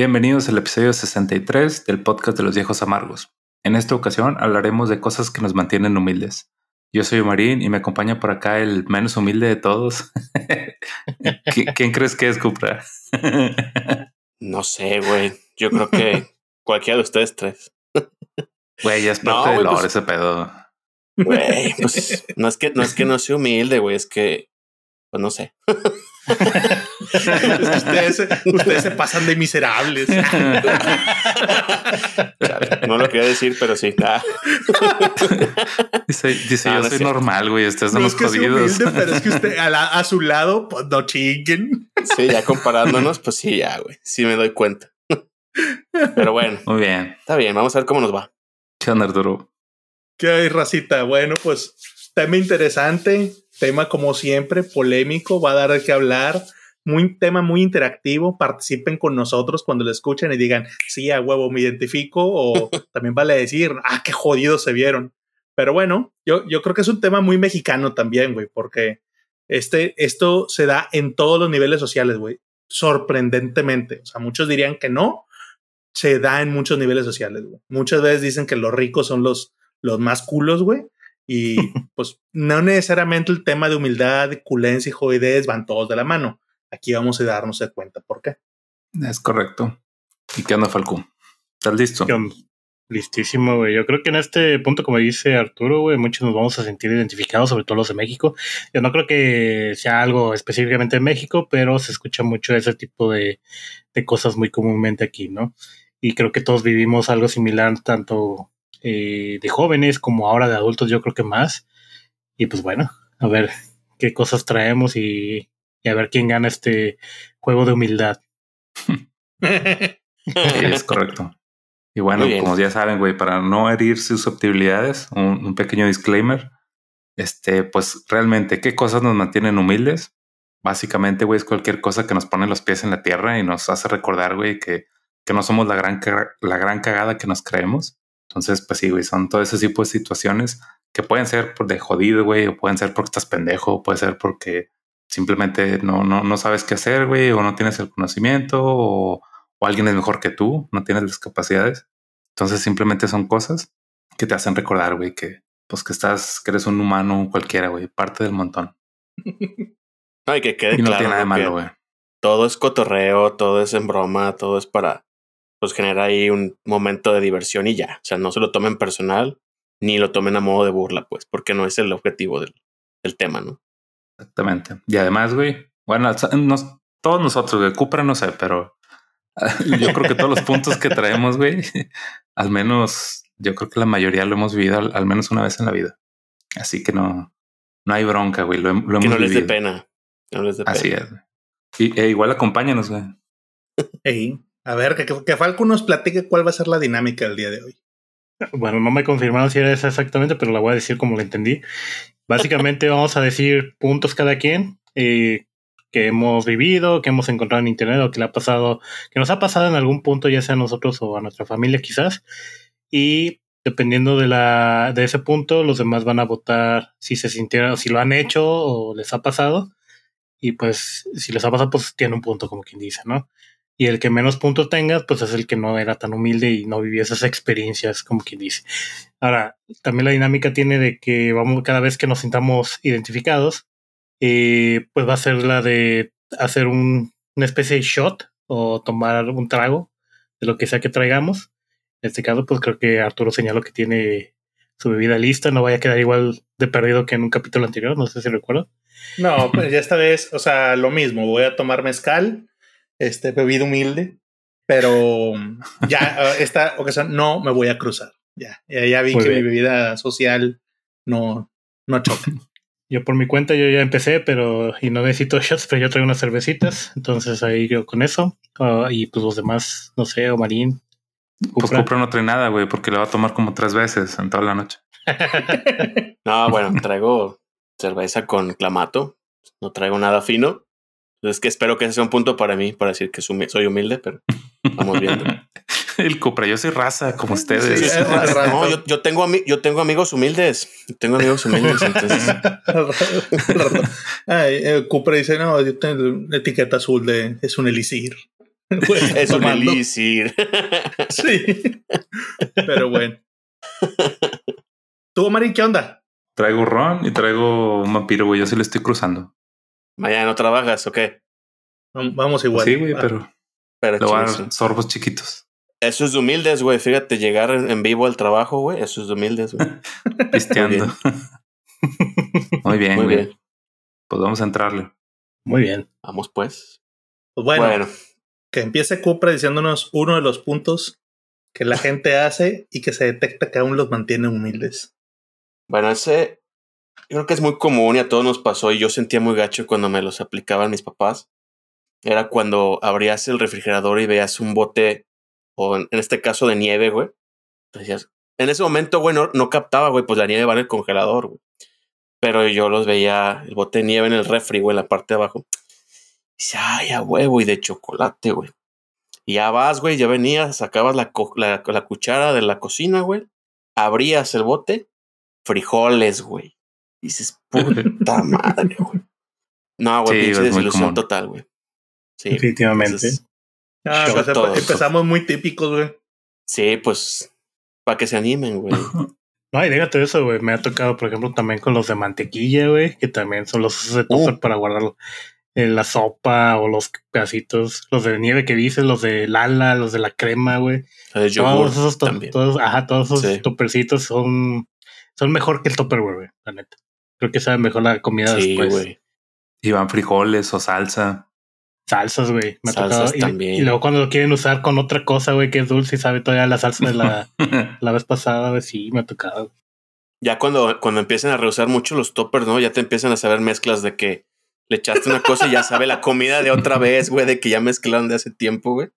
Bienvenidos al episodio 63 del podcast de los viejos amargos. En esta ocasión hablaremos de cosas que nos mantienen humildes. Yo soy Marín y me acompaña por acá el menos humilde de todos. ¿Quién crees que es, Cupra? no sé, güey. Yo creo que cualquiera de ustedes tres. Güey, ya es parte del pues ese pedo. Güey, pues no es que no es que no sea humilde, güey, es que pues no sé. ustedes, ustedes, se pasan de miserables. no lo quería decir, pero sí. Ah. Dice, dice yo soy normal, güey. Ustedes no es que jodidos. Humilde, pero es que usted a, a, su lado, pues no chinguen. Sí, ya comparándonos, pues sí, ya, güey. Sí me doy cuenta. Pero bueno. Muy bien. Está bien, vamos a ver cómo nos va. ¿Qué onda, Arturo? ¿Qué hay, racita? Bueno, pues tema interesante, tema como siempre, polémico, va a dar qué hablar. Muy, tema muy interactivo, participen con nosotros cuando lo escuchen y digan, sí, a huevo me identifico, o también vale decir, ah, qué jodidos se vieron. Pero bueno, yo, yo creo que es un tema muy mexicano también, güey, porque este, esto se da en todos los niveles sociales, güey, sorprendentemente. O sea, muchos dirían que no, se da en muchos niveles sociales, güey. Muchas veces dicen que los ricos son los, los más culos, güey. Y pues no necesariamente el tema de humildad, culencia y jodidez van todos de la mano. Aquí vamos a darnos de cuenta por qué. Es correcto. ¿Y qué onda, Falcón? ¿Estás listo? Listísimo, güey. Yo creo que en este punto, como dice Arturo, güey, muchos nos vamos a sentir identificados, sobre todo los de México. Yo no creo que sea algo específicamente en México, pero se escucha mucho ese tipo de, de cosas muy comúnmente aquí, ¿no? Y creo que todos vivimos algo similar, tanto eh, de jóvenes como ahora de adultos, yo creo que más. Y pues bueno, a ver qué cosas traemos y, a ver quién gana este juego de humildad. es correcto. Y bueno, como ya saben, güey, para no herir susceptibilidades, un, un, pequeño disclaimer. Este, pues realmente, ¿qué cosas nos mantienen humildes? Básicamente, güey, es cualquier cosa que nos pone los pies en la tierra y nos hace recordar, güey, que, que no somos la gran, la gran cagada que nos creemos. Entonces, pues sí, güey, son todo ese tipo de situaciones que pueden ser por de jodido, güey, o pueden ser porque estás pendejo, o puede ser porque simplemente no, no, no sabes qué hacer, güey, o no tienes el conocimiento, o, o alguien es mejor que tú, no tienes las capacidades. Entonces, simplemente son cosas que te hacen recordar, güey, que pues que estás, que eres un humano cualquiera, güey, parte del montón. No, y que quede y no claro tiene nada de malo, güey. Todo es cotorreo, todo es en broma, todo es para pues genera ahí un momento de diversión y ya. O sea, no se lo tomen personal ni lo tomen a modo de burla, pues, porque no es el objetivo del, del tema, ¿no? Exactamente. Y además, güey, bueno, todos nosotros, de Cupra no sé, pero yo creo que todos los puntos que traemos, güey, al menos yo creo que la mayoría lo hemos vivido al, menos una vez en la vida. Así que no, no hay bronca, güey. Lo, lo que no les dé pena. No les dé Así es. Y, e igual acompáñanos, güey. Hey. A ver, que, que Falco nos platique cuál va a ser la dinámica del día de hoy. Bueno, no me confirmaron si era esa exactamente, pero la voy a decir como lo entendí. Básicamente vamos a decir puntos cada quien eh, que hemos vivido, que hemos encontrado en internet o que le ha pasado, que nos ha pasado en algún punto, ya sea a nosotros o a nuestra familia quizás. Y dependiendo de la de ese punto, los demás van a votar si se sintieron, si lo han hecho o les ha pasado. Y pues si les ha pasado, pues tiene un punto, como quien dice, ¿no? Y el que menos puntos tenga, pues es el que no era tan humilde y no vivía esas experiencias, como quien dice. Ahora, también la dinámica tiene de que vamos, cada vez que nos sintamos identificados, eh, pues va a ser la de hacer un, una especie de shot o tomar un trago de lo que sea que traigamos. En este caso, pues creo que Arturo señaló que tiene su bebida lista, no vaya a quedar igual de perdido que en un capítulo anterior, no sé si recuerdo. No, pues ya esta vez, o sea, lo mismo, voy a tomar mezcal este, bebida humilde, pero ya ah, esta ocasión no me voy a cruzar. Ya, ya, vi que mi bebida social no, no choca. Yo por mi cuenta yo ya empecé, pero y no necesito shots, pero yo traigo unas cervecitas, entonces ahí yo con eso. Ah, y pues los demás, no sé, o Marín. Pues Cupra no trae nada, güey, porque le va a tomar como tres veces en toda la noche. no, bueno, traigo cerveza con clamato. No traigo nada fino. Es que espero que ese sea un punto para mí, para decir que soy humilde, pero vamos viendo. El Cupra, yo soy raza, como ustedes. no, yo, tengo yo tengo amigos humildes. Tengo amigos humildes, entonces. Ay, Cupra dice, no, yo tengo etiqueta azul de es un elixir. es un elixir. sí. Pero bueno. ¿Tú, Mari, qué onda? Traigo ron y traigo un vampiro, güey. Yo sí le estoy cruzando. Mañana no trabajas, ¿o qué? Vamos igual. Sí, güey, pero. Pero sorbos chiquitos. Eso es de humildes, güey. Fíjate, llegar en vivo al trabajo, güey. Eso es de humildes, güey. Pisteando. Muy bien, Muy güey. Pues vamos a entrarle. Muy bien. Vamos, pues. Pues bueno, Que empiece Cupra diciéndonos uno de los puntos que la gente hace y que se detecta que aún los mantiene humildes. Bueno, ese yo creo que es muy común y a todos nos pasó y yo sentía muy gacho cuando me los aplicaban mis papás. Era cuando abrías el refrigerador y veías un bote o en, este caso de nieve, güey. Decías, en ese momento, güey, no, captaba, güey, pues la nieve va en el congelador, güey. Pero yo los veía, el bote de nieve en el refri, güey, en la parte de abajo. Y dice, ay, a huevo, y de chocolate, güey. Y ya vas, güey, ya venías, sacabas la, la, la cuchara de la cocina, güey. Abrías el bote, frijoles, güey. Y dices, puta madre, güey. No, güey, pinche desilusión total, güey. Sí, definitivamente. Ah, pues empezamos muy típicos, güey. Sí, pues para que se animen, güey. No, y déjate eso, güey. Me ha tocado, por ejemplo, también con los de mantequilla, güey, que también son los usos de topper uh. para guardar en la sopa o los pedacitos, los de nieve que dices, los de Lala, los de la crema, güey. Todos esos, todos, ajá, todos esos topercitos son, son mejor que el topper, güey, la neta. Creo que sabe mejor la comida sí, después. Güey. Y van frijoles o salsa. Salsas, güey. Me Salsas también. Y, luego cuando lo quieren usar con otra cosa, güey, que es dulce y sabe todavía la salsa de la, la vez pasada, güey, sí, me ha tocado. Ya cuando, cuando empiezan a reusar mucho los toppers, ¿no? Ya te empiezan a saber mezclas de que le echaste una cosa y ya sabe la comida de otra vez, güey, de que ya mezclaron de hace tiempo, güey.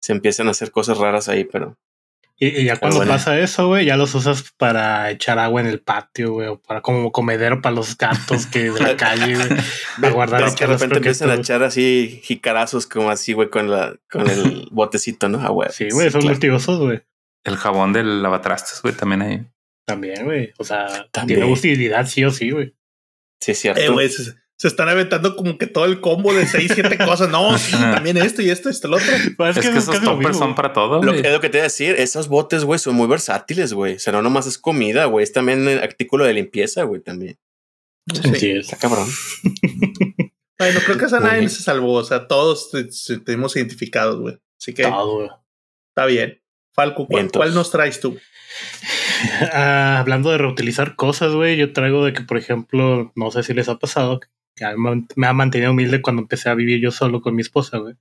Se empiezan a hacer cosas raras ahí, pero y, ya cuando pasa eso, güey, ya los usas para echar agua en el patio, güey, o para como comedero para los gatos que de la calle, güey, para guardar. que de repente empiezan a echar así jicarazos como así, güey, con la con el botecito, ¿no? Ah, güey. Sí, güey, son multiusos, güey. El jabón del lavatrastes, güey, también ahí. También, güey. O sea, tiene utilidad sí o sí, güey. Sí, es cierto. Eh, güey, se están aventando como que todo el combo de 6, 7 cosas. No, sí, también esto y esto, esto, lo otro. Pues es, que, esos toppers son para todo. Lo, que, lo que te voy a decir, esos botes, güey, son muy versátiles, güey. O sea, no nomás es comida, güey. Es también el artículo de limpieza, güey, también. Sí, Está cabrón. bueno, creo que esa nadie se salvó. O sea, todos tenemos identificados, güey. Así que. Todo, Está bien. Falco, ¿cuál, ¿cuál nos traes tú? Ah, hablando de reutilizar cosas, güey, yo traigo de que, por ejemplo, no sé si les ha pasado, me ha mantenido humilde cuando empecé a vivir yo solo con mi esposa, güey,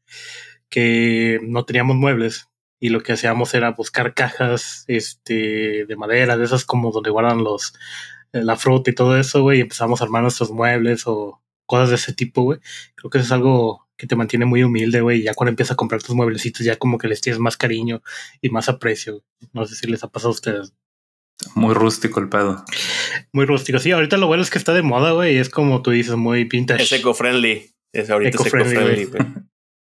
que no teníamos muebles y lo que hacíamos era buscar cajas este, de madera, de esas como donde guardan los eh, la fruta y todo eso, güey, y empezamos a armar nuestros muebles o cosas de ese tipo, güey. Creo que eso es algo que te mantiene muy humilde, güey, ya cuando empiezas a comprar tus mueblecitos ya como que les tienes más cariño y más aprecio. No sé si les ha pasado a ustedes. Muy rústico el pedo. Muy rústico. Sí, ahorita lo bueno es que está de moda, güey. Es como tú dices, muy vintage. Es eco-friendly. Es ahorita eco-friendly, güey.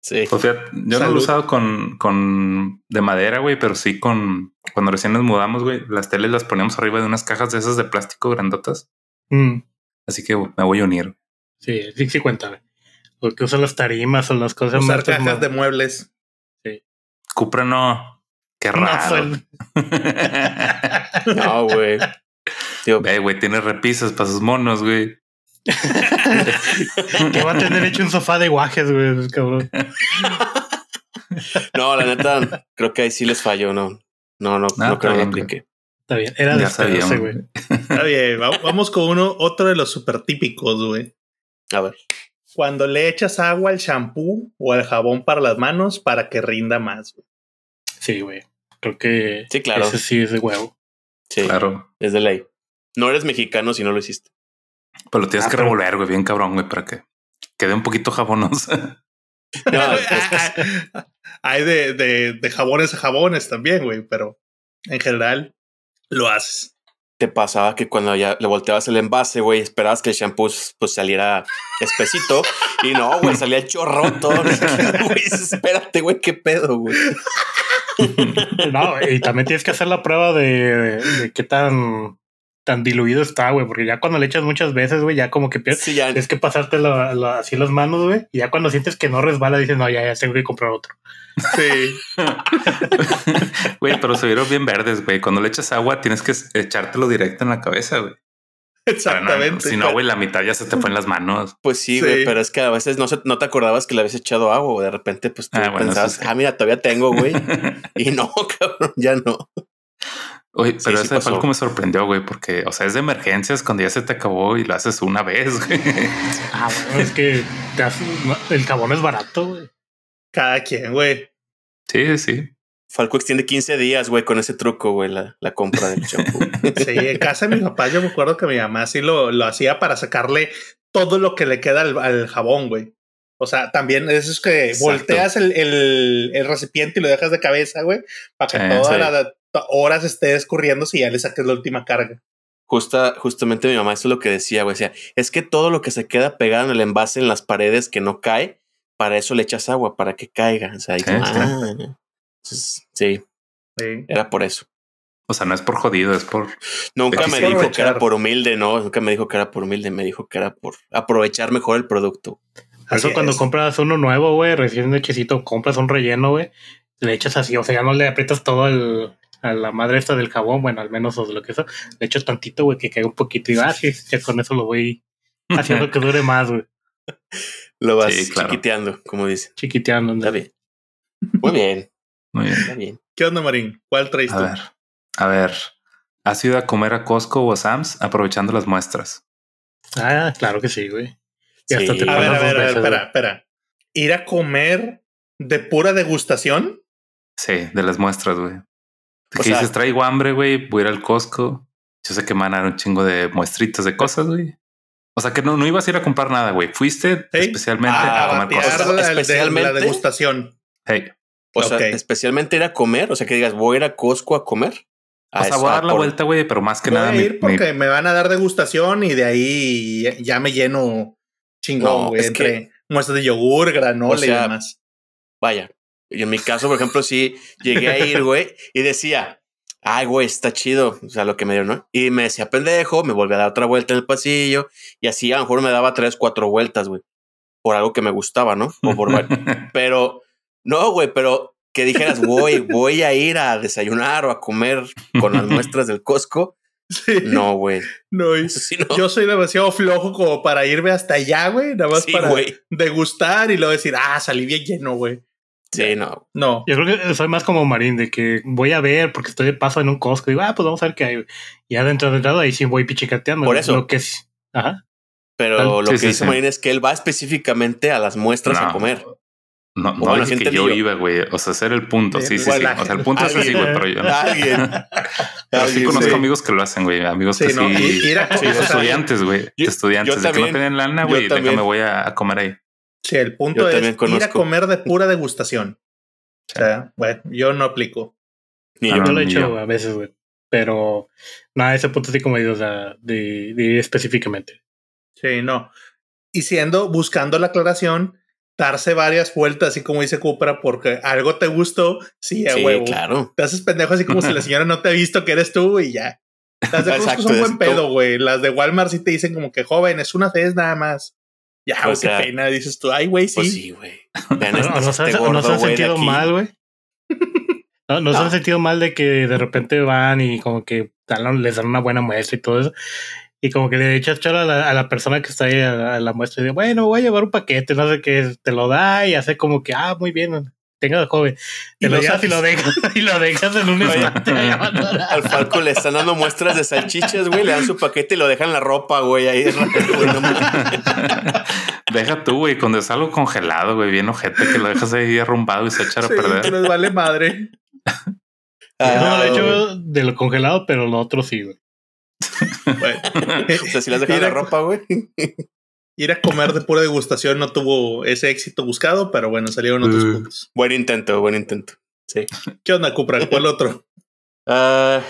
Sí. Pues yo no lo he usado con, con de madera, güey, pero sí con cuando recién nos mudamos, güey, las teles las poníamos arriba de unas cajas de esas de plástico grandotas. Mm. Así que me voy a unir. Sí, sí, sí, cuéntame. Porque usan las tarimas o las cosas Usar cajas de muebles. Sí. Cupra no. Qué raro. No, güey. No, güey, tiene repisas para sus monos, güey. que va a tener hecho un sofá de guajes, güey, cabrón. no, la neta, creo que ahí sí les falló, no. No, no, no, creo que lo aplique. Está bien, era de ese, güey. Está bien, vamos con uno, otro de los súper típicos, güey. A ver. Cuando le echas agua al shampoo o al jabón para las manos para que rinda más, güey. Sí, güey. Creo que sí, claro. ese sí es de huevo. Sí, claro. Es de ley. No eres mexicano si no lo hiciste. Pero lo tienes ah, que revolver, güey, bien cabrón, güey, para que quede un poquito jabonoso. No, hay de, de, de jabones a jabones también, güey, pero en general lo haces te pasaba que cuando ya le volteabas el envase, güey, esperabas que el shampoo pues saliera espesito y no, güey, salía chorroto. güey, espérate, güey, qué pedo, güey. No, y también tienes que hacer la prueba de, de qué tan tan diluido está, güey, porque ya cuando le echas muchas veces, güey, ya como que pierdes. Sí, ya. Es que pasarte así las manos, güey, y ya cuando sientes que no resbala, dices, no, ya, ya tengo que comprar otro. Sí. Güey, pero se vieron bien verdes, güey. Cuando le echas agua, tienes que echártelo directo en la cabeza, güey. Exactamente. si no, güey, la mitad ya se te fue en las manos. Pues sí, güey, pero es que a veces no, se, no te acordabas que le habías echado agua o de repente pues tú ah, pensabas, ah, mira, todavía tengo, güey. y no, cabrón, ya no. Oye, pero ese sí me sorprendió, güey, porque, o sea, es de emergencias cuando ya se te acabó y lo haces una vez, güey. Ah, bueno, es que el jabón es barato, güey. Cada quien, güey. Sí, sí. Falco extiende 15 días, güey, con ese truco, güey, la, la, compra del shampoo. sí, en casa de mi papá yo me acuerdo que mi mamá sí lo, lo hacía para sacarle todo lo que le queda al, jabón, güey. O sea, también eso es que volteas el, el, el, recipiente y lo dejas de cabeza, güey, para que todas las horas esté escurriendo si ya le saques la última carga. Justa, justamente mi mamá, eso es lo que decía, güey. Decía, es que todo lo que se queda pegado en el envase en las paredes que no cae, para eso le echas agua, para que caiga. O sea, ah, sí. Era por eso. O sea, no es por jodido, es por. Nunca me dijo que era por humilde, no. Nunca me dijo que era por humilde, me dijo que era por aprovechar mejor el producto. Eso cuando compras uno nuevo, güey, recién hechecito, compras un relleno, güey, le echas así, o sea, ya no le aprietas todo el, a la madre esta del jabón, bueno, al menos o de lo que eso, le echo tantito, güey, que caiga un poquito y ah, sí, ya con eso lo voy haciendo que dure más, güey. Lo vas chiquiteando, como dice. Chiquiteando, Está bien. Muy bien. Muy bien. ¿Qué onda, Marín? ¿Cuál traes a Ver, a ver, ¿has ido a comer a Costco o a Sam's aprovechando las muestras? Ah, claro que sí, güey. Sí. a ver, a ver, a ver, espera, espera. ¿Ir a comer de pura degustación? Sí, de las muestras, güey. Que dices, traigo hambre, güey, voy a ir al Costco. Yo sé que me van a dar un chingo de muestritas de cosas, güey. O sea que no, no ibas a ir a comprar nada, güey. Fuiste especialmente a, comer cosas. especialmente la degustación. Hey. O sea, especialmente ir a comer. O sea, que digas, voy a ir a Costco a comer. o sea, voy a dar la vuelta, güey, pero más que nada. Voy a ir porque me van a dar degustación y de ahí ya me lleno chingón, güey. entre muestras de yogur, granola y demás. Vaya. Y en mi caso, por ejemplo, sí llegué a ir, güey, y decía, ay, güey, está chido. O sea, lo que me dio, ¿no? Y me decía pendejo, me volví a dar otra vuelta en el pasillo y así a lo mejor me daba tres, cuatro vueltas, güey, por algo que me gustaba, ¿no? O por Pero, no, güey, pero que dijeras, güey, voy a ir a desayunar o a comer con las muestras del Costco. Sí. No, güey. No, yo soy demasiado flojo como para irme hasta allá, güey. Nada más para degustar y luego decir, ah, salí bien lleno, güey. Sí, no. No. Yo creo que soy más como Marín, de que voy a ver porque estoy de paso en un Costco y digo, ah, pues vamos a ver qué hay. Y adentro de entrada ahí sí voy pichicateando. Por eso. Lo que es. Ajá. Pero lo que dice Marín es que él va específicamente a las muestras a comer. No, no bueno, que yo iba, güey. O sea, ese era el punto. Sí, sí, sí. O sea, el punto es así, güey, pero yo no. Alguien. Pero sí conozco amigos que lo hacen, güey. Amigos que sí. estudiantes, güey. Estudiantes. de que no tienen lana, güey. Déjame voy a comer ahí. Sí, el punto es ir a comer de pura degustación. O sea, bueno, yo no aplico. Ni yo no lo he hecho a veces, güey. Pero nada, ese punto sí como digo, o sea, de, de, específicamente. Sí, no. Y siendo, buscando la aclaración, darse varias vueltas, así como dice Cupra, porque algo te gustó, sí, a sí, huevo. claro. Te haces pendejo así como si la señora no te ha visto que eres tú y ya. Las de Costco son buen pedo, güey. Las de Walmart sí te dicen como que joven, es una vez nada más. Ya, o qué pena, dices tú, ay, güey, sí. Pues sí, güey. no, se han sentido mal, güey. No, no, se han sentido mal de que de repente van y como que les dan una buena muestra y todo eso. Y como que le echas chora a la, a la persona que está ahí a, la muestra y dice, bueno, voy a llevar un paquete, no sé qué, te lo da y hace como que, ah, muy bien, tenga joven. Te lo y lo dejas, y lo dejas en un instante. Al Falco le están dando muestras de salchichas, güey, le dan su paquete y lo dejan la ropa, güey, ahí. Deja tú, güey, cuando es algo congelado, güey, bien ojete, que lo dejas ahí arrumbado y se echa a perder. les vale madre. Ah, no hecho de lo congelado, pero lo otro sí, güey. o sea, si las dejas la ropa, güey. Ir a comer de pura degustación no tuvo ese éxito buscado, pero bueno, salieron otros uh. puntos. Buen intento, buen intento. Sí. ¿Qué onda, Cupra? ¿Cuál otro? Uh,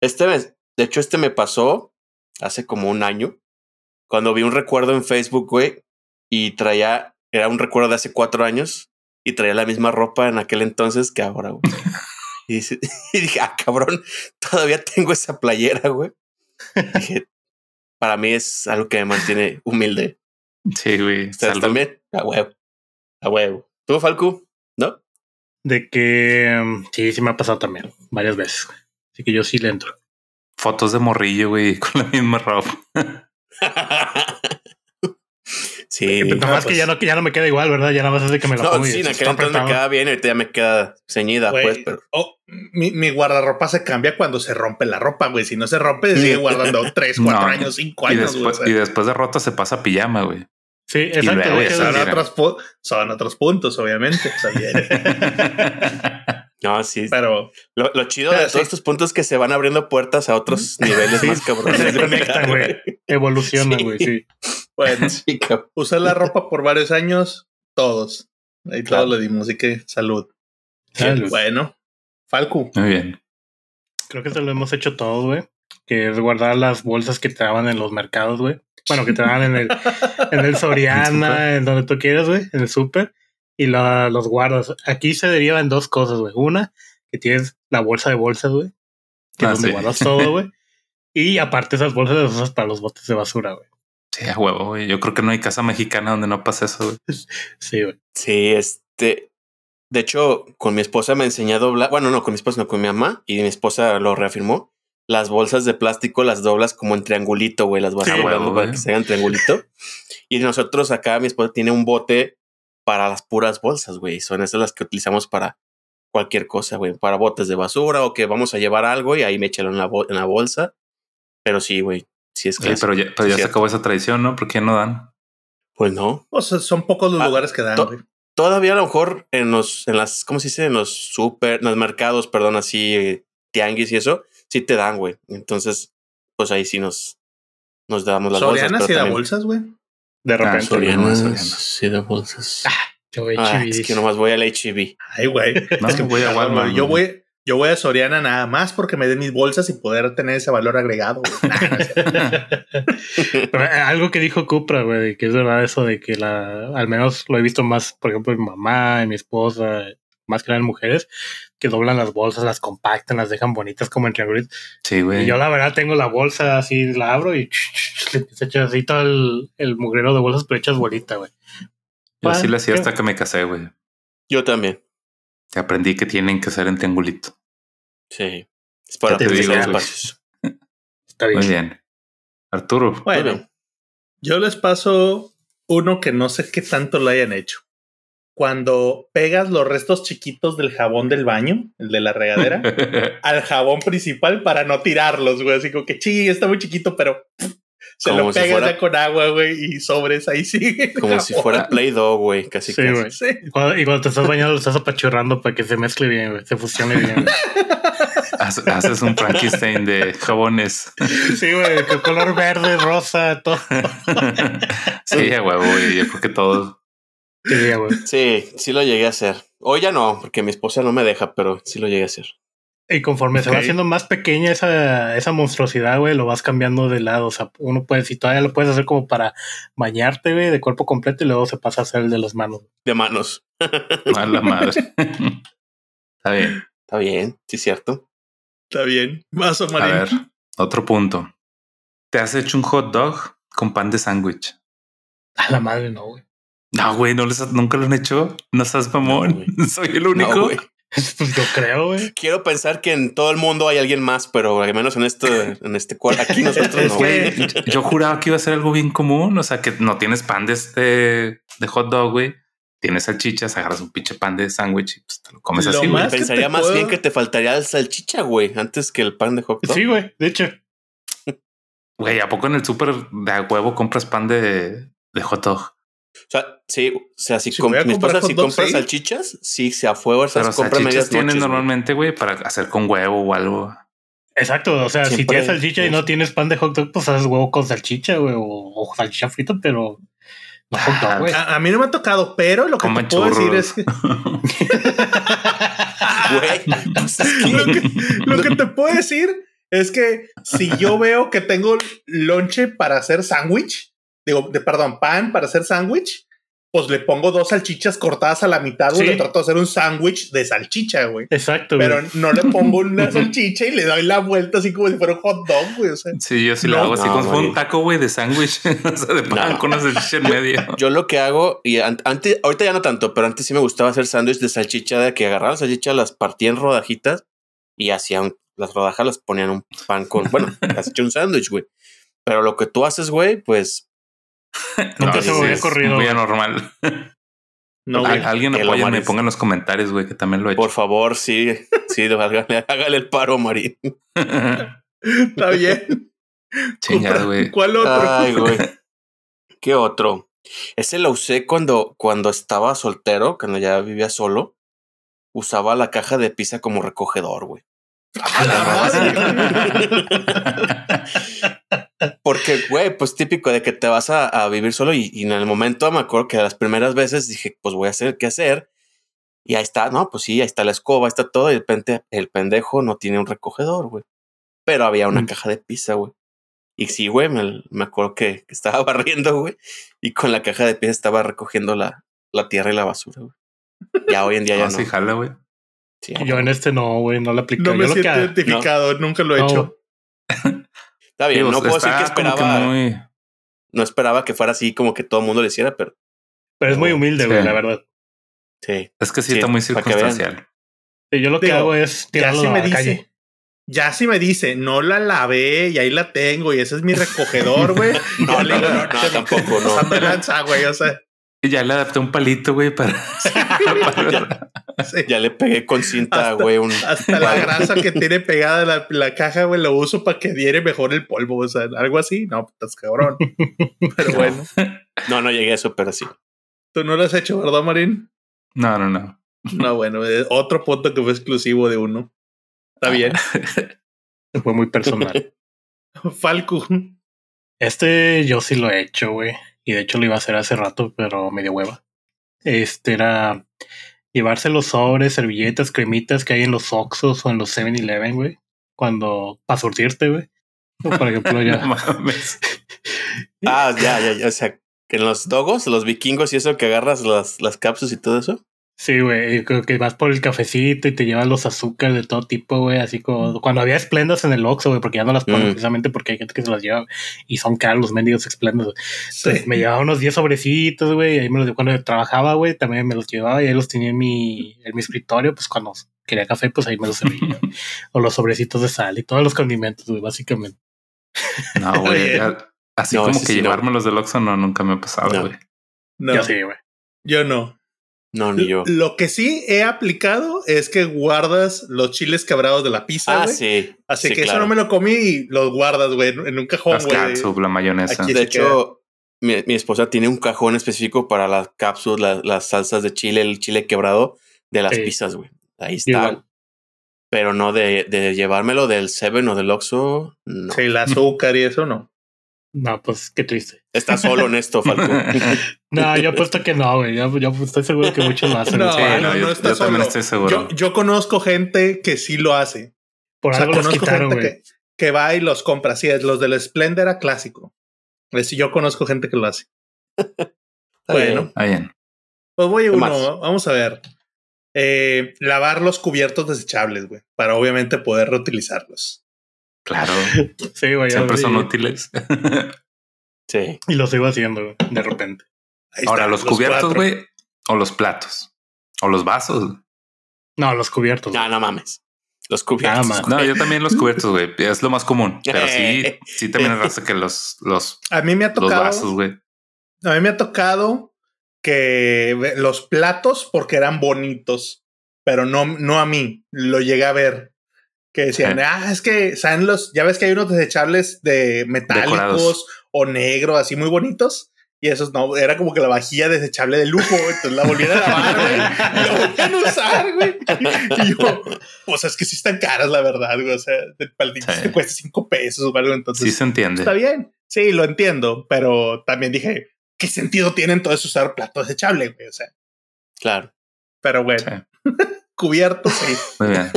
este, de hecho, este me pasó hace como un año. Cuando vi un recuerdo en Facebook, güey, y traía, era un recuerdo de hace cuatro años, y traía la misma ropa en aquel entonces que ahora, güey. y, y, dije, ah, cabrón, todavía tengo esa playera, güey. Dije, para mí es algo que me mantiene humilde. Sí, güey. ¿Ustedes también? A huevo. A huevo. ¿Tú, Falco? ¿No? De que mm, sí, sí me ha pasado también varias veces. Así que yo sí le entro. Fotos de morrillo, güey, con la misma ropa. sí. Nada más que ya no, que ya no me queda igual, ¿verdad? Ya nada más es de que me la No, pongo y sí, en aquel entonces me queda bien y ahorita ya me queda ceñida, Güey, pues, pero. oh, mi, mi guardarropa se cambia cuando se rompe la ropa, güey. Si no se rompe, se sigue guardando 3, 4 No, años, 5 Y años, güey. después, y después de rota se pasa a pijama, güey. Sí, exacto. luego son, otros son otros puntos, obviamente. No, sí. Pero Lo, lo chido Pero de todos sí. estos puntos es que se van abriendo puertas a otros niveles Sí. más cabrones. Se conectan, güey. Evolucionan, Sí. güey, sí. Bueno, usar la ropa por varios años, todos. Ahí Claro. todos le dimos, así que salud. Salud. Bueno, Falcu. Muy bien. Creo que se lo hemos hecho todos, güey. Que es guardar las bolsas que te daban en los mercados, güey. Bueno, que te daban en el, en el ¿El Soriana, en donde tú quieras, güey, en el súper. Y la- los guardas. Aquí se deriva en dos cosas, güey. Una, que tienes la bolsa de bolsas, güey. Que Ah, es donde sí. guardas todo, güey. Y aparte esas bolsas las usas para los botes de basura, güey. Sí, a huevo, güey. Yo creo que no hay casa mexicana donde no pase eso, güey. Sí, güey. Sí, este. De hecho, con mi esposa me enseñó a doblar. Bueno, no, con mi esposa, no, con mi mamá. Y mi esposa lo reafirmó. Las bolsas de plástico las doblas como en triangulito, güey. Las vas Sí, doblando huevo, para que se hagan triangulito. y nosotros acá, mi esposa tiene un bote para las puras bolsas, güey. Son esas las que utilizamos para cualquier cosa, güey. Para botes de basura o que vamos a llevar algo y ahí me echan en la, bol- en la bolsa. Pero sí, güey. Sí es Oye, clásico. pero ya, pero Sí, ya se acabó esa tradición, ¿no? ¿Por qué no dan? Pues no. O sea, son pocos los Ah, lugares que dan, to- güey. Todavía a lo mejor en los, en las, ¿cómo se dice? En los super, en los mercados, perdón, así, tianguis y eso, sí te dan, güey. Entonces, pues ahí sí nos, nos damos las Soriana bolsas. sí pero da bolsas, güey. De repente. Soriana. Soriana, Soriana. sí da bolsas. Yo, güey, Ah, es que nomás voy al HB. Ay, güey. No, Es que voy a Walmart. Yo voy, yo voy a Soriana nada más porque me den mis bolsas y poder tener ese valor agregado. eh, algo que dijo Cupra, güey, que es verdad eso de que la, al menos lo he visto más, por ejemplo, en mi mamá, en mi esposa, más que nada en mujeres, que doblan las bolsas, las compactan, las dejan bonitas como en triangulitos. Sí, güey. Y yo la verdad tengo la bolsa así, la abro y le empiezo a echar así todo el, el mugrero de bolsas, pero hechas bolita, güey. Yo sí le hacía hasta que me casé, güey. Yo también. Aprendí que tienen que ser en triangulito. Sí. Es para te digo, güey. espacios. Está bien. Muy bien. Arturo. Bueno, bien. yo les paso uno que no sé qué tanto lo hayan hecho. Cuando pegas los restos chiquitos del jabón del baño, el de la regadera, al jabón principal para no tirarlos, güey. Así como que sí, está muy chiquito, pero se Como lo si pegas fuera- ya con agua, güey, y sobres ahí sigue. Como si fuera Play-Doh, güey. Casi Sí, casi. güey. Sí. Y cuando, y cuando te estás bañando, lo estás apachurrando para que se mezcle bien, güey, se fusione bien. güey. Hace- Haces un Frankenstein de jabones. Sí, güey, con color verde, rosa, todo. sí, huevo, güey. Yo creo que. Sí, güey. Sí, sí lo llegué a hacer. Hoy ya no, porque mi esposa no me deja, pero sí lo llegué a hacer. Y conforme se va haciendo más pequeña esa, esa monstruosidad, güey, lo vas cambiando de lado. O sea, uno puede, si todavía lo puedes hacer como para bañarte, güey, de cuerpo completo y luego se pasa a hacer el de las manos. De manos. A la madre. Está bien. Está bien, sí, cierto. Está bien. Vaso, A Marín. ver, otro punto. ¿Te has hecho un hot dog con pan de sándwich? A la madre, no, güey. No, güey, no les, nunca lo han hecho. No seas mamón. No, Soy el No, único. güey. Pues yo creo, güey. Quiero pensar que en todo el mundo hay alguien más, pero al menos en este, en este cuarto, aquí nosotros Es no. que- Güey, yo- juraba que iba a ser algo bien común. O sea, que no tienes pan de este de hot dog, güey. Tienes salchichas, agarras un pinche pan de sándwich y pues, te lo comes Lo así, güey. Pensaría más puedo- bien que te faltaría el salchicha, güey, antes que el pan de hot dog. Sí, güey. De hecho, Güey, ¿a poco en el súper de a huevo compras pan de, de hot dog? O sea, sí, o sea, si, Si com- voy a mi esposa si hot dog, compra sí. salchichas, sí, se a Pero esas compra medias salchichas tienen normalmente, güey, para hacer con huevo o algo. exacto. O sea, si tienes salchicha y no tienes pan de hot dog, pues haces huevo con salchicha, güey, o, o salchicha frito, pero no hot dog, güey. A, a mí no me ha tocado, pero lo que te puedo decir es que Güey, es que- lo, que lo que te puedo decir es que si yo veo que tengo lonche para hacer sándwich, digo, de, perdón, pan para hacer sándwich, pues le pongo dos salchichas cortadas a la mitad, güey. Sí. Le trato de hacer un sándwich de salchicha, güey. Exacto, Pero güey. no le pongo una salchicha y le doy la vuelta así como si fuera un hot dog, güey. O sea, Sí, yo sí No, lo hago así no, como si fuera un taco, güey, de sándwich. o sea, de pan No. con una salchicha en medio. Yo lo que hago, y an- antes, ahorita ya no tanto, pero antes sí me gustaba hacer sándwich de salchicha, de que agarraba la salchicha, las partía en rodajitas y hacían las rodajas, las ponían un pan con, bueno, has hecho un sándwich, güey. Pero lo que tú haces, güey, pues Nunca se me había corrido, Muy güey. anormal. no, güey. alguien mares. ponga en los comentarios, güey, que también lo he hecho. por favor, sí, sí, hágale, hágale el paro, Marín. Está bien. Güey. ¿Cuál otro? Ay, güey. ¿Qué otro? Ese lo usé cuando, cuando estaba soltero, cuando ya vivía solo. Usaba la caja de pizza como recogedor, güey. A la madre. Porque, güey, pues típico de que te vas a, a vivir solo y, y en el momento me acuerdo que las primeras veces dije, pues voy a hacer qué hacer. Y ahí está, no, pues sí, ahí está la escoba, ahí está todo. Y de repente el pendejo no tiene un recogedor, güey. Pero había una Mm. caja de pizza, güey. Y sí, güey, me, me acuerdo que, que estaba barriendo, güey. Y con la caja de pizza estaba recogiendo la, la tierra y la basura, güey. Ya hoy en día ya No, no. sí, jala, güey. Sí, Yo en este no, güey, no lo apliqué. No me Yo lo siento que identificado, nunca lo he No. hecho. Está bien, no puedo decir que esperaba, muy... no esperaba que fuera así como que todo el mundo lo hiciera, pero pero es muy humilde, güey, Sí. la verdad. sí. Es que sí, Sí, está muy que circunstancial. Sí, Yo lo que Digo, hago es Ya tirarlo si a me la dice, calle. ya si me dice, no la lavé y ahí la tengo y ese es mi recogedor, güey. No, Ya le digo, no, no, te- tampoco, no. pasando de lanza, güey. O sea, ya le adapté un palito, güey, para... sí. Ya le pegué con cinta, Hasta- güey, un hasta la grasa que tiene pegada la, la caja, güey, lo uso para que diere mejor el polvo. O sea, algo así. No, estás cabrón. Pero bueno, No, no llegué a eso, pero sí. tú no lo has hecho, ¿verdad, Marín? No, no, no. No, bueno, eh, otro punto que fue exclusivo de uno. Está bien. Fue muy personal. Falco. Este yo sí lo he hecho, güey. Y de hecho lo iba a hacer hace rato, pero me dio hueva. Este era llevarse los sobres, servilletas, cremitas que hay en los Oxxos o en los 7-Eleven, güey. Cuando, para surtirte, güey. O, Por ejemplo, No ya. mames. Ah, ya, ya, ya. O sea, que en los dogos, los vikingos y eso que agarras las, las cápsulas y todo eso. Sí, güey. Creo que vas por el cafecito y te llevas los azúcares de todo tipo, güey. Así como cuando había esplendas en el Oxxo, güey, porque ya no las ponen Mm. precisamente porque hay gente que se las lleva y son caros los mendigos esplendas. güey. Sí. Me llevaba unos 10 sobrecitos, güey. y Ahí me los, cuando trabajaba, güey, también me los llevaba y ahí los tenía en mi, en mi escritorio. Pues cuando quería café, pues ahí me los servía. o los sobrecitos de sal y todos los condimentos, güey, básicamente. No, güey. Así No, como que sí no. llevármelos del Oxxo no, nunca me ha pasado, No. güey. No, Yo sí, güey. yo no. No, ni yo. Lo que sí he aplicado es que guardas los chiles quebrados de la pizza, Ah, sí. Así sí, que eso no me lo comí y los guardas, güey, en un cajón, Las güey. la mayonesa. Aquí- De hecho, mi, mi esposa tiene un cajón específico para las cápsulas, la- las salsas de chile, el chile quebrado de las Sí. pizzas, güey. Ahí está. Igual. Pero no de, de llevármelo del Seven o del Oxxo, no. Sí, el azúcar y eso no. No, pues qué triste. Está solo en esto, Falco. No, yo apuesto que no, güey. Yo, yo estoy seguro que muchos lo hacen. No, Sí, no, no, yo, no está yo también solo. estoy seguro. Yo, yo conozco gente que sí lo hace. Por o sea, algo los quitaron, gente güey. que, que va y los compra. Así es, los del Splendor era clásico. Es decir, yo conozco gente que lo hace. Bueno. bien. Ah, bien. Pues voy a ¿Qué uno. más? Vamos a ver. Eh, lavar los cubiertos desechables, güey, para obviamente poder reutilizarlos. Claro. Sí, güey. Siempre son útiles. Sí. Y lo sigo haciendo, güey, de repente. Ahí Ahora, los cubiertos, güey, o los platos, o los vasos. No, los cubiertos. No, no mames. Los cubiertos. Nada más. No, yo también los cubiertos, güey. Es lo más común. Pero sí, sí también es raza que los, los, A mí me ha los tocado. vasos, güey. A mí me ha tocado que los platos, porque eran bonitos, pero no, no a mí, lo llegué a ver. Que decían, Eh. ah, es que saben los, ya ves que hay unos desechables de metálicos Decorados. o negro, así muy bonitos. Y esos no, era como que la vajilla desechable de lujo, entonces la volvían a lavar, güey. y La volvían a usar, güey. Y yo, pues es que sí están caras, la verdad, güey. O sea, el paldito Sí. te cuesta cinco pesos o algo, entonces. Sí se entiende. Está bien. Sí, lo entiendo, pero también dije, ¿qué sentido tiene entonces usar plato desechable, güey? O sea, Claro. pero bueno, Sí. cubierto, sí. Muy bien.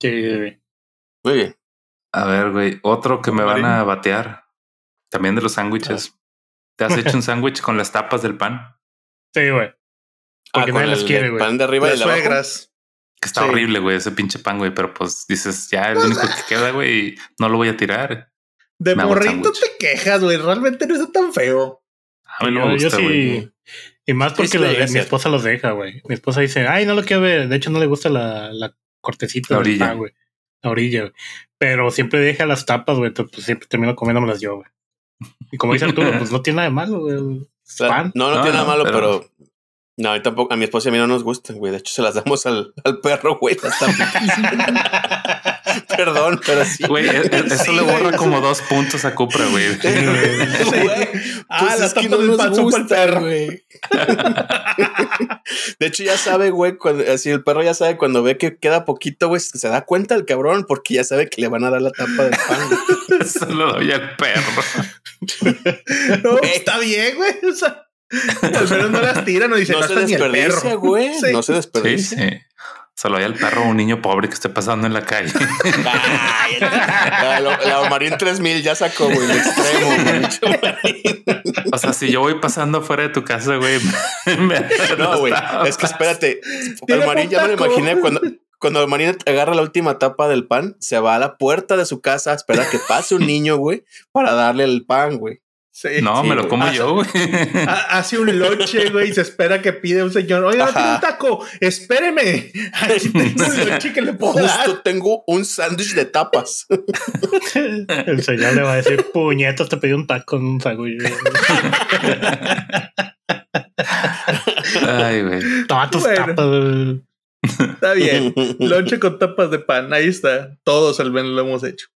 Sí, sí, sí. Muy bien. A ver, güey, otro que me van a batear. También de los sándwiches. ¿Te has hecho un sándwich con las tapas del pan? Sí, güey. Porque Ah, con nadie las el quiere, güey. pan de arriba y Las de abajo. suegras. Que está Sí. horrible, güey, ese pinche pan, güey. Pero pues dices, ya el único que queda, güey, y no lo voy a tirar. De Me morrito te quejas, güey. Realmente no está tan feo. A mí no yo, me gusta, güey. sí. Y más porque mi esposa los deja, güey. Mi esposa dice, ay, no lo quiero ver. De hecho, no le gusta la, la cortecita La del orilla. pan, güey. La orilla, güey. Pero siempre deja las tapas, güey. Pues, siempre termino comiéndomelas yo, güey. Y como dice Arturo, pues no tiene nada de malo, güey. O sea, Pan. No, no, No, tiene nada no, malo, pero- pero... No, a mí tampoco, a mi esposa y a mí no nos gustan, güey. De hecho, se las damos al, al perro, güey. las. Perdón, pero sí. Güey, e- e- eso Sí, le borra güey. como dos puntos a Cupra, güey. Güey, Ah, pues las es que tapas no del nos pan son para el gusta, perro. güey. De hecho, ya sabe, güey, cuando, así el perro ya sabe cuando ve que queda poquito, güey, se da cuenta el cabrón porque ya sabe que le van a dar la tapa del pan. güey. Eso lo doy al perro. No, está bien, güey. O sea, al menos no las tiran, no dicen, No no, se está ni el desperdicia, perro. güey. Sí. No se Sí, desperdicia. sí. Se lo doy al perro un niño pobre que esté pasando en la calle. Ay, la, la, la Marín 3000 ya sacó, güey, el extremo, güey. O sea, si yo voy pasando afuera de tu casa, güey. me- No, güey. Es que espérate. Tiene El Marín ya me lo imaginé cuando, cuando el Marín agarra la última tapa del pan, se va a la puerta de su casa, espera que pase un niño, güey, para darle el pan, güey. Sí. No, Sí, me lo como yo, güey. Ha- Hace un lonche, güey, y se espera que pide un señor. Oiga, tiene un taco. Espéreme. Aquí tengo un lonche que le puedo dar. Justo tengo un sándwich de tapas. El señor le va a decir, puñetas, te pedí un taco en un sándwich. Ay, güey. Toma tus Bueno. tapas. güey. Está bien. Lonche con tapas de pan. Ahí está. Todos al menos lo hemos hecho.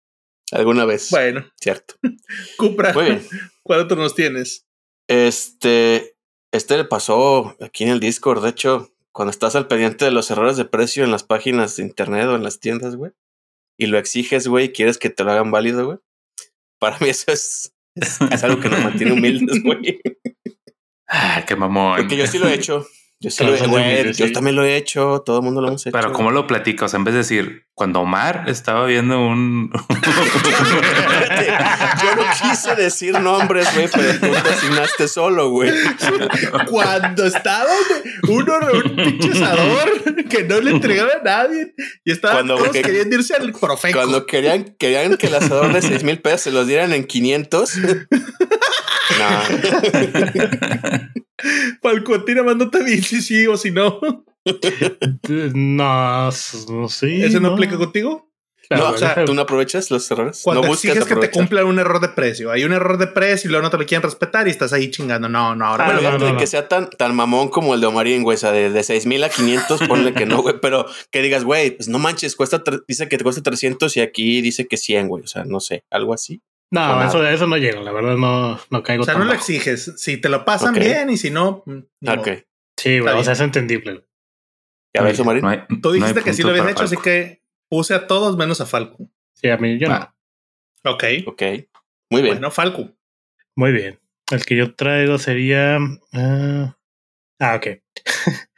Alguna vez. Bueno, Cierto. Cupra, Muy bien. ¿cuál otro nos tienes? Este, este le pasó aquí en el Discord. De hecho, cuando estás al pendiente de los errores de precio en las páginas de internet o en las tiendas, güey, y lo exiges, güey, y quieres que te lo hagan válido, güey. Para mí eso es, es, es algo que nos mantiene humildes, güey. Ah, qué mamón. Porque yo sí lo he hecho. Yo sí lo he Yo sí. también lo he hecho. Todo el mundo lo hemos hecho. Pero ¿cómo lo platico? O sea, en vez de decir, cuando Omar estaba viendo un... Yo no quise decir nombres, güey, pero tú te asignaste solo, güey. Cuando estaba uno un pinche asador que no le entregaba a nadie y estaban Cuando- todos que- queriendo irse al profeco. Cuando querían, querían que el asador de 6 mil pesos se los dieran en 500. No, Palcotina, mándate bien si sí o si no. No, s- no sé. ¿Ese no aplica contigo? Claro, no, o sea, tú no aprovechas los errores. Cuando no buscas exiges que te cumplan un error de precio. Hay un error de precio y luego no te lo quieren respetar y estás ahí chingando. No, no, ahora Ah, Bueno, no, no, de no. que sea tan, tan mamón como el de Omarín, güey, o sea, de, de 6 mil a 500, ponle que no, güey, pero que digas, güey, pues no manches, cuesta, dice que te cuesta 300 y aquí dice que 100, güey, o sea, no sé, algo así. No, eso, eso no llega, la verdad no, no caigo O sea, tan no lo bajo. exiges. Si te lo pasan bien y si no, mm, modo. Sí, güey, o sea, es entendible. ¿Ya ves, Omarín? No hay- Tú no hay dijiste que sí lo habías hecho, así que puse a todos menos a Falco. Sí, a mí yo no. Ok. Ok, muy bien. Bueno, Falco. Muy bien. El que yo traigo sería. ah, ah, ok.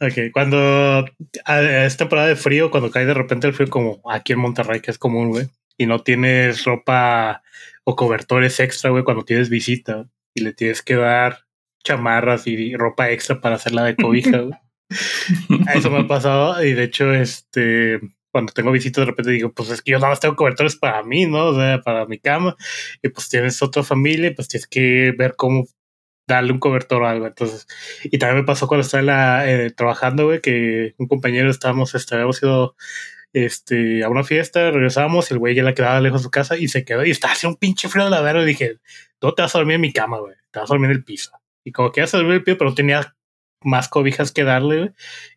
ok, cuando es temporada de frío, cuando cae de repente el frío, como aquí en Monterrey, que es común, güey, y no tienes ropa o cobertores extra, güey, cuando tienes visita y le tienes que dar chamarras y ropa extra para hacerla de cobija, güey. Eso me ha pasado y de hecho, este, cuando tengo visitas de repente digo, pues es que yo nada más tengo cobertores para mí, ¿no? O sea, para mi cama y pues tienes otra familia pues tienes que ver cómo darle un cobertor o algo. Entonces, y también me pasó cuando estaba en la, eh, trabajando, güey, que un compañero estábamos, este, habíamos ido este, a una fiesta, regresamos y el güey ya le quedaba lejos de su casa y se quedó y estaba haciendo un pinche frío de la verga y dije, tú te vas a dormir en mi cama, güey, te vas a dormir en el piso. Y como que ya se dormir en el piso, pero no tenía más cobijas que darle, güey.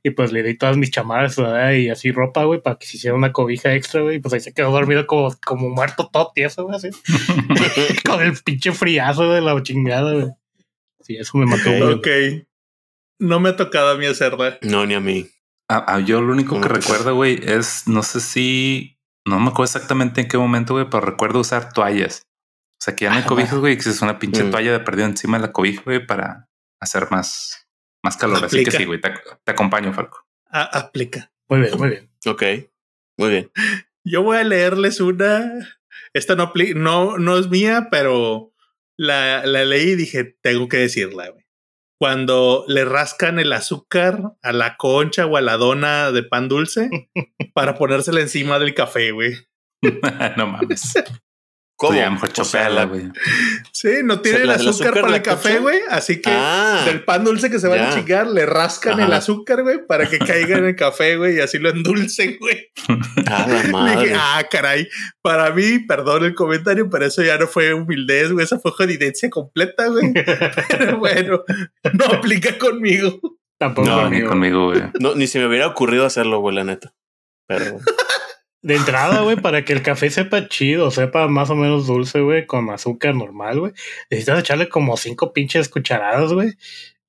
Y pues le di todas mis chamarras ¿verdad? y así ropa, güey, para que se hiciera una cobija extra, güey. Y pues ahí se quedó dormido como, como muerto todo tieso, güey, así. Con el pinche friazo de la chingada, güey. Sí, eso me mató, güey. Ok. No me ha tocado a mí hacerla. No, ni a mí. Ah, ah, yo lo único ¿Cómo que recuerdo, güey, es, no sé si, no me acuerdo exactamente en qué momento, güey, pero recuerdo usar toallas. O sea, que ya no hay Ah, cobijas, güey, que es una pinche Mm. toalla de perdido encima de la cobija, güey, para hacer más, más calor. Así que sí, güey, te, te acompaño, Falco. Aplica. Muy bien, muy bien. Ok, muy bien. Yo voy a leerles una. Esta no, no, no es mía, pero la, la leí y dije, tengo que decirla, güey. Cuando le rascan el azúcar a la concha o a la dona de pan dulce para ponérsela encima del café, güey. no mames. ¿Cómo? Ya mejor O chopeala, güey. Sí, no tiene sea, el la del azúcar, azúcar para el café, güey. Así que Ah. del pan dulce que se van a chingar, le rascan el azúcar, güey, para que caiga en el café, güey, y así lo endulcen, güey. A la Le madre. dije, ah, caray. Para mí, perdón el comentario, pero eso ya no fue humildez, güey. Esa fue jodidencia completa, güey. Pero bueno, no aplica conmigo. Tampoco No, ni conmigo. conmigo, güey. No, ni se me hubiera ocurrido hacerlo, güey, la neta. Pero De entrada, güey, para que el café sepa chido, sepa más o menos dulce, güey, con azúcar normal, güey. Necesitas echarle como cinco pinches cucharadas, güey.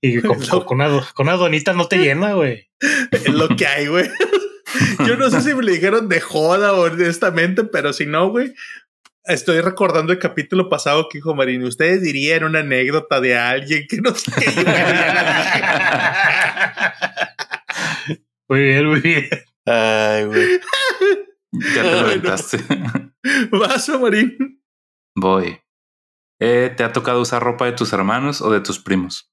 Y con, No. con una, con una donita no te llena, güey. Es lo que hay, güey. Yo no sé si me lo dijeron de joda o honestamente, pero si no, güey. Estoy recordando el capítulo pasado que dijo Marín. Ustedes dirían una anécdota de alguien que no sé Muy bien, muy bien. Ay, güey. Ya te lo no. aventaste. Vaso, Marín. Voy. Eh, ¿Te ha tocado usar ropa de tus hermanos o de tus primos?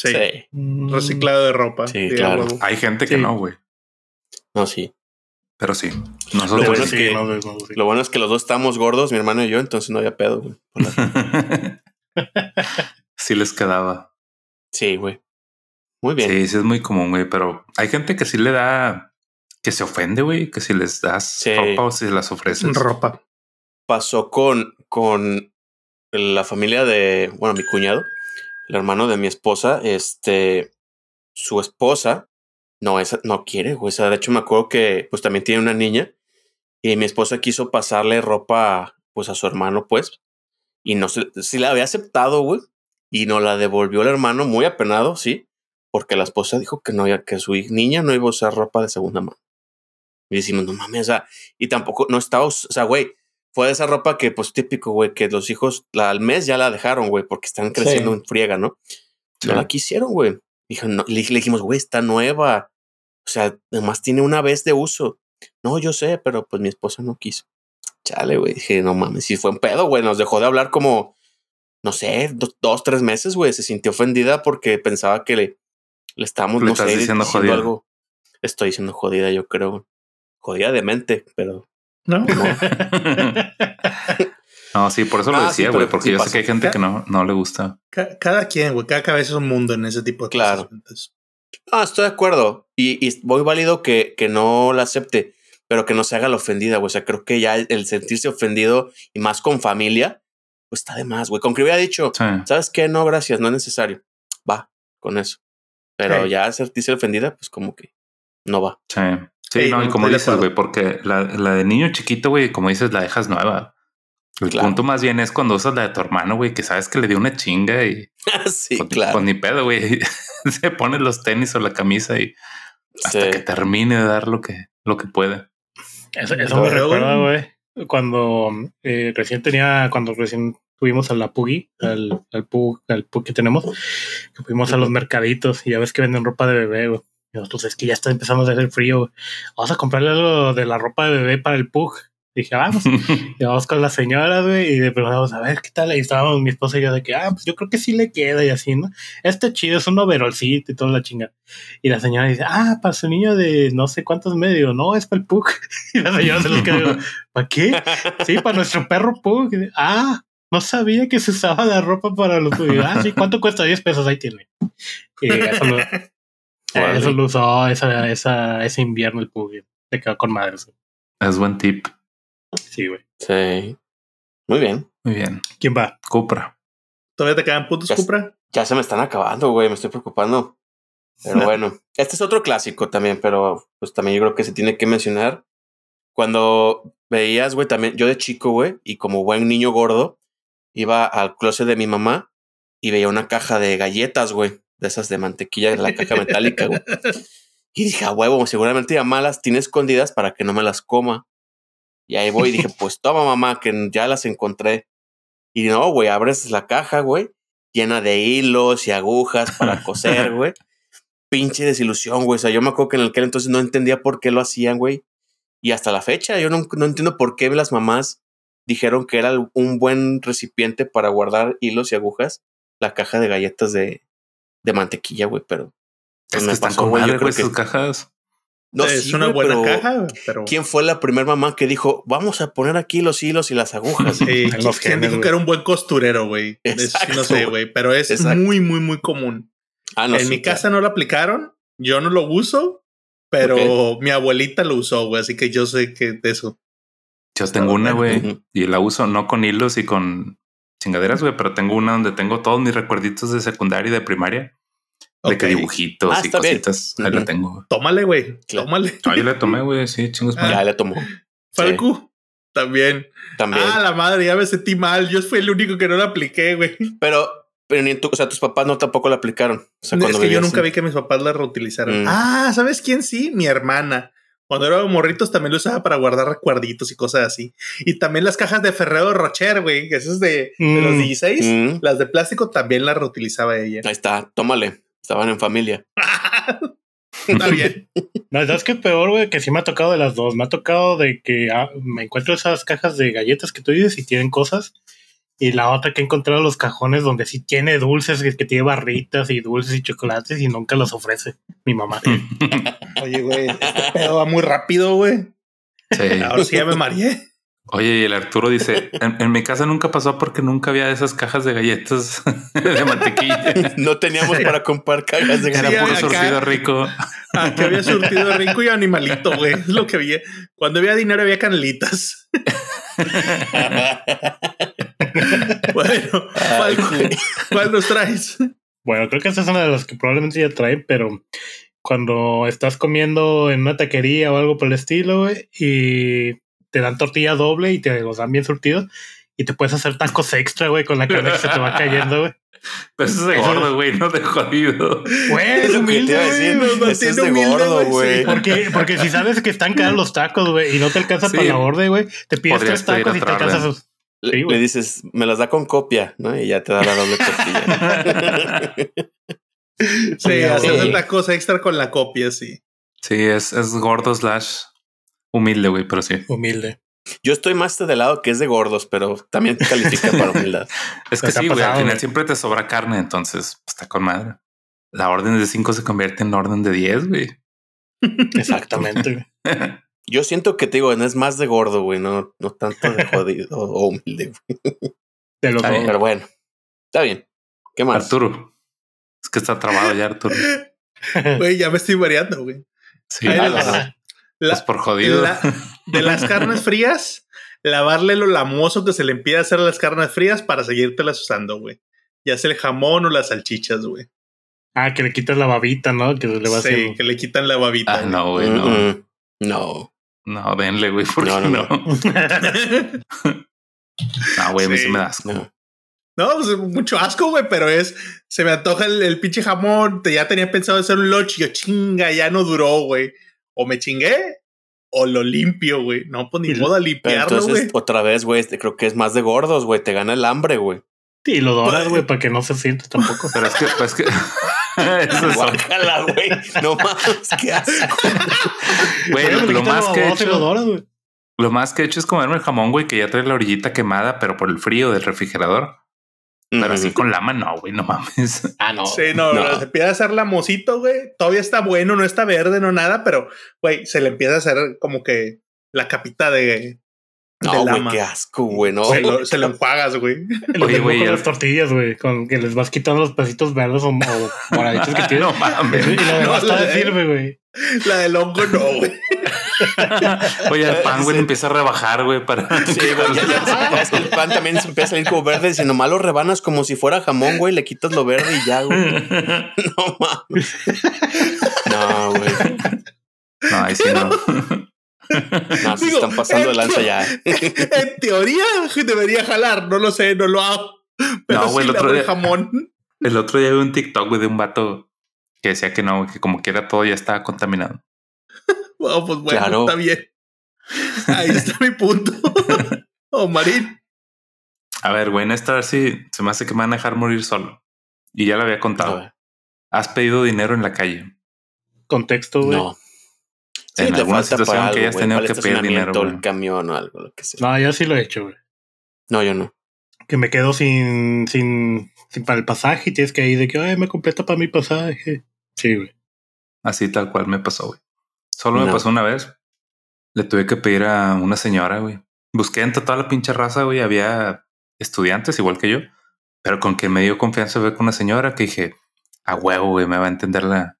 Sí. Sí. Reciclado de ropa. Sí, claro. Hay gente que Sí. no, güey. No, sí. Pero sí. Lo Nosotros bueno es sí. que- no, no, no, sí. Lo bueno es que los dos estamos gordos, mi hermano y yo, entonces no había pedo, güey. Sí les quedaba. Sí, güey. Muy bien. Sí, sí es muy común, güey. Pero hay gente que sí le da... Que se ofende, güey. Que si les das Sí. ropa o si las ofreces. Ropa. Pasó con, con la familia de, bueno, mi cuñado, el hermano de mi esposa, este, su esposa, no, esa no quiere, güey. O sea, de hecho me acuerdo que pues también tiene una niña y mi esposa quiso pasarle ropa pues a su hermano, pues, y no sé, sí la había aceptado, güey, y no la devolvió el hermano muy apenado, sí, porque la esposa dijo que no, que su niña no iba a usar ropa de segunda mano. Y decimos, no mames, o sea, y tampoco, no estaba, o sea, güey, fue de esa ropa que, pues, típico, güey, que los hijos la, al mes ya la dejaron, güey, porque están creciendo Sí. en friega, ¿no? Sí. No la quisieron, güey. Dijo, no, le, le dijimos, güey, está nueva. O sea, además tiene una vez de uso. No, yo sé, pero pues mi esposa no quiso. Chale, güey. Dije, no mames, si fue un pedo, güey. Nos dejó de hablar como, no sé, do- dos, tres meses, güey. Se sintió ofendida porque pensaba que le, le estábamos, Le no estás sé, diciendo jodida. algo. Estoy diciendo jodida, yo creo. Jodida de mente, pero ¿No? no, sí, por eso lo Ah, decía, güey. porque sí yo sé que hay gente que no, no le gusta. Ca- cada quien, güey. Cada cabeza es un mundo en ese tipo de Claro. cosas. Ah, estoy de acuerdo. Y, y muy válido que, que no la acepte, pero que no se haga la ofendida, güey. O sea, creo que ya el, el sentirse ofendido y más con familia, pues está de más, güey. Con que hubiera dicho, Sí. ¿sabes qué? No, gracias, no es necesario. Va con eso. Pero Sí. ya sentirse ofendida, pues como que no va. Sí. Sí, Sí, no, y como dices, güey, porque la, la de niño chiquito, güey, como dices, la dejas nueva. El Claro. punto más bien es cuando usas la de tu hermano, güey, que sabes que le dio una chinga y sí, pues, claro. pues ni pedo, güey. Se pone los tenis o la camisa y hasta Sí. que termine de dar lo que, lo que puede. Eso, eso me recuerda, güey, cuando eh, recién tenía, cuando recién fuimos a la Pugi, al, al Pug, al Pug que tenemos, que fuimos a los mercaditos y ya ves que venden ropa de bebé, güey. Y nosotros es que ya está empezando a hacer frío. Vamos a comprarle algo de la ropa de bebé para el Pug. Dije, vamos. y vamos con la señora, güey, y le preguntamos, a ver, ¿qué tal? Y estábamos mi esposa y yo de que, ah, pues yo creo que sí le queda y así, ¿no? Este chido, es un overolcito y toda la chinga. Y la señora dice, ah, para su niño de no sé cuántos medios, no, es para el Pug. y la señora se los quedó, ¿para qué? Sí, para nuestro perro Pug. Ah, no sabía que se usaba la ropa para los Pug. Ah, sí, ¿cuánto cuesta? 10 pesos, ahí tiene. Y eso lo, Órale. eso lo usó esa, esa, ese invierno el Pug. Se quedó con madres. güey. Es buen tip. Sí, güey. Sí. Muy bien. Muy bien. ¿Quién va? Cupra. ¿Todavía te quedan puntos, Ya- Cupra? Ya se me están acabando, güey. Me estoy preocupando. Pero bueno, este es otro clásico también, pero pues también yo creo que se tiene que mencionar. Cuando veías, güey, también yo de chico, güey, y como buen niño gordo, iba al closet de mi mamá y veía una caja de galletas, güey, de esas de mantequilla, la caja metálica, güey. Y dije, a huevo, seguramente mi mamá las tiene escondidas para que no me las coma. Y ahí voy y dije, pues toma, mamá, que ya las encontré. Y no, güey, abres la caja, güey, llena de hilos y agujas para coser, güey. Pinche desilusión, güey. O sea, yo me acuerdo que en aquel entonces no entendía por qué lo hacían, güey. Y hasta la fecha, yo no, no entiendo por qué las mamás dijeron que era un buen recipiente para guardar hilos y agujas, la caja de galletas de, de mantequilla, güey, pero. Es que están con madre, güey, sus cajas. No, es una buena caja, pero. ¿Quién fue la primera mamá que dijo, vamos a poner aquí los hilos y las agujas? Sí, ¿quién dijo que era un buen costurero, güey? No sé, güey, pero es muy, muy, muy común. Ah, no, en mi casa no lo aplicaron, yo no lo uso, pero mi abuelita lo usó, güey, así que yo sé que de eso. Yo tengo una, güey, y la uso no con hilos y con chingaderas, güey, pero tengo una donde tengo todos mis recuerditos de secundaria y de primaria. De que dibujitos ah, y cositas. Ahí la tengo. Tómale, güey. Tómale. Ahí la tomé, güey. Sí, chingos. Ah, ya la tomó. Falcu. También. También. Ah, la madre, ya me sentí mal. Yo fui el único que no la apliqué, güey. Pero, pero ni tú, o sea, tus papás no tampoco la aplicaron. O sea, es que yo nunca vi que mis papás la reutilizaran. Mm. Ah, ¿sabes quién sí? Mi hermana. Cuando era morritos también lo usaba para guardar recuerditos y cosas así. Y también las cajas de Ferrero Rocher, güey, que esas de, de los 16, mm. mm. las de plástico también las reutilizaba ella. Ahí está, tómale. Estaban en familia. Está bien. La verdad es que peor, güey, que sí me ha tocado de las dos. Me ha tocado de que ah, me encuentro esas cajas de galletas que tú dices y tienen cosas. Y la otra que he encontrado los cajones donde sí tiene dulces, que, tiene barritas y dulces y chocolates y nunca los ofrece mi mamá. Oye, güey, este pedo va muy rápido, güey. Sí. Ahora sí ya me mareé. Oye, y el Arturo dice, en, mi casa nunca pasó porque nunca había esas cajas de galletas de mantequilla. no teníamos para comprar cajas de galletas. Era puro surtido rico. Aquí había surtido rico y animalito, güey. Es lo que había. Cuando había dinero había canelitas. bueno, ¿cuál, nos traes? Bueno, creo que esa es una de las que probablemente ya traen, pero cuando estás comiendo en una taquería o algo por el estilo, güey, y te dan tortilla doble y te los dan bien surtidos y te puedes hacer tacos extra, güey, con la carne que se te va cayendo, güey. Pero eso es de gordo, güey, no de jodido. Güey, es humilde, güey. Eso es de gordo, güey. Porque, porque si sabes que están caros los tacos, güey, y no te alcanza para la orden, güey, te pides tres tacos y te alcanzas le, dices, me las da con copia, ¿no? Y ya te da la doble tortilla. sí, haces la cosa extra con la copia, sí. Sí, es, es gordo slash Humilde, güey, pero sí. Humilde. Yo estoy más de lado que es de gordos, pero también califica para humildad. es que sí, güey, al final siempre te sobra carne, entonces pues, está con madre. La orden de 5 se convierte en orden de 10, güey. Exactamente. Yo siento que te digo, no es más de gordo, güey, no, no tanto de jodido o humilde. De lo Pero bueno, está bien. ¿Qué más? Arturo. Es que está trabado ya, Arturo. Güey, ya me estoy variando, güey. Sí, pues por jodido. de las carnes frías, lavarle lo lamoso que se le impide hacer las carnes frías para seguírtelas usando, güey. Ya sea el jamón o las salchichas, güey. Ah, que le quitas la babita, ¿no? Que le va sí, que le quitan la babita. Ah, no, güey, no. No. No, denle, güey, ¿por no, no, no? No, güey, a mí sí me da asco. No. pues mucho asco, güey, pero es. Se me antoja el, pinche jamón. Ya tenía pensado hacer un lunch y yo, chinga, ya no duró, güey o me chingué o lo limpio, güey. No, pues ni modo a limpiarlo, entonces, otra vez, güey, este, creo que es más de gordos, güey. Te gana el hambre, güey. Sí, lo doras, güey, para que no se siente tampoco. Pero es que, pues que. Eso es güey. No mames, qué asco. Güey, lo, más que he hecho. Lo, lo más que he hecho es comerme el jamón, güey, que ya trae la orillita quemada, pero por el frío del refrigerador. Pero así con lama, no, güey, no mames. Ah, no. Sí, no, no. se empieza a hacer lamosito, güey. Todavía está bueno, no está verde, no nada, pero, güey, se le empieza a hacer como que la capita de. No, güey, qué asco, güey, no. Se lo, se lo enjuagas, güey. Oye, güey. Con las tortillas, güey, con que les vas quitando los pesitos verdes o, moraditos que tienen. No mames. Y la demás no, sirve, güey. La del hongo no, güey. Oye, el pan, güey, empieza a rebajar, güey, para. Sí, güey, ya, es que el pan también se empieza a salir como verde. Si nomás lo rebanas como si fuera jamón, güey, le quitas lo verde y ya, güey. No mames. No, güey. No, ahí sí no. No, se están pasando de lanza ya. En teoría debería jalar, no lo sé, no lo hago. Pero no, güey, el otro día, jamón. El otro día vi un TikTok, güey, de un vato que decía que no, que como quiera todo ya estaba contaminado. Bueno, pues bueno, está bien. Ahí está mi punto. oh, Marín. A ver, güey, en esta sí se me hace que me van a dejar morir solo. Y ya lo había contado. Has pedido dinero en la calle. Contexto, güey. No. En alguna situación que hayas tenido que pedir dinero. el camión o algo, lo que sea. No, yo sí lo he hecho, güey. No, yo no. que me quedo sin, sin, sin para el pasaje y tienes que ir de que, ay, me completa para mi pasaje. Sí, güey. Así tal cual me pasó, güey. Solo me pasó una vez. Le tuve que pedir a una señora, güey. Busqué entre toda la pinche raza, güey. Había estudiantes igual que yo, pero con que me dio confianza ver con una señora que dije, a huevo, güey, me va a entender la,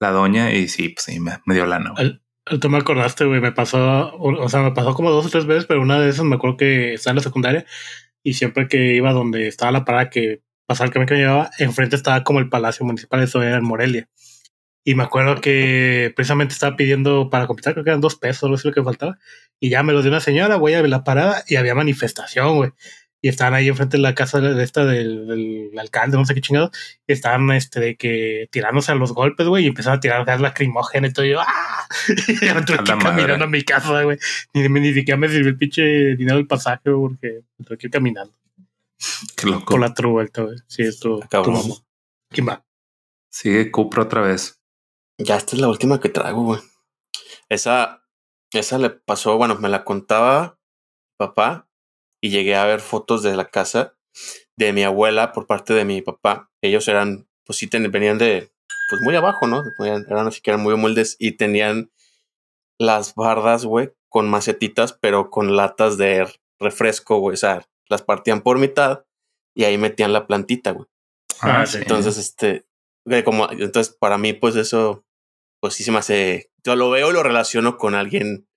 la doña. Y sí, pues sí, me, dio lana, güey. Tú me acordaste, güey, me pasó, o sea, me pasó como dos o tres veces, pero una de esas me acuerdo que estaba en la secundaria y siempre que iba donde estaba la parada que pasaba el camino que me llevaba, enfrente estaba como el Palacio Municipal, eso era en Morelia. Y me acuerdo que precisamente estaba pidiendo para completar, creo que eran dos pesos, no sé lo que faltaba. Y ya me lo dio una señora, voy a ver la parada y había manifestación, güey y estaban ahí enfrente de la casa de esta del, alcalde, no sé qué chingados, y estaban este, de que tirándose a los golpes, güey, y empezaron a tirar gas lacrimógeno y todo, y yo, ¡ah! Y yo tuve que caminando a mi casa, güey. Ni, ni, siquiera me sirvió el pinche dinero del pasaje, porque tuve que ir caminando. Qué loco. Por la true güey. Sí, esto. ¿Quién va? Sigue Cupra otra vez. Ya, esta es la última que traigo, güey. Esa, esa le pasó, bueno, me la contaba papá y llegué a ver fotos de la casa de mi abuela por parte de mi papá. Ellos eran, pues sí, venían de, pues muy abajo, ¿no? Eran así que eran muy humildes y tenían las bardas, güey, con macetitas, pero con latas de refresco, güey. O sea, las partían por mitad y ahí metían la plantita, güey. Ah, ah sí. Entonces, este, como, entonces para mí, pues eso, pues sí se me hace, yo lo veo y lo relaciono con alguien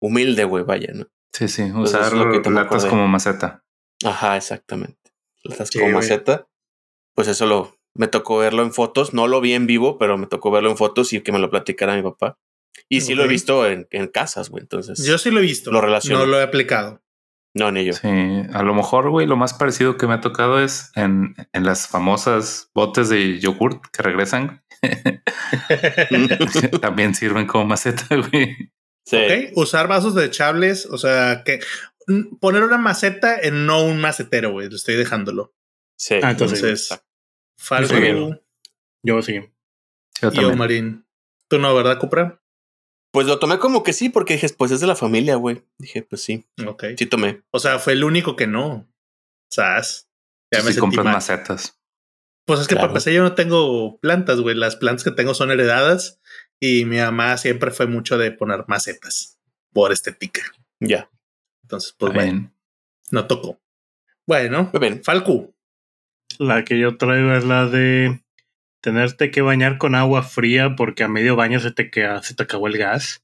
humilde, güey, vaya, ¿no? Sí, sí, usar latas como maceta. Ajá, exactamente. Latas como maceta. Pues eso lo me tocó verlo en fotos. No lo vi en vivo, pero me tocó verlo en fotos y que me lo platicara mi papá. Y sí lo he visto en, en casas, güey. Entonces. Yo sí lo he visto. Lo relaciono. No lo he aplicado. No, ni yo. Sí, a lo mejor, güey, lo más parecido que me ha tocado es en, en las famosas botes de yogurt que regresan. También sirven como maceta, güey. Usar vasos desechables, o sea, que poner una maceta en no un macetero, güey. Estoy dejándolo. Sí. Ah, entonces, Falco. Yo sí. Yo, yo Marín. Tú no, ¿verdad, Cupra? Pues lo tomé como que sí, porque dije, pues es de la familia, güey. Dije, pues sí. Ok. Sí tomé. O sea, fue el único que no. ¿Sabes? Ya me compras macetas. Pues es que para empezar yo no tengo plantas, güey. Las plantas que tengo son heredadas y mi mamá siempre fue mucho de poner macetas por estética. Ya. Entonces, pues bueno, no tocó. Bueno, bien. Falcu. La que yo traigo es la de tenerte que bañar con agua fría porque a medio baño se te queda, se te acabó el gas.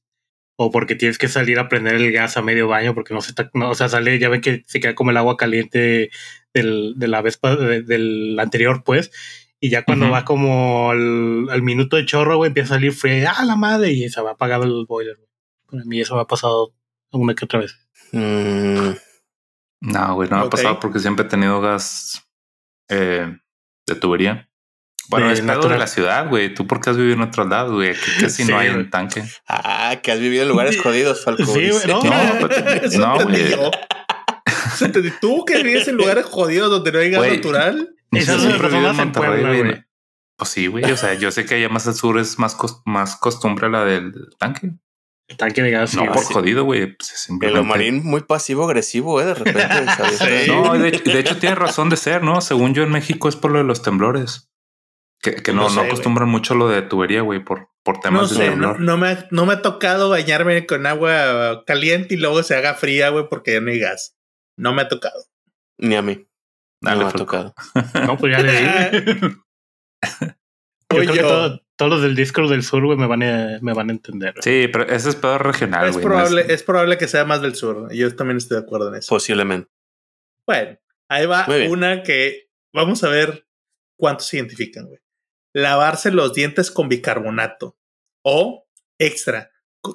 O porque tienes que salir a prender el gas a medio baño porque no se te, no, o sea, sale, ya ven que se queda como el agua caliente del, de la vez del anterior, pues y ya cuando va como al, minuto de chorro, güey, empieza a salir frío. ¡Ah, la madre! Y se va apagado el boiler. Güey. A mí eso me ha pasado una que otra vez. Mm. No, güey, no me ha pasado porque siempre he tenido gas eh, de tubería. Bueno, es pedo de la ciudad, güey. ¿Tú por qué has vivido en otro lado, güey? Aquí casi no hay un tanque. Ah, que has vivido en lugares jodidos, Falco. Sí, güey. No, no, güey. ¿Tú que vives en lugares jodidos donde no hay gas natural? Esas son personas en Puebla, güey. Pues sí, güey. O sea, yo sé que allá más al sur es más, más costumbre la del tanque. El tanque de gas. No, por jodido, güey. Pues el marín muy pasivo-agresivo, ¿eh? De repente. No, de, hecho tiene razón de ser, ¿no? Según yo en México es por lo de los temblores. Que, que no, no, acostumbran mucho lo de tubería, güey, por, por temas no de temblor. No, me ha, no me ha tocado bañarme con agua caliente y luego se haga fría, güey, porque ya no hay gas. No me ha tocado. Ni a mí no me ha tocado. no, pues ya le Yo creo que todos los del Discord del sur, güey, me van a, me van a entender. Sí, pero ese es pedo regional, es Probable, es... probable que sea más del sur. Yo también estoy de acuerdo en eso. Posiblemente. Bueno, ahí va una que vamos a ver cuántos se identifican, güey. Lavarse los dientes con bicarbonato. O, extra,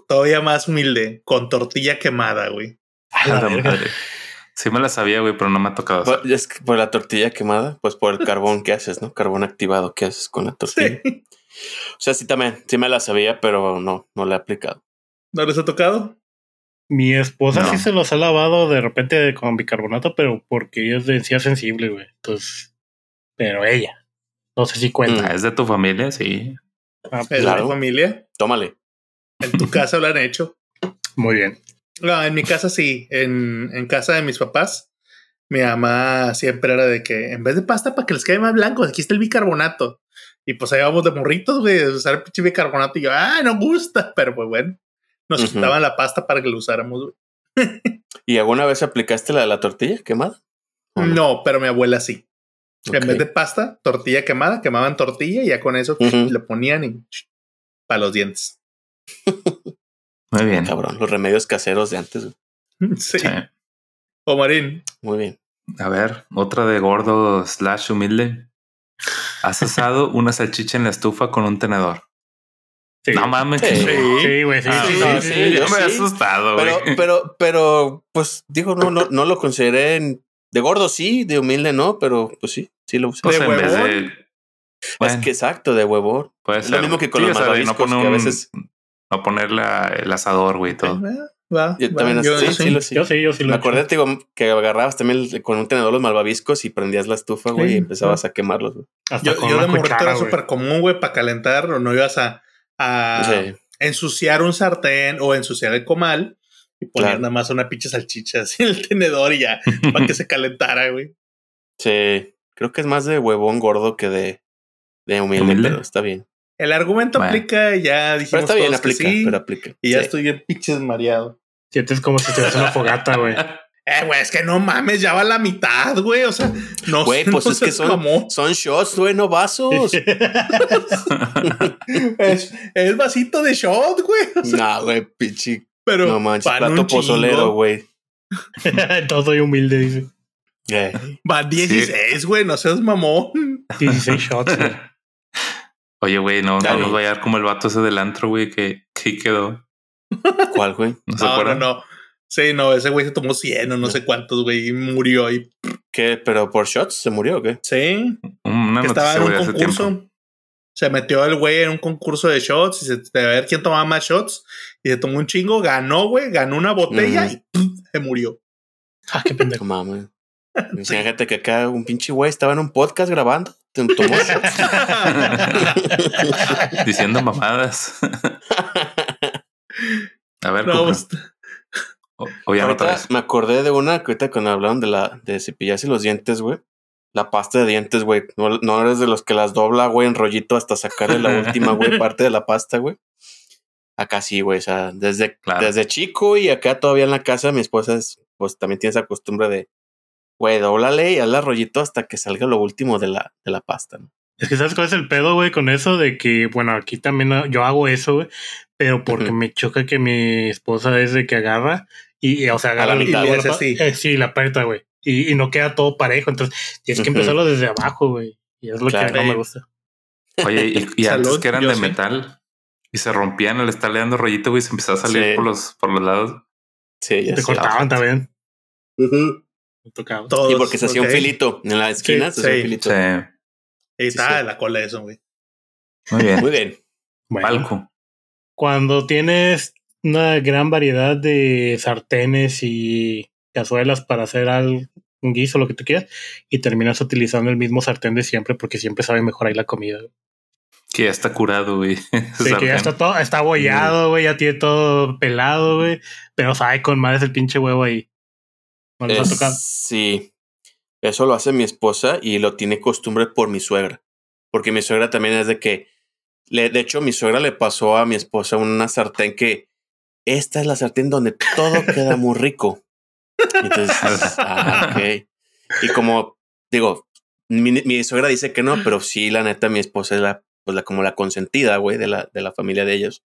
todavía más humilde, con tortilla quemada, güey. Sí me la sabía, güey, pero no me ha tocado. Por, es por la tortilla quemada, pues por el carbón que haces, ¿no? Carbón activado que haces con la tortilla. Sí. O sea, sí también, sí me la sabía, pero no, no la he aplicado. ¿No les ha tocado? Mi esposa sí se los ha lavado de repente con bicarbonato, pero porque ella es de encía sensible, güey. Entonces, pero ella. No sé si cuenta. Ah, ¿Es de tu familia? Sí. Ah, ¿Es de tu familia? Tómale. En tu casa lo han hecho. Muy bien. No, en mi casa sí, en, en casa de mis papás. mi mamá siempre era de que en vez de pasta para que les quede más blancos, aquí está el bicarbonato. Y pues ahí vamos de morritos, güey, usar el pinche bicarbonato. Y yo, ah, no gusta, pero pues bueno, nos quitaban la pasta para que lo usáramos, güey. ¿Y alguna vez aplicaste la de la tortilla quemada? No? pero mi abuela sí. En vez de pasta, tortilla quemada, quemaban tortilla y ya con eso le ponían y para los dientes. Muy bien. Cabrón, los remedios caseros de antes. Sí. O Marín. Muy bien. A ver, otra de gordo slash humilde. Has asado una salchicha en la estufa con un tenedor. No mames. Sí, sí, güey. Sí, ah, sí, yo me he asustado, pero, pero, pero, pues digo, no, no, no lo consideré de gordo, sí, de humilde, no, pero pues sí, sí lo usé. Pues ¿De huevón? Es que exacto, de huevón. Puede ser. Lo mismo que con los no que a veces. No poner el asador, güey, todo. Va, yo también yo, sí, sí, sí, yo sí, yo sí lo Me acordé digo, que agarrabas también con un tenedor los malvaviscos y prendías la estufa, güey, y empezabas a quemarlos. Güey. Hasta yo, yo de morrito era súper común, güey, para calentar, o no ibas a, a ensuciar un sartén o ensuciar el comal y poner nada más una pinche salchicha así en el tenedor y ya, para que se calentara, güey. Sí, creo que es más de huevón gordo que de, de humilde, pero está bien. El argumento aplica, ya dijimos. Pero está bien, aplica, pero aplica. Y ya estoy bien pinches mareado. Sientes como si te das una fogata, güey. Eh, güey, es que no mames, ya va la mitad, güey. O sea, no Güey, pues es que son, son shots, güey, no vasos. es vasito de shot, güey. no, güey, pinche. Pero no manches, plato pozolero, güey. Todo soy humilde, dice. Eh. Va 16, güey, no seas mamón. 16 shots, güey. Oye, güey, no, no nos va a dar como el vato ese del antro, güey, que, que quedó. ¿Cuál, güey? No, no, no, no, Sí, no, ese güey se tomó 100 o no, sé cuántos, güey, y murió ahí. ¿Qué? ¿Pero por shots se murió o qué? Sí. que estaba en un concurso. Se metió el güey en un concurso de shots y se a ver quién tomaba más shots. Y se tomó un chingo, ganó, güey, ganó una botella y se murió. Ah, qué pendejo. Fíjate que acá un pinche güey estaba en un podcast grabando. Tomó shots. Diciendo mamadas. A ver, no, pues, o, ya ahorita me acordé de una que ahorita cuando hablaron de la de cepillarse los dientes, güey. La pasta de dientes, güey. No, no, eres de los que las dobla, güey, en rollito hasta sacarle la última, güey, parte de la pasta, güey. Acá sí, güey. O sea, desde, desde chico y acá todavía en la casa, mi esposa es, pues también tiene esa costumbre de, güey, doblale y hazla rollito hasta que salga lo último de la, de la pasta, ¿no? Es que sabes cuál es el pedo, güey, con eso de que, bueno, aquí también yo hago eso, güey, pero porque me choca que mi esposa es de que agarra y, o sea, agarra la mitad, y así. Eh, sí, la aprieta, güey. Y, y, no queda todo parejo, entonces tienes que empezarlo desde abajo, güey. Y es lo que no me gusta. Oye, y, antes que eran de metal y se rompían al estarle dando rollito, güey, se empezaba a salir por los por los lados. Sí, ya Te cortaban también. Uh -huh. Todos, y porque se hacía un filito en la esquina, se hacía un filito. Sí. Ahí está la cola de eso, güey. Muy bien. Muy bien. Bueno, Cuando tienes una gran variedad de sartenes y cazuelas para hacer algo, un guiso, lo que tú quieras, y terminas utilizando el mismo sartén de siempre porque siempre sabe mejor ahí la comida. Que ya está curado, güey. Sí, que ya está todo, está abollado, güey, ya tiene todo pelado, güey, pero sabe con madres el pinche huevo ahí. Sí, eso lo hace mi esposa y lo tiene costumbre por mi suegra. Porque mi suegra también es de que, le, de hecho, mi suegra le pasó a mi esposa una sartén que esta es la sartén donde todo queda muy rico. Entonces, ah, ok. Y como digo, mi, mi, suegra dice que no, pero sí, la neta, mi esposa es la, pues la, como la consentida, güey, de la, de la familia de ellos.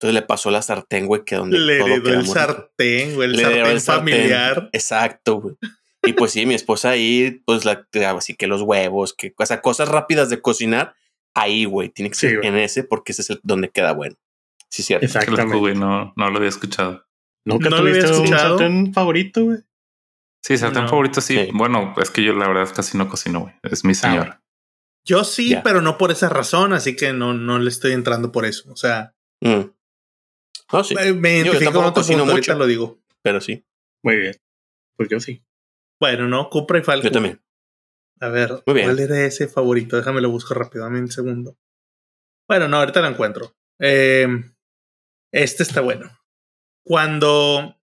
Entonces le pasó la sartén, güey, que donde le todo el sartén, güey, el sartén familiar. Exacto, güey. Y pues sí, mi esposa ahí, pues la, así que los huevos, que, o sea, cosas rápidas de cocinar, ahí, güey, tiene que ser en ese porque ese es el donde queda bueno. Sí, cierto. Exactamente. no, no lo había escuchado. ¿Nunca no tuviste había escuchado? un sartén favorito, güey? Sí, sartén favorito sí. Bueno, es que yo la verdad casi no cocino, güey. Es mi ah, señora. Yo sí, pero no por esa razón, así que no, no le estoy entrando por eso. O sea, mm. Oh, sí. me, identifico con otro punto, mucho, lo digo. Pero sí. Muy bien. Pues yo sí. Bueno, no, Cupra y Falco. Yo también. A ver, ¿cuál era ese favorito? Déjame lo busco rápidamente un segundo. Bueno, no, ahorita lo encuentro. Eh, este está bueno. Cuando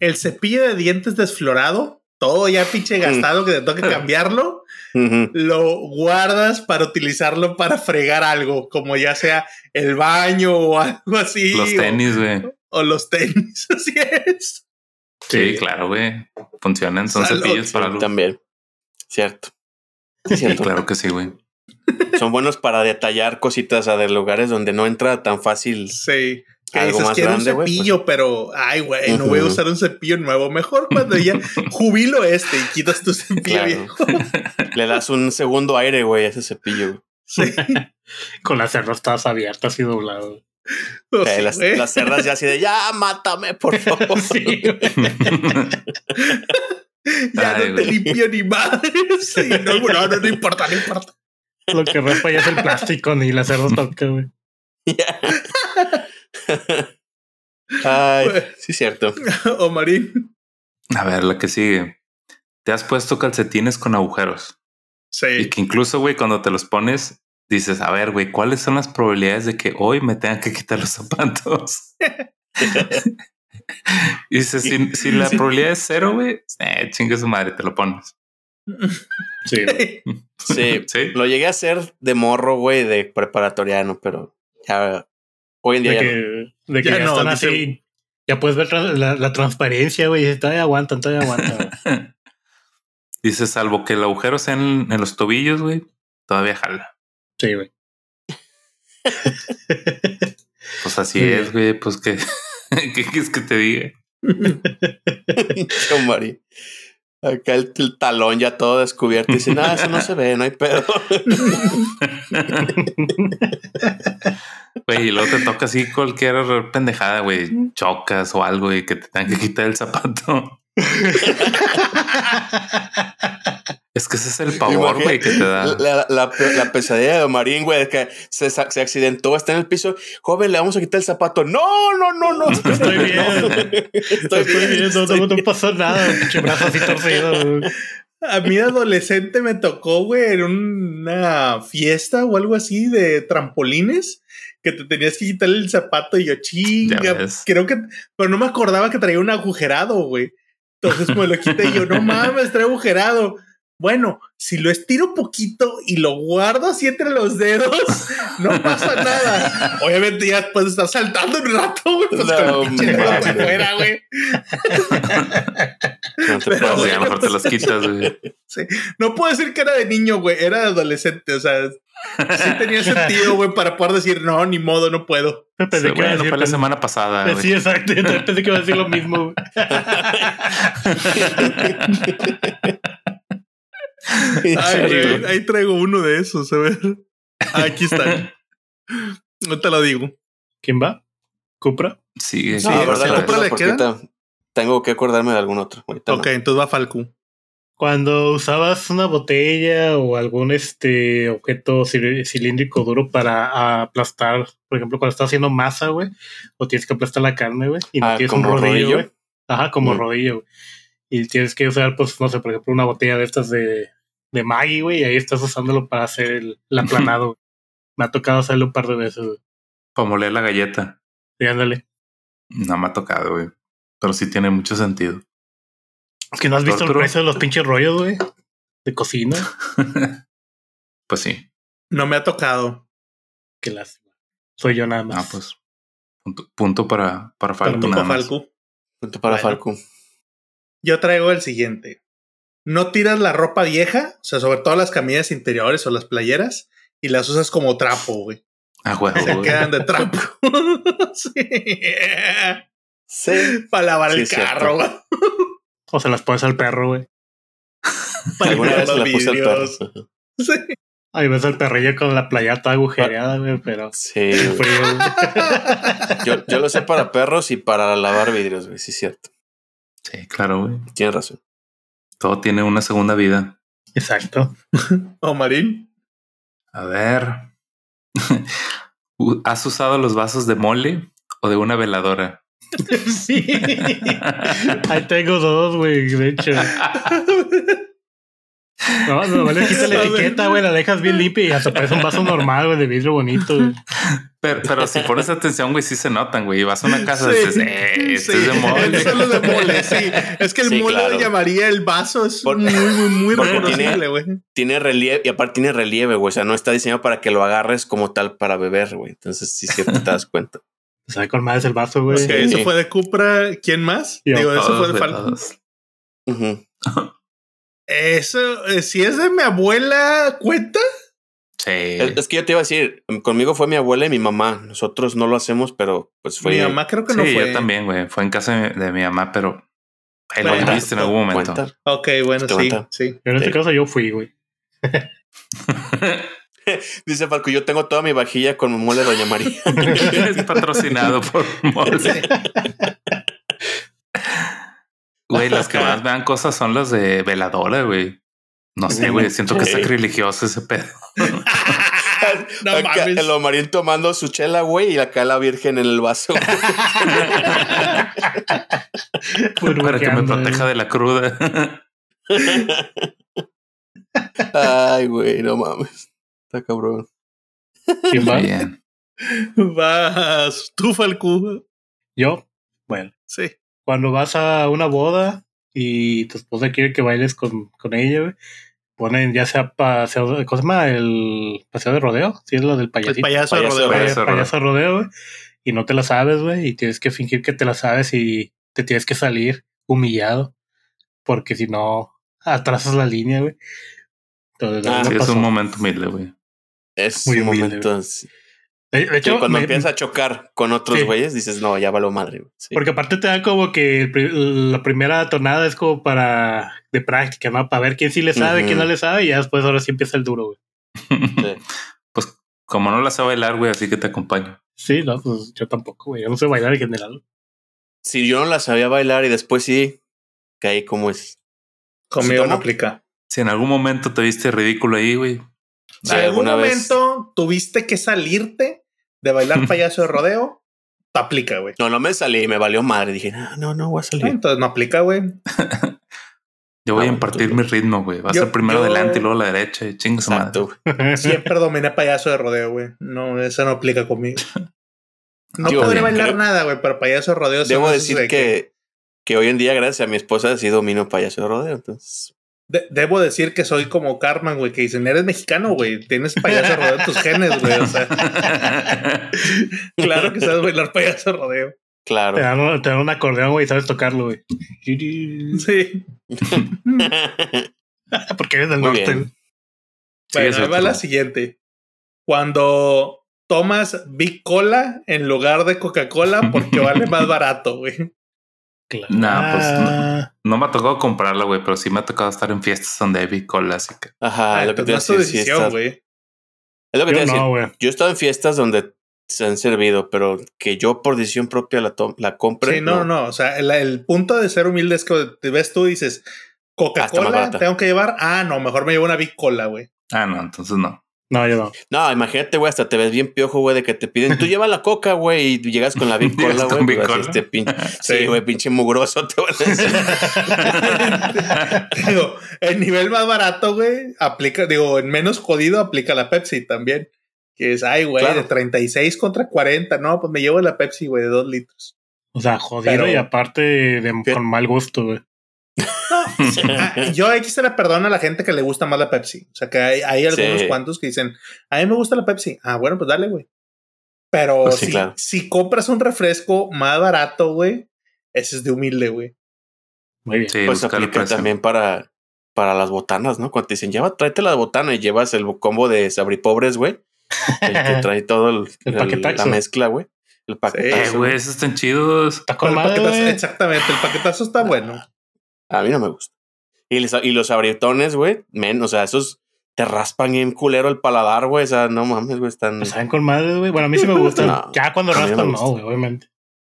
el cepillo de dientes desflorado todo ya pinche gastado que te toca cambiarlo, lo guardas para utilizarlo para fregar algo, como ya sea el baño o algo así. Los tenis, güey. O, los tenis, así es. Sí, claro, güey. Funcionan, son cepillos para algo. También. Cierto. Cierto. claro que sí, güey. Son buenos para detallar cositas a de lugares donde no entra tan fácil. Sí. Que algo dices, más quiero un pues. cepillo, pero ay, güey, no voy a usar un cepillo nuevo. Mejor cuando ya jubilo este y quitas tu cepillo viejo. Le das un segundo aire, güey, a ese cepillo. Sí. Con las cerdas todas abiertas y dobladas. Eh, las, las, cerdas ya así de ya mátame, por favor. Sí, ya no te limpio ni más. Sí, no, no, no, no importa, no importa. Lo que raspa ya es el plástico, ni la cerda toca, güey. Ay, sí, cierto. O Marín. A ver, la que sigue. Te has puesto calcetines con agujeros. Sí. Y que incluso, güey, cuando te los pones, dices, a ver, güey, ¿cuáles son las probabilidades de que hoy me tengan que quitar los zapatos? y dices, si, la probabilidad es cero, güey, eh, chingue su madre, te lo pones. Sí. sí. sí. Lo llegué a hacer de morro, güey, de preparatoriano, pero ya hoy en día de que, De que ya, no, están así. Ya puedes ver la, transparencia, güey. Todavía aguantan, todavía aguantan. Dice, salvo que el agujero sea en, los tobillos, güey, todavía jala. Sí, güey. pues así es, güey. Pues que, ¿qué quieres que te diga? Mari. Acá el, talón ya todo descubierto. Y dice, no, eso no se ve, no hay pedo. Güey, y luego te toca así cualquier pendejada, güey. Chocas o algo y que te tengan que quitar el zapato. Es que ese es el pavor, güey, que te da. La, la, la pesadilla de Marín, güey, que se, se, accidentó, está en el piso. Joven, le vamos a quitar el zapato. No, no, no, no. Estoy bien. Estoy, bien. No, no, pasó nada. brazo así torcido. A mí adolescente me tocó, güey, en una fiesta o algo así de trampolines que te tenías que quitar el zapato y yo chinga. Creo que, pero no me acordaba que traía un agujerado, güey. Entonces me lo quité y yo, no mames, trae agujerado. Bueno, si lo estiro poquito y lo guardo así entre los dedos, no pasa nada. Obviamente ya puedes estar saltando un rato, güey, pues no, con el fuera, güey. No te decir, a lo mejor te los quitas, güey. Sí. No puedo decir que era de niño, güey, era de adolescente, o sea, sí tenía sentido, güey, para poder decir, no, ni modo, no puedo. Pensé que bueno, fue la semana pasada. Sí, exacto. Pensé que iba a decir lo mismo. ahí traigo uno de esos, a ver. Aquí está. No te lo digo. ¿Quién va? ¿Cupra? Sí, sí. ¿Cupra le queda? Tengo que acordarme de algún otro. ok, entonces va Falcu. Cuando usabas una botella o algún este objeto cilíndrico duro para aplastar, por ejemplo, cuando estás haciendo masa, güey, o tienes que aplastar la carne, güey, y no ah, tienes un rodillo, güey. Ajá, como mm. rodillo, güey. Y tienes que usar, pues, no sé, por ejemplo, una botella de estas de, de Maggie, güey, y ahí estás usándolo para hacer el, aplanado. me ha tocado hacerlo un par de veces, güey. Para moler la galleta. Sí, ándale. No me ha tocado, güey. Pero sí tiene mucho sentido. Es que no has visto el precio de los pinches rollos, güey. De cocina. pues sí. No me ha tocado. Qué lástima. Soy yo nada más. Ah, pues. Punto, para, para Falco. Punto, para Falco. Punto para Falco. Yo traigo el siguiente no tiras la ropa vieja, o sea, sobre todo las camisas interiores o las playeras, y las usas como trapo, güey. Ah, güey. Se quedan de trapo. sí. Sí. Para lavar el carro, güey. O se las pones al perro, güey. Para Alguna vez la puse al perro. Sí. Ahí ves al perrillo con la playa toda agujereada, güey, pero. Sí. yo, yo lo sé para perros y para lavar vidrios, güey, sí es cierto. Sí, claro, güey. Tienes razón. Todo tiene una segunda vida. Exacto. ¿O Marín? A ver. ¿Has usado los vasos de mole o de una veladora? sí. Ahí tengo dos, güey, de hecho. No, no, le quitas la etiqueta, güey, la dejas bien limpia y hasta parece un vaso normal, güey, de vidrio bonito. Pero, pero si pones atención, güey, sí se notan, güey. Vas a una casa y dices, eh, este es de mole. Solo de mole, sí. Es que el Sí, mole claro. llamaría el vaso, es Por- muy, muy, muy reconocible, güey. Tiene relieve y aparte tiene relieve, güey. O sea, no está diseñado para que lo agarres como tal para beber, güey. Entonces, sí, sí te das cuenta. Sabe con madres el vaso, güey. Eso fue de Cupra. ¿Quién más? Yo. Digo, eso Todos, fue de Falcon. Eso, eh, si es de mi abuela, ¿cuenta? Sí. Es, es que yo te iba a decir, conmigo fue mi abuela y mi mamá. Nosotros no lo hacemos, pero pues fue. Mi mamá creo que Sí, no fue. yo también, güey. Fue en casa de, de mi mamá, pero ahí lo viste en algún momento. Cuenta. Ok, bueno, ¿Te sí, cuenta? sí. Pero en este Sí. caso yo fui, güey. Dice Falco, yo tengo toda mi vajilla con mi mole Doña María. es patrocinado por Mole. Güey, las que más me dan cosas son las de veladora, güey. No sé, güey. Siento que es sacrilegioso ese pedo. No Acá, mames. el Omarín tomando su chela, güey, y acá la virgen en el vaso. Para que me proteja de la cruda. Ay, güey, no mames. Está cabrón. ¿Quién va? Bien. Vas, tú, Falcú. Yo. Bueno, Sí. cuando vas a una boda y tu esposa quiere que bailes con, con ella, güey, ponen ya sea paseo, ¿cómo se llama? El paseo de rodeo, si es lo del El payasito. payaso de Payaso rodeo. de Paya- Payaso de payaso de rodeo, güey, y no te la sabes, güey, y tienes que fingir que te la sabes y te tienes que salir humillado, porque si no, atrasas la línea, güey. Entonces, Ah, Sí, es un momento humilde, güey. Es Muy un humilde, momento. así. De, hecho, cuando me- empiezas a chocar con otros Sí. güeyes, dices, no, ya valió madre. Sí. Porque aparte te da como que la primera tonada es como para de práctica, ¿no? Para ver quién sí le sabe, quién no le sabe, y ya después ahora sí empieza el duro, güey. Sí. Pues como no la sé bailar, güey, así que te acompaño. Sí, no, pues yo tampoco, güey. Yo no sé bailar en general. Si yo no la sabía bailar y después sí, caí como es. Conmigo ¿Sí, no aplica. Si en algún momento te viste ridículo ahí, güey. Si en algún vez- momento tuviste que salirte de bailar payaso de rodeo, te aplica, güey. No, no me salí, me valió madre. Dije, no, no, no voy a Ah, salir. Entonces no aplica, güey. Yo voy Ah, a impartir tú- mi ritmo, güey. Va a Yo- ser primero yo- adelante y luego a la derecha y su madre. Siempre dominé payaso de rodeo, güey. No, eso no aplica conmigo. No Digo, podría bailar creo- nada, güey, pero payaso de rodeo. Debo decir hace que, que hoy en día, gracias a mi esposa, sí domino payaso de rodeo. Entonces, De- debo decir que soy como Carmen, güey, que dicen, eres mexicano, güey. Tienes payaso de rodeo en tus genes, güey. O sea, claro que sabes bailar payaso de rodeo. Te claro. dan, un- te dan un acordeón, güey, y sabes tocarlo, güey. Sí. Porque eres del Muy norte. bien. Sí, Bueno, ahí va la siguiente. Cuando tomas Big Cola en lugar de Coca-Cola porque vale más barato, güey. Claro. Nah, pues, Ah, No me ha tocado comprarla, güey, pero sí me ha tocado estar en fiestas donde hay bicola, así que. Ajá, Ah, lo que te es lo que Yo no, he estado en fiestas donde se han servido, pero que yo por decisión propia la, la compre. Sí, no, no, O sea, el, el punto de ser humilde es que te ves tú y dices, Coca-Cola, tengo que llevar. Ah, no, mejor me llevo una Big Cola, güey. Ah, no, entonces no. No, yo no. No, imagínate, güey, hasta te ves bien piojo, güey, de que te piden, tú lleva la coca, güey, y llegas con la Big Llegas Cola, con güey. Este pinche, Sí. sí, güey, pinche mugroso te van a decir. digo, el nivel más barato, güey, aplica, digo, en menos jodido aplica la Pepsi también. Que es, ay, güey, Claro. de 36 contra 40. No, pues me llevo la Pepsi, güey, de 2 litros. O sea, jodido Pero- y aparte de, con mal gusto, güey. Ah, yo aquí se le perdona a la gente que le gusta más la Pepsi. O sea, que hay, hay algunos Sí. cuantos que dicen, a mí me gusta la Pepsi. Ah, bueno, pues dale, güey. Pero Pues sí, si, claro. si compras un refresco más barato, güey, ese es de humilde, güey. Muy bien. Sí, Pues aplica también para, para las botanas, ¿no? Cuando te dicen, lleva, tráete la botana y llevas el combo de sabripobres, güey. El que trae todo el, El el- paquetazo. la mezcla, güey. El Eh, paquetazo. güey, esos están chidos. Está con el madre, paquetazo- güey. exactamente, el paquetazo está bueno. A mí no me gusta. Y, les- y los abritones, güey, men, o sea, esos te raspan bien culero el paladar, güey. O sea, no mames, güey, están. Pues saben con madre, güey. Bueno, a mí sí me gustan. No, ya cuando raspan, no, güey, obviamente.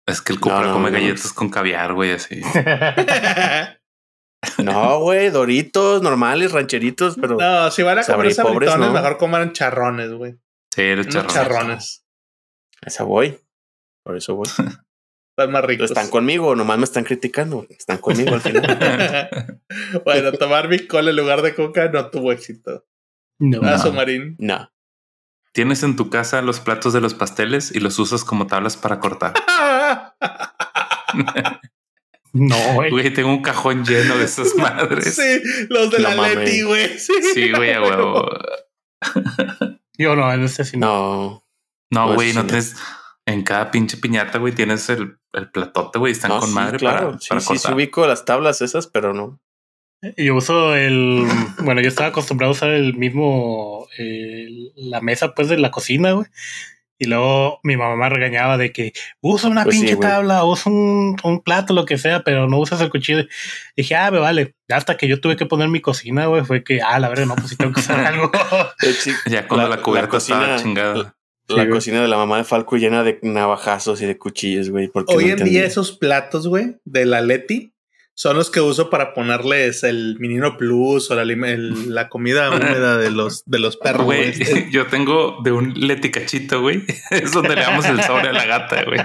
Es que el Cupra No, no, come galletas con caviar, güey, así. No, güey, doritos normales, rancheritos, pero. no, si van a comer sabritones, no. mejor coman charrones, güey. Sí, los charrones. charrones. Esa voy. Por eso voy. Están más ricos. Están conmigo, nomás me están criticando. Están conmigo al final. bueno, tomar mi cola en lugar de coca no tuvo éxito. No. Ah, Somarín. No. Tienes en tu casa los platos de los pasteles y los usas como tablas para cortar. No, güey. Güey, tengo un cajón lleno de esas madres. sí, los de No la. Leti, güey. Sí, Sí, güey, a huevo. Yo no, en este sí no. No. No, güey, no no. En cada pinche piñata, güey, tienes el, el platote, güey. Están No, con sí, madre claro. para, sí, para sí, sí, ubico las tablas esas, pero no. Yo uso el. Bueno, yo estaba acostumbrado a usar el mismo. el- la mesa, pues, de la cocina, güey. Y luego mi mamá me regañaba de que usa una Pues pinche tabla, usa un, un plato, lo que sea, pero no usas el cuchillo. dije, ah, me vale. Hasta que yo tuve que poner mi cocina, güey, fue que, ah, la verdad, no, pues sí tengo que usar algo. Eh, Ya cuando la, cubierta estaba cocina- chingada. La, Sí, cocina de la mamá de Falco llena de navajazos y de cuchillos, güey. porque Hoy no en día esos platos, güey, de la Leti son los que uso para ponerles el Menino Plus o la, lim- el- la comida húmeda de los, de los perros, güey. Güey, yo tengo de un leticachito, güey. Es donde le damos el sobre a la gata, güey.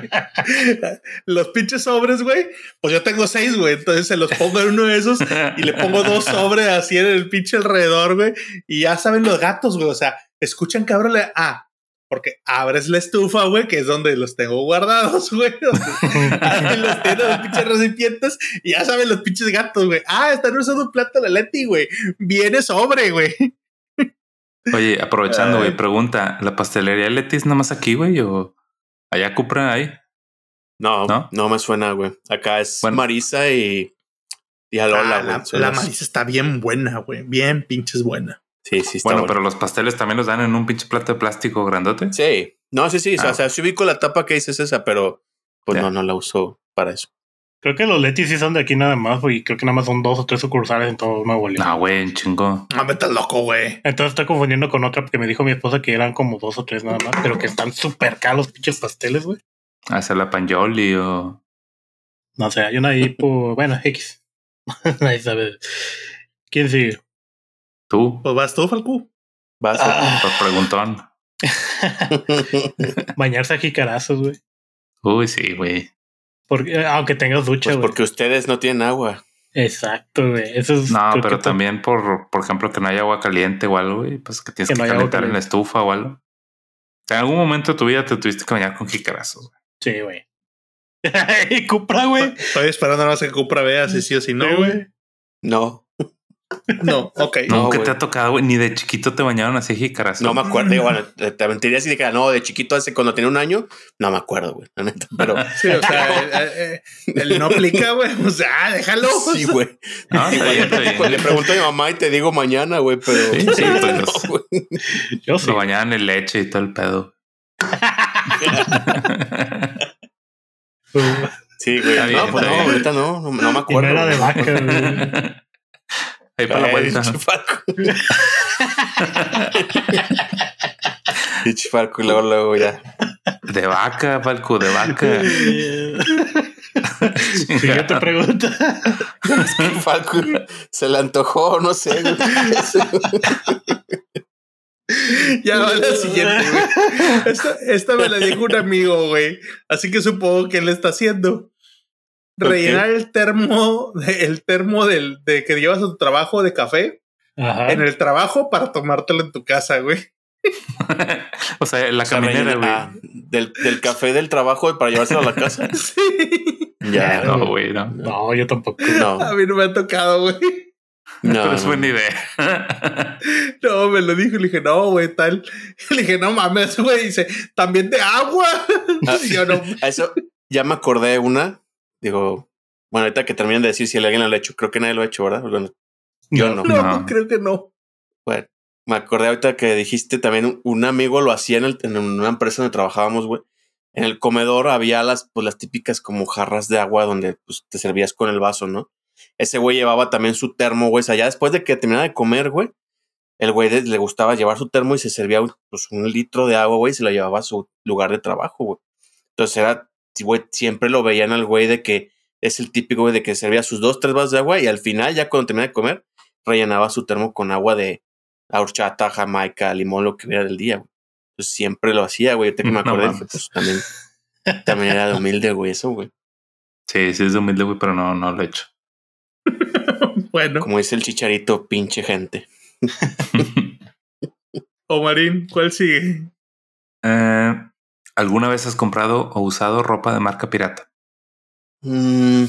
los pinches sobres, güey. Pues yo tengo seis, güey. Entonces se los pongo en uno de esos y le pongo dos sobres así en el pinche alrededor, güey. Y ya saben los gatos, güey. O sea, escuchan que abro la. Ah, porque abres la estufa, güey, que es donde los tengo guardados, güey. Ahí los tienen los pinches recipientes y ya saben los pinches gatos, güey. Ah, están usando un plato de Leti, güey. Viene sobre, güey. Oye, aprovechando, güey, pregunta: ¿la pastelería Leti es nada más aquí, güey? ¿O allá Cupra ahí? No, ¿No? no, me suena, güey. Acá es Bueno. Marisa y, y Alola, Ah, güey. la, la Marisa está bien buena, güey. Bien pinches buena. Sí, sí, está Bueno, bueno. pero los pasteles también los dan en un pinche plato de plástico grandote. Sí. No, sí, sí. Ah. O sea, sí ubico la tapa que dices esa, pero pues no, no la uso para eso. Creo que los Letis sí son de aquí nada más, güey. y Creo que nada más son dos o tres sucursales en todo Nuevo León. No, güey, chingo. No me estás loco, güey. Entonces estoy confundiendo con otra porque me dijo mi esposa que eran como dos o tres nada más, pero que están súper caros los pinches pasteles, güey. Hacer la panjoli o. No sé, hay una ahí por, bueno, X. Nadie sabe. ¿Quién sigue? Tú, Pues vas tú, Falcu. Vas. Ah, por preguntón. bañarse a jicarazos, güey. Uy, sí, güey. Porque, eh, aunque tengas ducha, pues güey. porque ustedes no tienen agua. Exacto, güey. Eso es. No, pero también por, por ejemplo, que no haya agua caliente o algo, güey, pues que tienes Que no calentar en la estufa o algo. En algún momento de tu vida te tuviste que bañar con jicarazos. güey. Sí, güey. y Cupra, güey. Estoy esperando nada más que Cupra vea si sí o si no, Sí, güey. No, No, ok. No, Nunca güey. te ha tocado, güey, ni de chiquito te bañaron así jicarazos. no me acuerdo. Digo, bueno, te mentiría si dijera, no, de chiquito hace cuando tenía un año, no me acuerdo, güey. La neta, pero Sí, o sea, él no aplica, güey. O sea, déjalo. sí, güey. No, le pregunto a mi mamá y te digo mañana, güey, pero Sí, sí, pues, no, güey. Yo sí. Lo bañaban en leche y todo el pedo. Sí, güey. Está bien, No, pues no, ahorita no, no, no me Y no acuerdo. era de vaca, güey. Ahí para la vuelta. Y Chifarco, y luego, luego ya. De vaca, Falco, de vaca. Siguiente pregunta. Falco se le antojó, no sé. güey. Ya va la siguiente, güey. Esta, esta me la dijo un amigo, güey. Así que supongo que él está haciendo. Rellenar el termo, el termo del, de que llevas a tu trabajo de café Ajá. en el trabajo para tomártelo en tu casa, güey. o sea, la O sea, caminera, güey. ah, del, del café del trabajo para llevárselo a la casa. Sí. Ya, No, güey, no. No, yo tampoco. no, A mí no me ha tocado, güey. no. Pero es buena idea. No, me lo dijo. Le dije, no, güey, tal. Le dije, no mames, güey. Dice, también de agua. Ah, Yo no. A eso ya me acordé de una. Digo, bueno, ahorita que terminen de decir si alguien lo ha hecho, creo que nadie lo ha hecho, ¿verdad? Bueno, yo no. No, No. creo que no. Bueno, me acordé ahorita que dijiste también un- un amigo lo hacía en, el- en una empresa donde trabajábamos, güey. En el comedor había las, pues, las típicas como jarras de agua donde pues, te servías con el vaso, ¿no? Ese güey llevaba también su termo, güey. O sea, ya después de que terminaba de comer, güey, el güey de- le gustaba llevar su termo y se servía pues, un litro de agua, güey, y se lo llevaba a su lugar de trabajo, güey. Entonces era, güey, siempre lo veían al güey de que es el típico güey de que servía sus dos, tres vasos de agua y al final, ya cuando terminaba de comer, rellenaba su termo con agua de horchata, jamaica, limón, lo que hubiera del día, güey. Entonces siempre lo hacía, güey. Ahorita que me No acordé, dije, pues también, también era de humilde, güey, eso, güey. Sí, sí es humilde, güey, pero no, no lo he hecho. bueno. Como dice el chicharito, pinche gente. Omarín, ¿cuál sigue? Eh, ¿Alguna vez has comprado o usado ropa de marca pirata? Mm,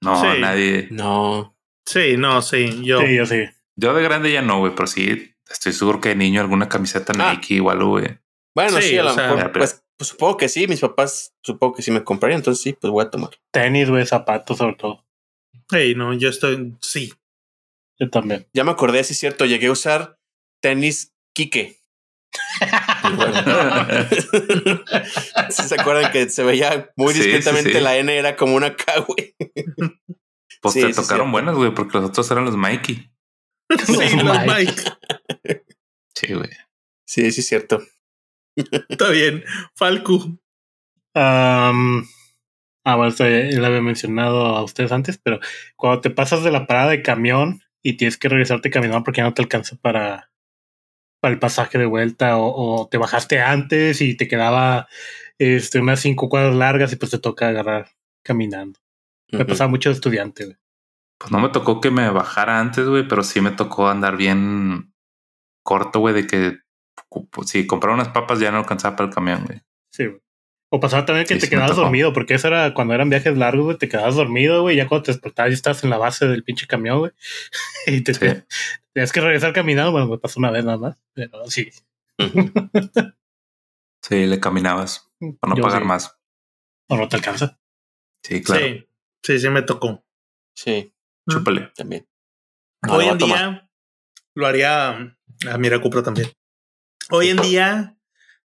No, Sí. nadie. no. Sí, no, sí, yo. Sí, yo sí. Yo de grande ya no, güey, pero sí estoy seguro que de niño alguna camiseta Ah. Nike igual, güey. Bueno, Sí, sí, a lo sea, mejor. Pues, pues supongo que sí. Mis papás supongo que sí me comprarían. Entonces sí, pues voy a tomar. Tenis, güey, zapatos sobre todo. Sí, no, yo estoy. Sí. Yo también. Ya me acordé, sí es cierto. Llegué a usar tenis Kike. ¿Sí ¿Se acuerdan que se veía muy Sí, sí, discretamente sí. la N era como una K, güey? Pues Sí, te sí, tocaron buenas, güey, porque los otros eran los Mikey. Sí, los Mike. Sí, güey. Sí, sí es cierto. Está bien. Falcu. Am, ah, bueno, esto ya lo había mencionado a ustedes antes, pero cuando te pasas de la parada de camión y tienes que regresarte caminando porque ya no te alcanza para, para el pasaje de vuelta o, o te bajaste antes y te quedaba este, unas cinco cuadras largas y pues te toca agarrar caminando. Me Ujú. pasaba mucho de estudiante, güey. Pues no me tocó que me bajara antes, güey, pero sí me tocó andar bien corto, güey, de que pues, si compraba unas papas ya no alcanzaba para el camión, güey. Sí, güey. O pasaba también que Sí, te quedabas dormido, porque eso era cuando eran viajes largos, güey, te quedabas dormido, güey, ya cuando te despertabas ya estabas en la base del pinche camión, güey. Y te, Sí. tenías que regresar caminando, bueno, me pasó una vez nada más, pero sí. Sí, le caminabas para no Yo pagar sí. más. O no te alcanza. Sí, claro. Sí. Sí, sí me tocó. Sí, Chúpale. también. Hoy en a día lo haría. Ah, mira, Cupro también. Hoy en día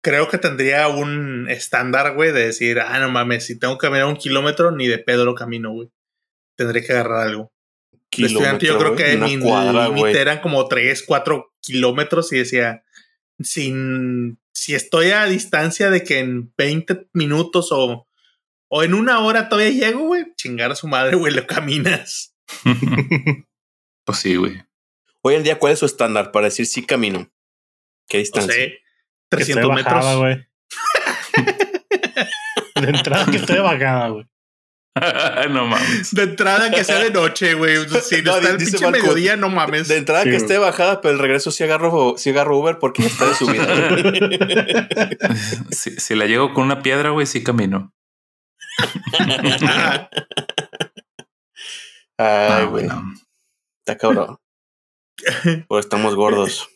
creo que tendría un estándar, güey, de decir, ah, no mames, si tengo que caminar un kilómetro, ni de pedo lo camino, güey. Tendré que agarrar algo. De estudiante yo creo que güey, mi límite eran como 3, 4 kilómetros y decía, sin, si estoy a distancia de que en 20 minutos o, o en una hora todavía llego, güey, chingar a su madre, güey, lo caminas. pues sí, güey. Hoy en día, ¿cuál es su estándar para decir sí camino? ¿Qué No distancia? sé, Que esté 300 bajada, metros. güey. De entrada que esté bajada, güey. no mames. De entrada que sea de noche, güey. Si no, No, está el pinche Marco, mediodía, no mames. De entrada Sí, que esté bajada, pero el regreso sí agarro, sí agarro Uber porque ya está de subida. si, si la llego con una piedra, güey, sí camino. Ay, güey. no. Está cabrón. Porque estamos gordos.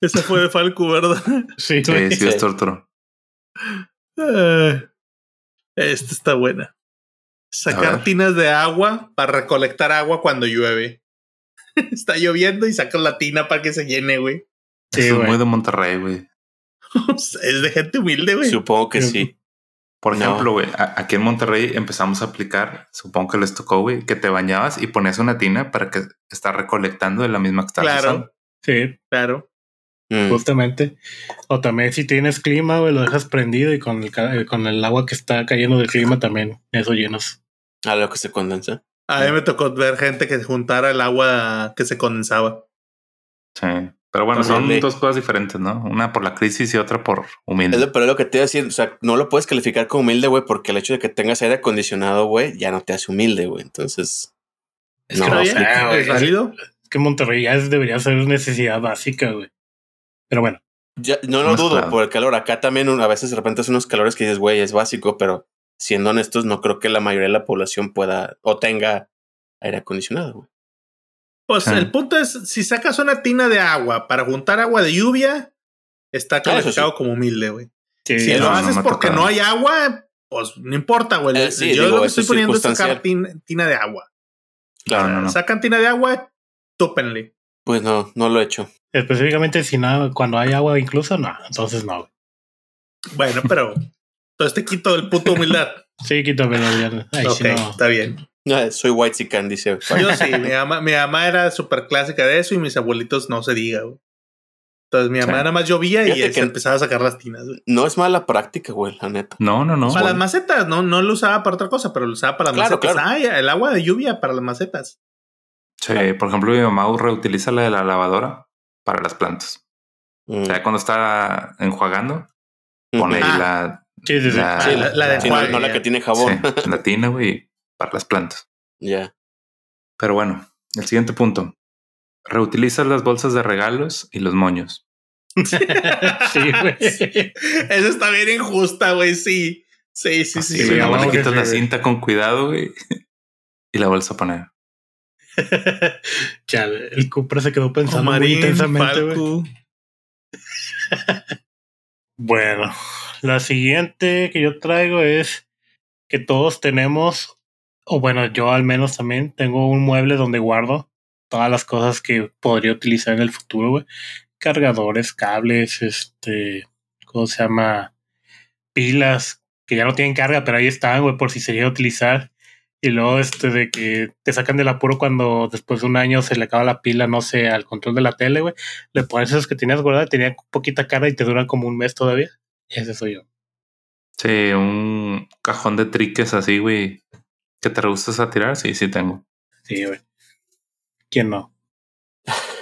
Ese fue de Falco, ¿verdad? Sí, Sí, sí, es Sí. torturo. Ah, Esta está buena. Sacar tinas de agua para recolectar agua cuando llueve. está lloviendo y sacas la tina para que se llene, güey. Sí, Eso es muy de Monterrey, güey. es de gente humilde, güey. Supongo que sí. Por No. ejemplo, güey, aquí en Monterrey empezamos a aplicar, supongo que les tocó, güey, que te bañabas y ponías una tina para que estar recolectando de la misma que estás Claro. usando. Sí, Claro. Mm. justamente. O también si tienes clima, güey, lo dejas prendido y con el, ca- eh, con el agua que está cayendo del clima también eso llenas. A lo que se condensa. A mí me tocó ver gente que juntara el agua que se condensaba. Sí. Pero bueno, También son dos cosas diferentes, ¿no? Una por la crisis y otra por humilde. Es lo, pero es lo que te iba a decir. O sea, no lo puedes calificar como humilde, güey, porque el hecho de que tengas aire acondicionado, güey, ya no te hace humilde, güey. Entonces, Es No, que. ¿Es válido? Es que Monterrey ya es- debería ser necesidad básica, güey. Pero bueno, ya, no lo dudo claro. por el calor. Acá también a veces de repente hace unos calores que dices, güey, es básico, pero siendo honestos, no creo que la mayoría de la población pueda o tenga aire acondicionado, güey. Pues Ah. el punto es, si sacas una tina de agua para juntar agua de lluvia, está Ah, calificado sí. como humilde, güey. sí, Si no, lo haces porque no hay agua, pues no importa, güey. Eh, sí, Yo digo, lo que estoy es poniendo es sacar tina de agua. Claro, no, no. Sacan tina de agua, túpenle. Pues no, no lo he hecho. específicamente si nada, cuando hay agua incluso, no, entonces no. güey. Bueno, pero entonces te quito el puto humildad. Sí, quítame la vida. Ay, ok, si no. está bien. Soy white chican, dice. Yo sí, mi mamá, mi mamá era súper clásica de eso y mis abuelitos no se diga, güey. Entonces mi mamá Sí. nada más llovía y se que- empezaba a sacar las tinas. güey. No es mala práctica, güey, la neta. No, no, no. para las macetas, no, no lo usaba para otra cosa, pero lo usaba para las Claro, macetas. claro. Ah, el agua de lluvia para las macetas. Sí, por ejemplo, mi mamá reutiliza la de la lavadora para las plantas. Mm. O sea, cuando está enjuagando, pone ahí Ah. la, Sí, sí, sí. la, Sí, la- la de no, enjuague, no la que tiene jabón. sí, la tina, güey. para las plantas. Ya. Pero bueno, el siguiente punto. Reutilizas las bolsas de regalos y los moños. sí, güey. Eso está bien injusta, güey. Sí. Sí, sí, sí. sí, le quitas la cinta con cuidado, güey. Y la vuelves a el Cupra se quedó pensando muy intensamente, bueno, la siguiente que yo traigo es que todos tenemos, o bueno, yo al menos también tengo un mueble donde guardo todas las cosas que podría utilizar en el futuro, güey. Cargadores, cables, este, ¿cómo se llama? Pilas, que ya no tienen carga, pero ahí están, güey, por si se llega a utilizar. Y luego este de que te sacan del apuro cuando después de un año se le acaba la pila, no sé, al control de la tele, güey. Le pones esos que tenías guardados, tenían poquita cara y te duran como un mes todavía. Ese soy yo. Sí, un cajón de triques así, güey. ¿Que te gustas a tirar? Sí, sí tengo. Sí, güey. ¿Quién no?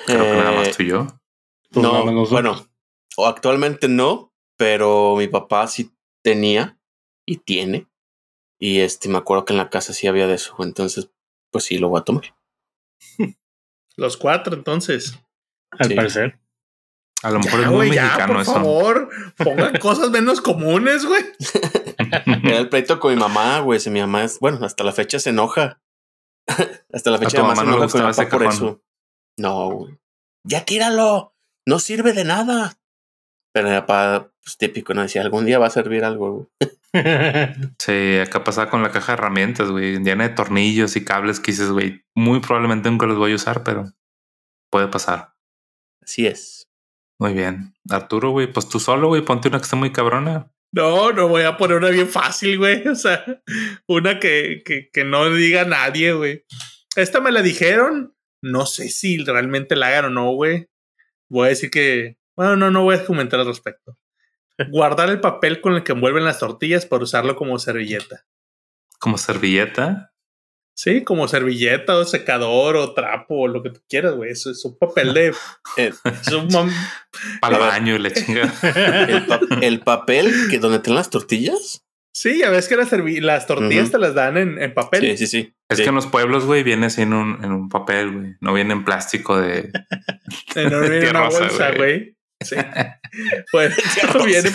Creo que nada más tú y yo. Pues no, bueno, o actualmente no, pero mi papá sí tenía y tiene. Y este, me acuerdo que en la casa sí había de eso. Entonces, pues sí, lo voy a tomar. Los cuatro, entonces. Al parecer. A lo mejor es muy mexicano por favor, pongan cosas menos comunes, güey. Era el pleito con mi mamá, güey. Si mi mamá es, bueno, hasta la fecha se enoja. hasta la fecha más se enoja con mi papá por eso. No, güey. Ya tíralo. No sirve de nada. Pero mi papá, pues típico, no decía, algún día va a servir algo, güey. sí, acá pasaba con la caja de herramientas, güey, llena de tornillos y cables que dices, güey, muy probablemente nunca los voy a usar, pero puede pasar. Así es. Muy bien. Arturo, güey, pues tú solo, güey, ponte una que esté muy cabrona. No, no voy a poner una bien fácil, güey. O sea, una que, que, que no diga nadie, güey. Esta me la dijeron. No sé si realmente la hagan o no, güey. Voy a decir que. Bueno, no, no voy a comentar al respecto guardar el papel con el que envuelven las tortillas para usarlo como servilleta. ¿Como servilleta? Sí, como servilleta o secador o trapo o lo que tú quieras, güey. Eso es un papel de. Eh, es un Para el baño y la chingada. ¿El, papel que donde tienen las tortillas? Sí, ya ves que las, las tortillas te las dan en, papel. Sí, sí, sí. Es que en los pueblos, güey, viene así en un, en un papel, güey. No viene en plástico de. no viene en una bolsa, güey. Sí. Bueno, ya viene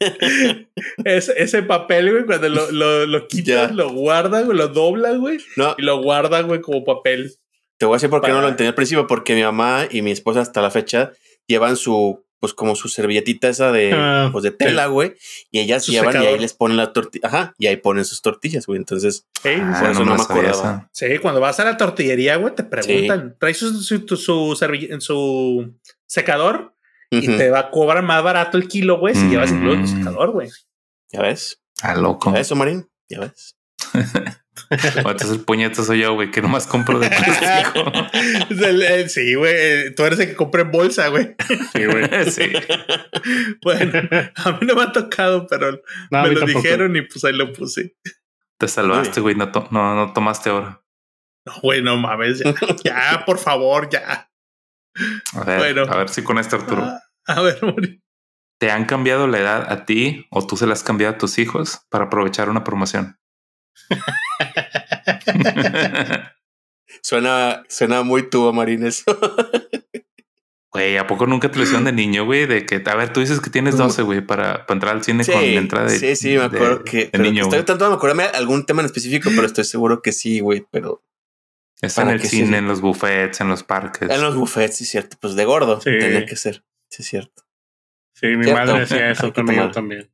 ese, ese papel, güey, cuando lo, lo, lo quitas, lo guardas, güey, lo doblas, güey. Y lo guardas, güey, como papel. Te voy a decir por qué no lo entendí al principio, porque mi mamá y mi esposa hasta la fecha llevan su pues como su servilletita esa de, ah, pues de tela, güey. Y ellas llevan y ahí les ponen la tortilla. Ajá, y ahí ponen sus tortillas, güey. Entonces, ah, por eso no, me acordaba. Sí, cuando vas a la tortillería, güey, te preguntan, ¿traes su, su, su, secador? Y te va a cobrar más barato el kilo, güey, si llevas el mm. secador, güey. ¿Ya ves? Ah, loco. eso, Marín? ¿Ya ves? Entonces el puñetazo soy yo, güey, que nomás compro de plástico. sí, güey. Tú eres el que compra en bolsa, güey. Sí, güey. Sí. Bueno, a mí no me ha tocado, pero me lo dijeron y pues ahí lo puse. Te salvaste, güey. No, no, no tomaste ahora. No, güey, no mames. Ya, por favor, ya. A ver, a ver si con este Arturo. Ah, a ver, ¿Te han cambiado la edad a ti o tú se la has cambiado a tus hijos para aprovechar una promoción? suena, suena muy tubo, Marín, eso. Güey, ¿a poco nunca te lo hicieron de niño, güey? De que, a ver, tú dices que tienes 12, güey, para, para, entrar al cine con la entrada de Sí, sí, me acuerdo que... niño, estoy tratando de acordarme algún tema en específico, pero estoy seguro que sí, güey, pero... Está en el cine, en los buffets, en los parques. En los buffets, sí, cierto. Pues de gordo sí. tenía que ser. Sí, cierto. Sí, mi madre decía eso conmigo también.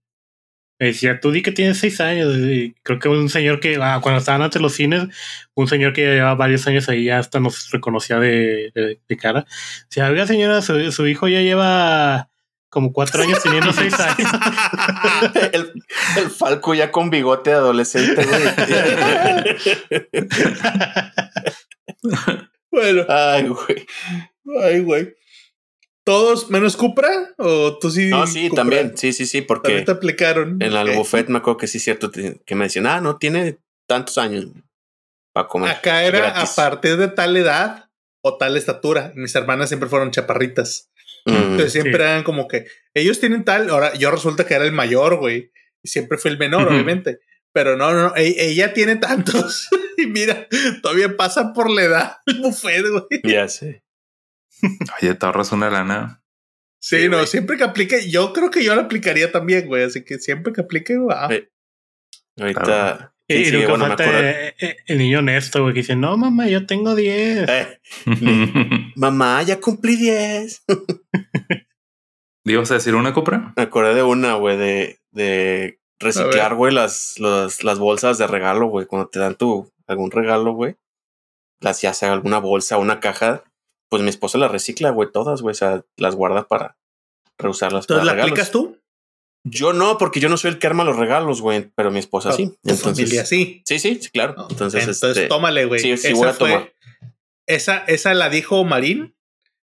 Me decía, tú di que tienes seis años. Y creo que un señor que, ah, cuando estaban antes los cines, un señor que llevaba varios años ahí ya hasta nos reconocía de, de, cara. Si había señora, su, hijo ya lleva como cuatro años teniendo seis años. el, el, Falco ya con bigote de adolescente, bueno. Ay, güey. Ay, güey. ¿Todos menos Cupra? ¿O tú sí? No, sí, también. Sí, sí, sí, porque. te aplicaron. En el buffet me acuerdo que sí, cierto, que me decían, ah, no, tiene tantos años para comer. Acá era a partir de tal edad o tal estatura. Mis hermanas siempre fueron chaparritas. Mm, Entonces siempre eran como que ellos tienen tal. Ahora yo resulta que era el mayor, güey. Y siempre fue el menor, obviamente. Pero no, no, e-, ella tiene tantos. y mira, todavía pasa por la edad el buffet, güey. Ya sé. Oye, te ahorras una lana. Sí, no, siempre que aplique, yo creo que yo lo aplicaría también, güey. Así que siempre que aplique, wow. Ahorita. Y, sí, nunca falta el niño honesto, güey, que dice, no, mamá, yo tengo 10. Eh, mamá, ya cumplí 10. ¿Ibas a decir una compra? Me acordé de una, güey, de, de reciclar, güey, las, las, las bolsas de regalo, güey. Cuando te dan tu algún regalo, güey. Las ya sea alguna bolsa, una caja. Pues mi esposa las recicla, güey, todas, güey. O sea, las guarda para reusarlas. ¿Entonces la aplicas tú? Yo no, porque yo no soy el que arma los regalos, güey, pero mi esposa sí. Entonces, sí. Sí, sí, sí, claro. Entonces, entonces este, tómale, güey. Sí, sí, voy a tomar. Esa, esa la dijo Marín,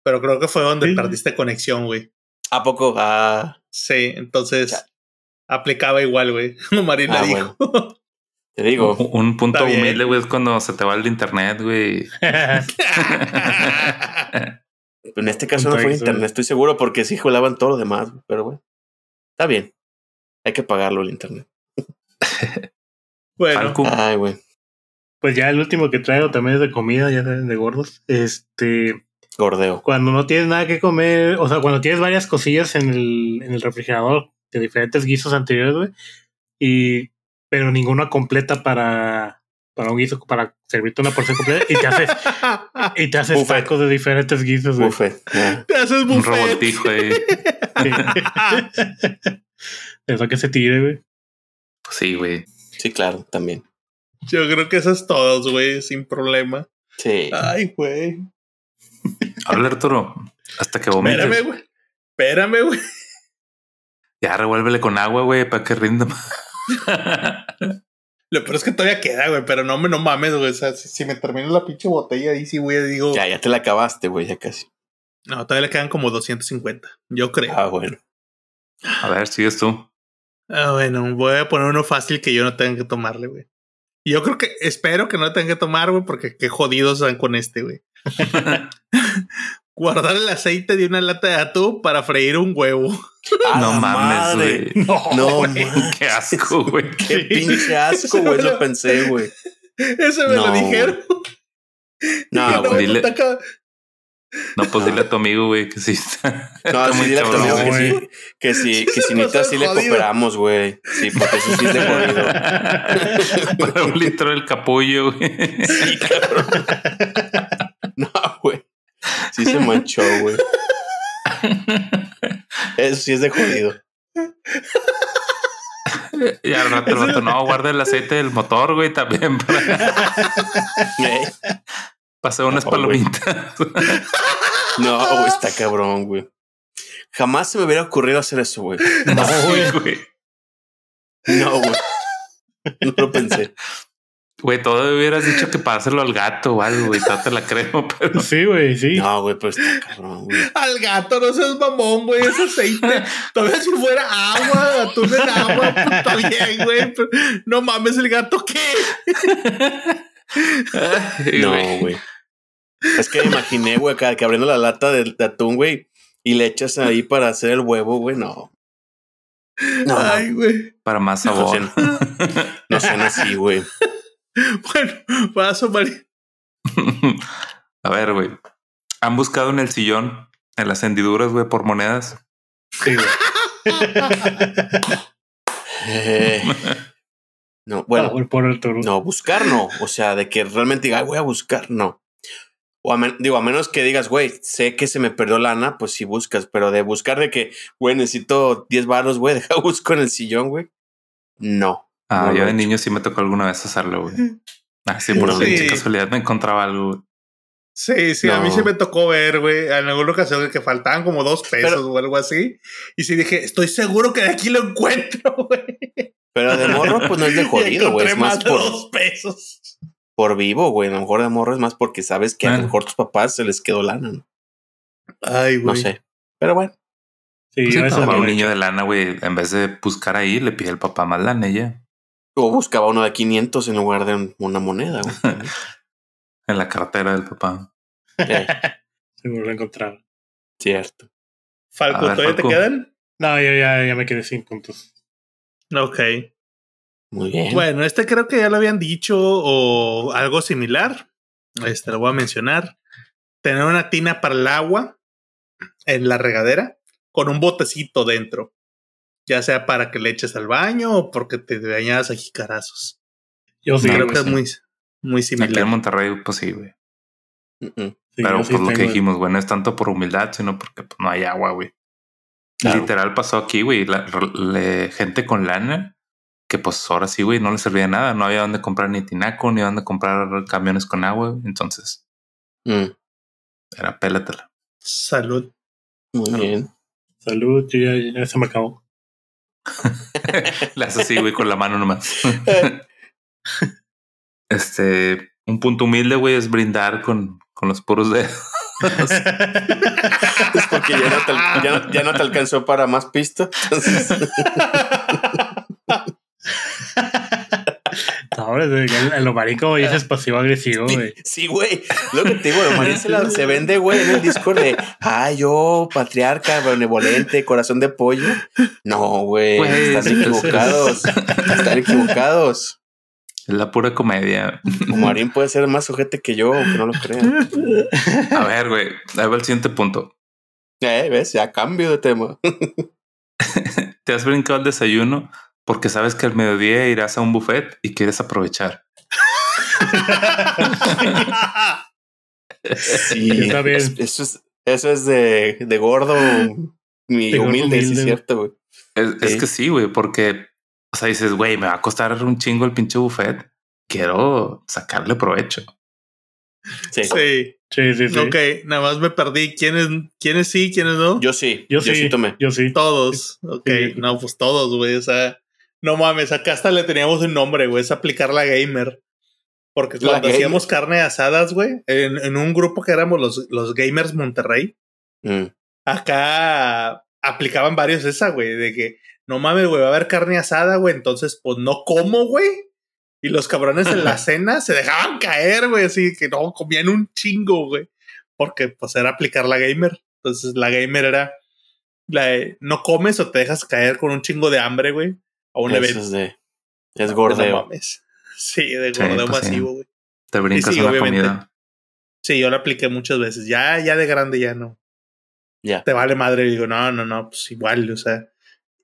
pero creo que fue donde perdiste conexión, güey. ¿A poco? Ah. Sí, entonces aplicaba igual, güey. Marín ah, dijo. Te digo. Un, punto humilde, güey, es cuando se te va el internet, güey. en este caso no fue internet, estoy seguro, porque sí jolaban todo lo demás, pero bueno. Está bien. Hay que pagarlo el internet. bueno. Ay, güey. Pues ya el último que traigo también es de comida, ya de, de gordos. Este. Gordeo. Cuando no tienes nada que comer, o sea, cuando tienes varias cosillas en el, en el refrigerador de diferentes guisos anteriores, güey, y pero ninguna completa para, para un guiso, para servirte una porción completa y te haces y te haces tacos de diferentes guisos, güey. Buffet. Te haces buffet. Un revoltijo ahí. Eso que se tire, güey. Sí, güey. Sí, claro, también. Yo creo que esas todos, güey, sin problema. Sí. Ay, güey. Habla Arturo, hasta que vomites. Espérame, güey. Espérame, güey. Ya revuélvele con agua, güey, para que rinda más. Lo peor es que todavía queda, güey, pero no me no mames, güey. O sea, si, me termino la pinche botella ahí, sí, güey, digo. Ya, ya te la acabaste, güey, ya casi. No, todavía le quedan como 250. Yo creo. Ah, bueno. A ver, sigues tú. Ah, bueno, voy a poner uno fácil que yo no tenga que tomarle, güey. Yo creo que, espero que no tenga que tomar, güey, porque qué jodidos están con este, güey. Guardar el aceite de una lata de atún para freír un huevo. no mames, güey. No, güey. Qué asco, güey. Qué pinche asco, güey. Lo pensé, güey. Eso me lo dijeron. No, güey. Dile... No, pues dile a tu amigo, güey, que sí está. No, sí, dile a tu amigo que sí, que sí, que si necesitas sí le cooperamos, güey. Sí, porque eso sí es de jodido. Para un litro del capullo, güey. Sí, cabrón. No, güey. Sí se manchó, güey. Eso sí es de jodido. Y al rato, rato, no, guarda el aceite del motor, güey, también. Para... Pasé unas palomitas. no, güey, está cabrón, güey. Jamás se me hubiera ocurrido hacer eso, güey. No, güey. No, güey. No lo pensé. Güey, todo hubieras dicho que para hacerlo al gato o algo, güey. te la creo, pero. Sí, güey, sí. No, güey, pues está cabrón, güey. Al gato, no seas mamón, güey. Es aceite. Todavía si fuera agua, atún en agua, está bien, güey. no mames, el gato, ¿qué? no, güey. Es que imaginé, güey, que abriendo la lata de, atún, güey, y le echas ahí para hacer el huevo, güey, no. No. Ay, güey. Para más sabor. No sean así, güey. Bueno, paso, Mari. A ver, güey. ¿Han buscado en el sillón, en las hendiduras, güey, por monedas? Sí, güey. eh, no, bueno. no, buscar no. O sea, de que realmente diga, voy a buscar, no. O digo, a menos que digas, güey, sé que se me perdió lana, pues sí buscas, pero de buscar de que, güey, necesito 10 baros, güey, deja busco en el sillón, güey. No. Ah, yo de niño sí me tocó alguna vez hacerlo, güey. Ah, sí, por sí. casualidad me encontraba algo. Sí, sí, a mí sí me tocó ver, güey, en alguna ocasión que faltaban como dos pesos o algo así. Y sí dije, estoy seguro que de aquí lo encuentro, güey. Pero de morro, pues no es de jodido, güey. Es más, por dos pesos. Por vivo, güey. A lo mejor de morro es más porque sabes que a lo ah. mejor tus papás se les quedó lana, ¿no? Ay, güey. No sé. Pero bueno. Sí, pues un niño de lana, güey, en vez de buscar ahí, le pide al papá más lana ella. O buscaba uno de 500 en lugar de una moneda. en la cartera del papá. Seguro lo encontraron. Cierto. Falco, ¿todavía te quedan? No, yo ya, ya me quedé sin puntos. Ok. Muy bien. Bueno, este creo que ya lo habían dicho o algo similar. Este lo voy a mencionar. Tener una tina para el agua en la regadera con un botecito dentro. Ya sea para que le eches al baño o porque te bañas a jicarazos. Yo sí. creo que es muy, muy Aquí similar. en Monterrey, pues sí, güey. Sí, Pero sí pues lo que dijimos, güey, no es tanto por humildad, sino porque pues, no hay agua, güey. Claro. Literal pasó aquí, güey. gente con lana que pues ahora sí, güey, no le servía de nada. No había dónde comprar ni tinaco, ni dónde comprar camiones con agua. güey. Entonces Mm, era pélatela. Salud. Muy bien. Salud, yo ya, ya se me acabó. Haces así, güey, con la mano nomás. este, un punto humilde, güey, es brindar con, con los puros dedos. Es porque ya no, te, al- ya, no- ya no te alcanzó para más. Entonces, No, hombre, el, el Omarín, como dices, pasivo-agresivo, güey. sí, güey. Lo que te digo, lo Marín se, vende, güey, en el Discord de, ah, yo, patriarca, benevolente, corazón de pollo. No, güey, sí, equivocados. Están equivocados. Es la pura comedia. Marín puede ser más sujete que yo, aunque no lo crean. A ver, güey, ahí va el siguiente punto. Eh, ves, ya cambio de tema. Te has brincado el desayuno porque sabes que al mediodía irás a un buffet y quieres aprovechar. Sí, Está bien. es- Eso es, eso es de, de gordo, mi De gordo humilde, sí es cierto, güey. Es, es Sí. que sí, güey, porque, o sea, dices, güey, me va a costar un chingo el pinche buffet. Quiero sacarle provecho. Sí. Sí. Sí, sí, sí. Ok, nada más me perdí. ¿Quiénes, quiénes sí, quiénes no? Yo sí, Yo, sí, tomé. Yo sí. Todos. Ok, Sí. no, pues todos, güey. O sea, no mames, acá hasta le teníamos un nombre, güey. Es aplicar la gamer. Porque La cuando gamer. hacíamos carne asadas, güey, en, en un grupo que éramos los, los gamers Monterrey, Mm. acá aplicaban varios esa, güey, de que no mames, güey, va a haber carne asada, güey, entonces pues no como, güey. Y los cabrones en la cena se dejaban caer, güey, así que no, comían un chingo, güey. Porque pues era aplicar la gamer. Entonces la gamer era la de, no comes o te dejas caer con un chingo de hambre, güey, a un evento. es de. Es No gordeo. mames. Sí, de Sí, gordeo pues masivo, güey. Te brincas sí, una obviamente. comida. Sí, yo la apliqué muchas veces. Ya, ya de grande ya no. Ya. te vale madre. Y digo, no, no, no, pues igual, o sea,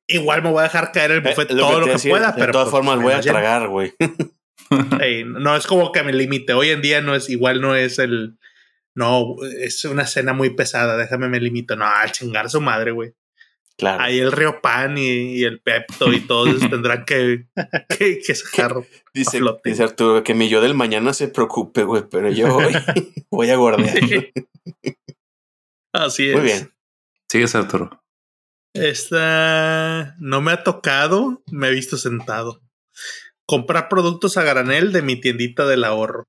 igual me voy a dejar caer el Eh, buffet lo todo que lo que decía, pueda, de pero. todas pues, formas voy a tragar, güey. Ey, no es como que me limite. Hoy en día no es igual, no es el. No, es una cena muy pesada. Déjame me limito. No, al chingar su madre, güey. Claro. Ahí el Río Pan y, y el Pepto y todos tendrán que, que, que sacar. Dice, Arturo que mi yo del mañana se preocupe, güey, pero yo hoy voy a gordear. Así es. Muy bien. Sigues, Arturo. Esta no me ha tocado, me he visto sentado. Comprar productos a granel de mi tiendita del ahorro.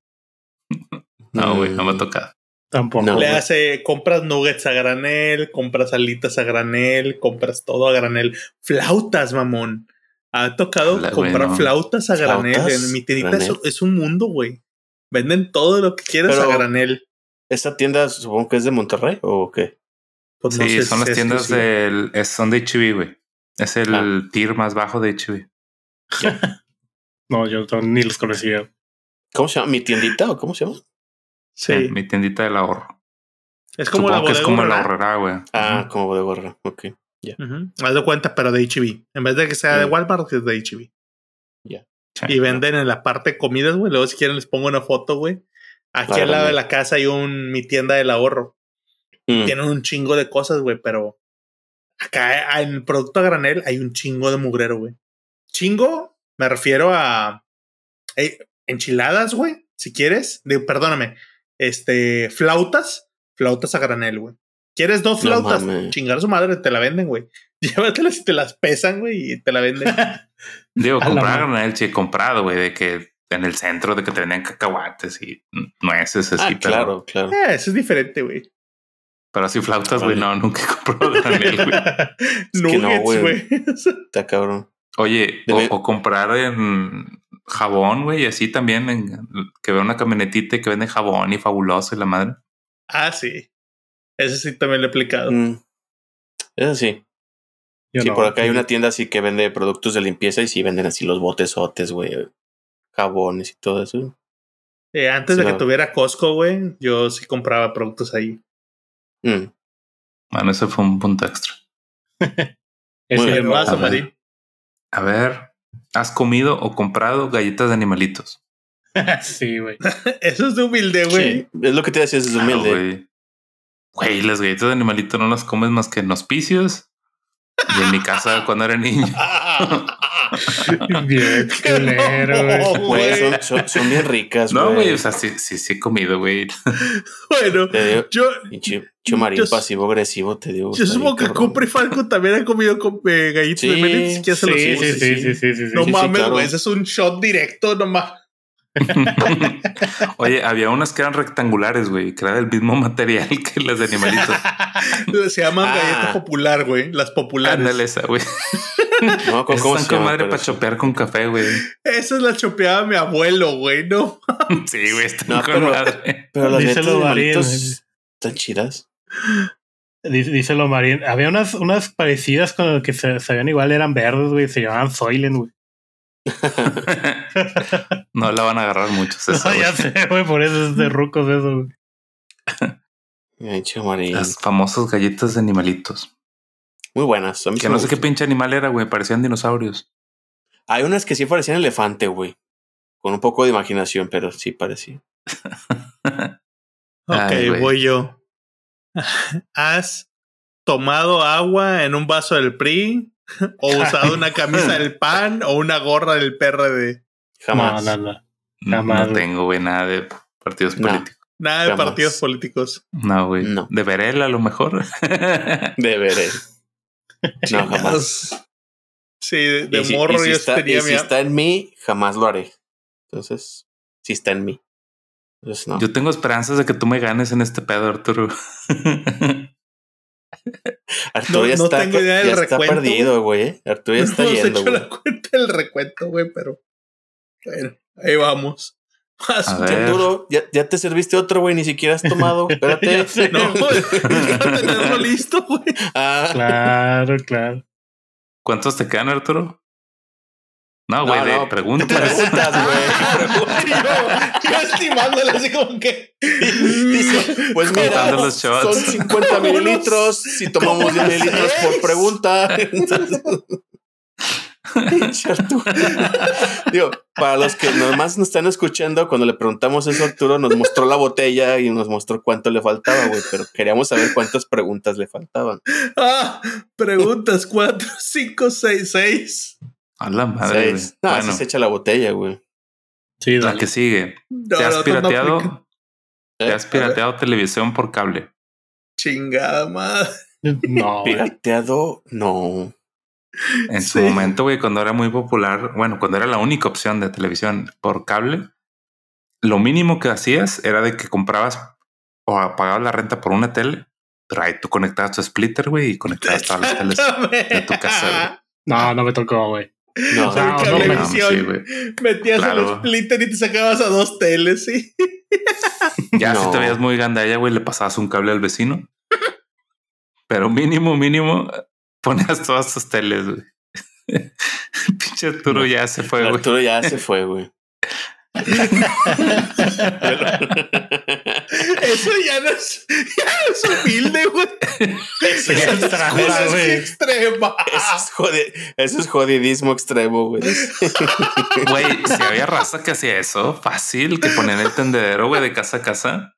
No, güey, no me Mm. toca. Tampoco. No. Le hace, compras nuggets a granel, compras alitas a granel, compras todo a granel. Flautas, mamón. Ha tocado Hola, comprar flautas a granel. ¿Flautas? En mi tiendita es, es un mundo, güey. Venden todo lo que quieras Pero- a granel. ¿Esta tienda supongo que es de Monterrey o qué? Pues no sí, sé son si las es tiendas del. es- son de HB, güey. Es el Ah. tier más bajo de HB. No, yo ni los conocía. ¿Cómo se llama? ¿Mi tiendita o cómo se llama? Sí. Mi tiendita del ahorro. Es como Supongo la que es bodega como la ahorrera, güey. Ah, como de gorra. Ok. Ujú. Haz de cuenta, pero de HB. En vez de que sea de. Walmart, es de HB. Sí. Y venden en la parte de comidas, güey. Luego, si quieren, les pongo una foto, güey. Aquí al lado de la casa hay un mi tienda del ahorro. Mm. Tienen un chingo de cosas, güey, pero acá en el producto a granel hay un chingo de mugrero, güey. Chingo, me refiero a eh, enchiladas, güey, si quieres. De, perdóname, este, flautas, flautas a granel, güey. ¿Quieres dos flautas? Chingar su madre, te la venden, güey. Llévatelas y te las pesan, güey, y te la venden. Digo, A comprar granel, sí, he comprado, güey, de que en el centro de que te venden cacahuates y nueces así, Ah, pero, claro, claro. eh, eso es diferente, güey. pero así flautas, güey, Vale. no, nunca he comprado granel, güey. que no, Nuggets, güey. Está cabrón. Oye, o, o comprar en jabón, güey, y así también, en- que vea una camionetita y que vende jabón y fabuloso y la madre. ah, sí. Ese sí también lo he aplicado. Mm. Eso sí. sí, por acá hay una tienda así que vende productos de limpieza y sí venden así los botesotes, güey. Jabones y todo eso. Eh, antes de que tuviera Costco, güey, yo sí compraba productos ahí. Mm. Bueno, ese fue un punto extra. Ese más, a, ver, a ver, ¿has comido o comprado galletas de animalitos? sí, güey. Eso es de humilde, güey. es lo que te decía, es de humilde. Güey, las galletas de animalito no las comes más que en hospicios. Y en mi casa cuando era niño. bien culero, güey. Son, son, bien ricas, No, güey, o sea, sí, sí, sí he comido, güey. bueno, yo... Chumarín pasivo-agresivo, te digo. Yo supongo que Cupra y Falco también han comido con, eh, galletas de. Sí, sí, sí, sí, sí, sí, No mames, güey, ese es un shot directo nomás. Oye, había unas que eran rectangulares, güey, que era del mismo material que las de animalitos. Se llaman ah. galleta popular, güey. Las populares. Ándale esa, güey. No, ¿cómo, ¿cómo con madre para chopear con café, güey. Esa es la chopeada de mi abuelo, güey, ¿no? sí, güey, está no, con madre. Pero las galletas de animalitos están chidas. Díselo, Marín. Había unas, unas parecidas con que se sabían igual, eran verdes, güey. Se llamaban Soylent, güey. no la van a agarrar muchos. no, ya sé, güey, por eso es de rucos eso, güey. Las famosas galletas de animalitos. Muy buenas. que no sé qué pinche animal era, güey. Parecían dinosaurios. Hay unas que sí parecían elefante, güey. Con un poco de imaginación, pero sí parecía. ok, voy yo. ¿Has tomado agua en un vaso del PRI? O usado una camisa del PAN o una gorra del PRD. Jamás. No, no, no. tengo, güey, nada de partidos políticos. Nada de partidos políticos. No, güey. No. De Verel a lo mejor. de Verel. No, jamás. Sí, de, morro yo tenía Si está en mí, jamás lo haré. Entonces, si está en mí. Entonces, no. Yo tengo esperanzas de que tú me ganes en este pedo, Arturo. Arturo ya, está, ya está perdido, güey. Arturo ya está no yendo. No la cuenta del recuento, güey, pero bueno, ahí vamos. Arturo, ya, ya, te serviste otro, güey, ni siquiera has tomado. Espérate. no, güey, tenerlo listo, güey. Ah. Claro, claro. ¿Cuántos te quedan, Arturo? No, güey, no, preguntas. Preguntas, güey. yo, yo estimándole así como que. Dice, pues mira, son 50 mililitros. Si tomamos 10 mililitros por pregunta. Digo, para los que nomás nos están escuchando, cuando le preguntamos eso, Arturo nos mostró la botella y nos mostró cuánto le faltaba, güey, pero queríamos saber cuántas preguntas le faltaban. Ah, preguntas 4, 5, 6, 6. A la madre. No, bueno. se echa la botella, güey. Sí, la que sigue. ¿Te has pirateado? ¿Te has pirateado televisión por cable? Chingada madre. No. ¿Pirateado? No. En su momento, güey, cuando era muy popular, bueno, cuando era la única opción de televisión por cable, lo mínimo que hacías era de que comprabas o apagabas la renta por una tele, pero ahí tú conectabas tu splitter, güey, y conectabas todas las teles de tu casa. No, no me tocó, güey. No, no, no, metías el splitter y te sacabas a dos teles, sí. Ya si te veías muy gandalla, güey, le pasabas un cable al vecino. Pero mínimo, mínimo, ponías todas tus teles, güey. Pinche Arturo ya se fue, güey. Arturo ya se fue, güey. Eso ya no es, ya no es humilde, güey. Eso, es, extrema, extrema. Eso es, jode, eso es jodidismo extremo, güey. Güey, si había raza que hacía eso, fácil, que ponían el tendedero, güey, de casa a casa.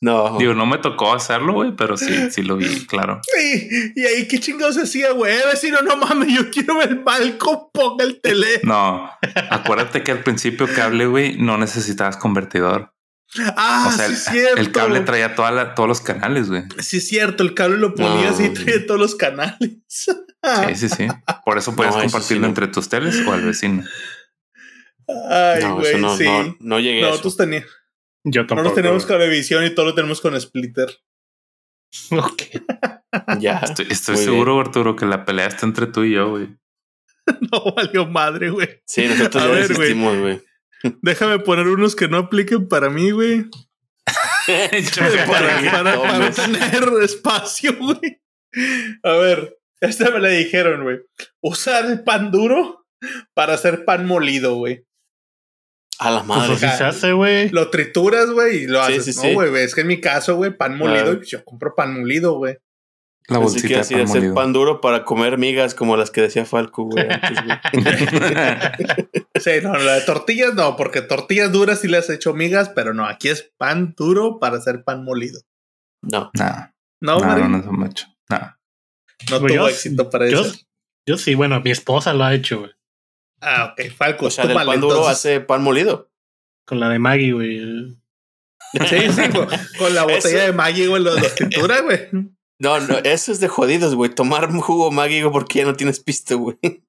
No. Digo, no me tocó hacerlo, güey, pero sí, sí lo vi, claro. Sí, y ahí qué chingados hacía, güey. Vecino, no mames, yo quiero ver el balcón, ponga el tele. No, acuérdate que al principio cable, güey, no necesitabas convertidor. Ah, sí, es cierto. El cable traía todos los canales, güey. Sí, es cierto. El cable lo ponías y traía todos los canales. sí, sí, sí. Por eso puedes compartirlo entre tus teles o al vecino. Ay, güey, no, sí. No, no llegué a Nosotros teníamos. Yo tampoco. Nosotros tenemos cablevisión y todo lo tenemos con splitter. Ok. ya. Estoy, seguro, Arturo, que la pelea está entre tú y yo, güey. no valió madre, güey. Sí, nosotros a ver, güey. Déjame poner unos que no apliquen para mí, güey. para, para, para tener espacio, güey. A ver, Este me le dijeron, güey. Usar el pan duro para hacer pan molido, güey. A la madre. Pues así se hace, güey. Lo trituras, güey, y lo Sí, haces. sí, no, sí. güey, es que en mi caso, güey, pan molido, y yo compro pan molido, güey. La Así que bolsita así de hacer molido. pan duro para comer migas como las que decía Falco, güey. antes, güey. Sí, no, la de tortillas no, porque tortillas duras sí les he hecho migas, pero no, aquí es pan duro para hacer pan molido. No. Nah, No, no, Mari? no, no, no es mucho. Nah. tuvo Pues yo- éxito para Yo, eso. yo sí, bueno, mi esposa lo ha hecho, güey. Ah, ok, Falco, O sea, tú del pan duro entonces. hace pan molido. Con la de Maggie, güey. Sí, sí, con la botella Eso- de Maggi, güey, los de pintura, güey. No, no, eso es de jodidos, güey. Tomar jugo güey, porque ya no tienes pisto, güey.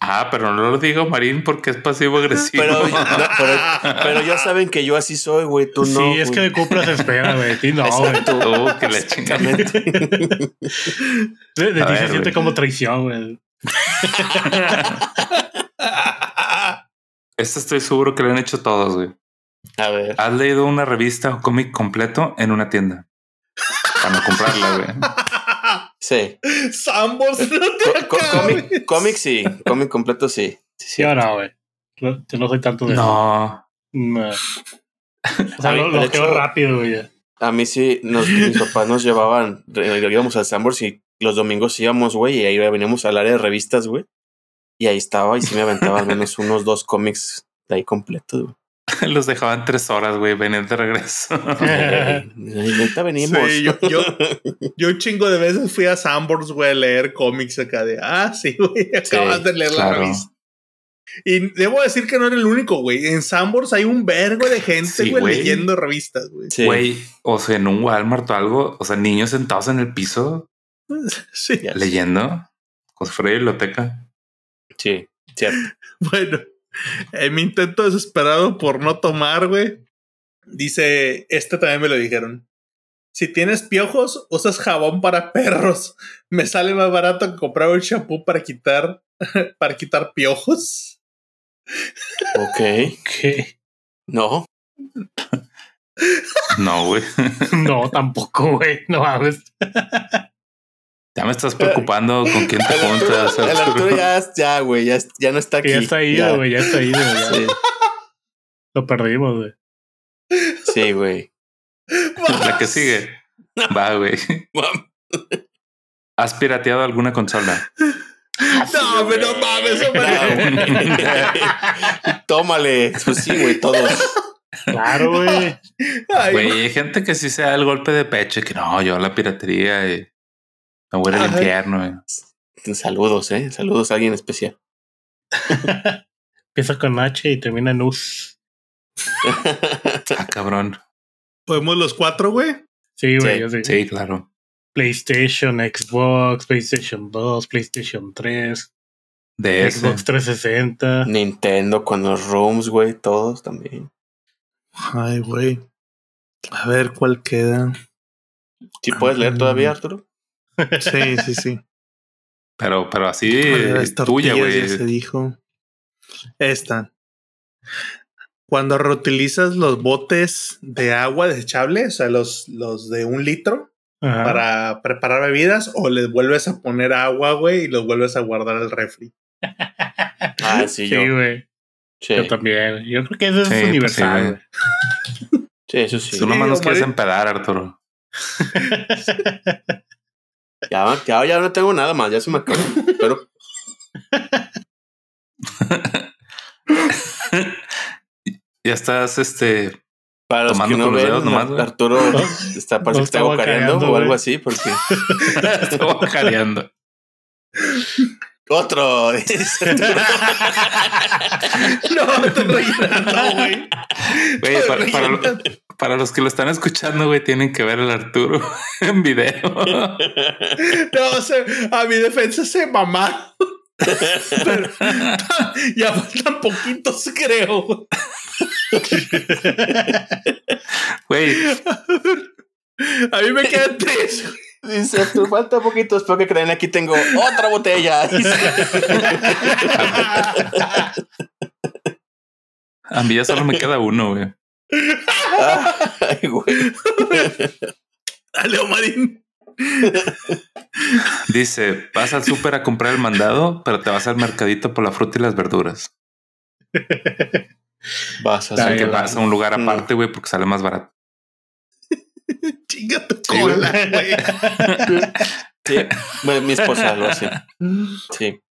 Ah, pero no lo digo, Marín, porque es pasivo agresivo. Pero, no, pero, pero ya saben que yo así soy, güey. Tú no. sí, es que de Cupra se espera, güey. Sí, no, güey. Oh, que la chingada. De, de ti ver, se siente como traición, güey. Esto estoy seguro que lo han hecho todos, güey. A ver. ¿Has leído una revista o cómic completo en una tienda? Para no comprarla, güey. Sí. Sambors, no te Co- cómic, cómic sí. Cómic completo sí. Sí, Sí o no, güey. Yo no soy tanto de No. No. O sea, A mí, lo, lo quedo rápido, güey. A mí sí, nos, mis papás nos llevaban, íbamos al Sambors y los domingos íbamos, güey, y ahí veníamos al área de revistas, güey. Y ahí estaba, y sí me aventaba al menos unos dos cómics de ahí completos, güey. Los dejaban tres horas, güey. Venían de regreso. Ahorita venimos. Sí, yo, yo, yo un chingo de veces fui a Sambors, güey, a leer cómics acá de, ah, sí, güey, acabas de leer la revista. Y debo decir que no era el único, güey. En Sambors hay un vergo de gente, güey, leyendo revistas, güey. Sí. Güey, o sea, en un Walmart o algo, o sea, niños sentados en el piso leyendo, si fuera biblioteca. Sí, cierto. Bueno, en mi intento desesperado por no tomar, güey, dice, este también me lo dijeron. Si tienes piojos, usas jabón para perros. Me sale más barato que comprar un shampoo para quitar, para quitar piojos. Ok. ¿Qué? No. No, güey. No, tampoco, güey. No mames. Ya me estás preocupando con quién te juntas. el Arturo. Ya, ya, güey, ya, ya no está aquí. Que ya está ido, güey. Ya está ido, güey. ya. Sí, Lo perdimos, güey. sí, güey. La que sigue. Va, güey. ¿Has pirateado alguna consola? No, pero no mames, hombre. Tómale. Pues sí, güey, todos. Claro, güey. Güey, hay gente que sí se da el golpe de pecho y que no, yo la piratería y al Ajá. infierno. güey. Saludos, eh. Saludos a alguien especial. Empieza con H y termina en US. Ah, cabrón. ¿Podemos los cuatro, güey? Sí, güey. Sí, yo sí. Sí, claro. PlayStation, Xbox, PlayStation 2, PlayStation 3, De. Xbox 360. Nintendo con los rooms, güey, todos también. Ay, güey. A ver cuál queda. ¿Sí puedes leer todavía, Arturo? Sí, sí, sí. Pero, pero así es tuya, ya se güey. dijo. Esta. Cuando reutilizas los botes de agua desechable, o sea, los, los de un litro Ajá. para preparar bebidas, o les vuelves a poner agua, güey, y los vuelves a guardar al refri. Ah, sí, yo. Sí, güey. Sí, Yo también. güey. Yo creo que eso es Sí, pues universal, sí, güey. sí, eso sí. Tú nomás Sí, nos quieres empedar, Arturo. Ya, ya, ya no tengo nada más, ya se me acabó. Pero Ya estás, este, para los Tomando que no con los ven, nomás, güey. Arturo está, parece No que está bocareando careando, o algo así, porque estaba jareando. otro. dice. No, estoy rellenando, güey. Güey, para, para lo-. Para los que lo están escuchando, güey, tienen que ver al Arturo en video. No, se- a mi defensa se mamá. Pero, ya faltan poquitos, creo. Güey, A mí me quedan tres. güey. Dice Arturo, falta poquito, espero que creen, aquí tengo otra botella. A mí ya solo me queda uno, güey. Ay, güey. Dale, Omarín. Dice, vas al súper a comprar el mandado, pero te vas al mercadito por la fruta y las verduras. vas a, que vas a un lugar mm. aparte, güey, porque sale más barato. Chinga tu cola, güey. Sí, mi esposa lo hace. Sí.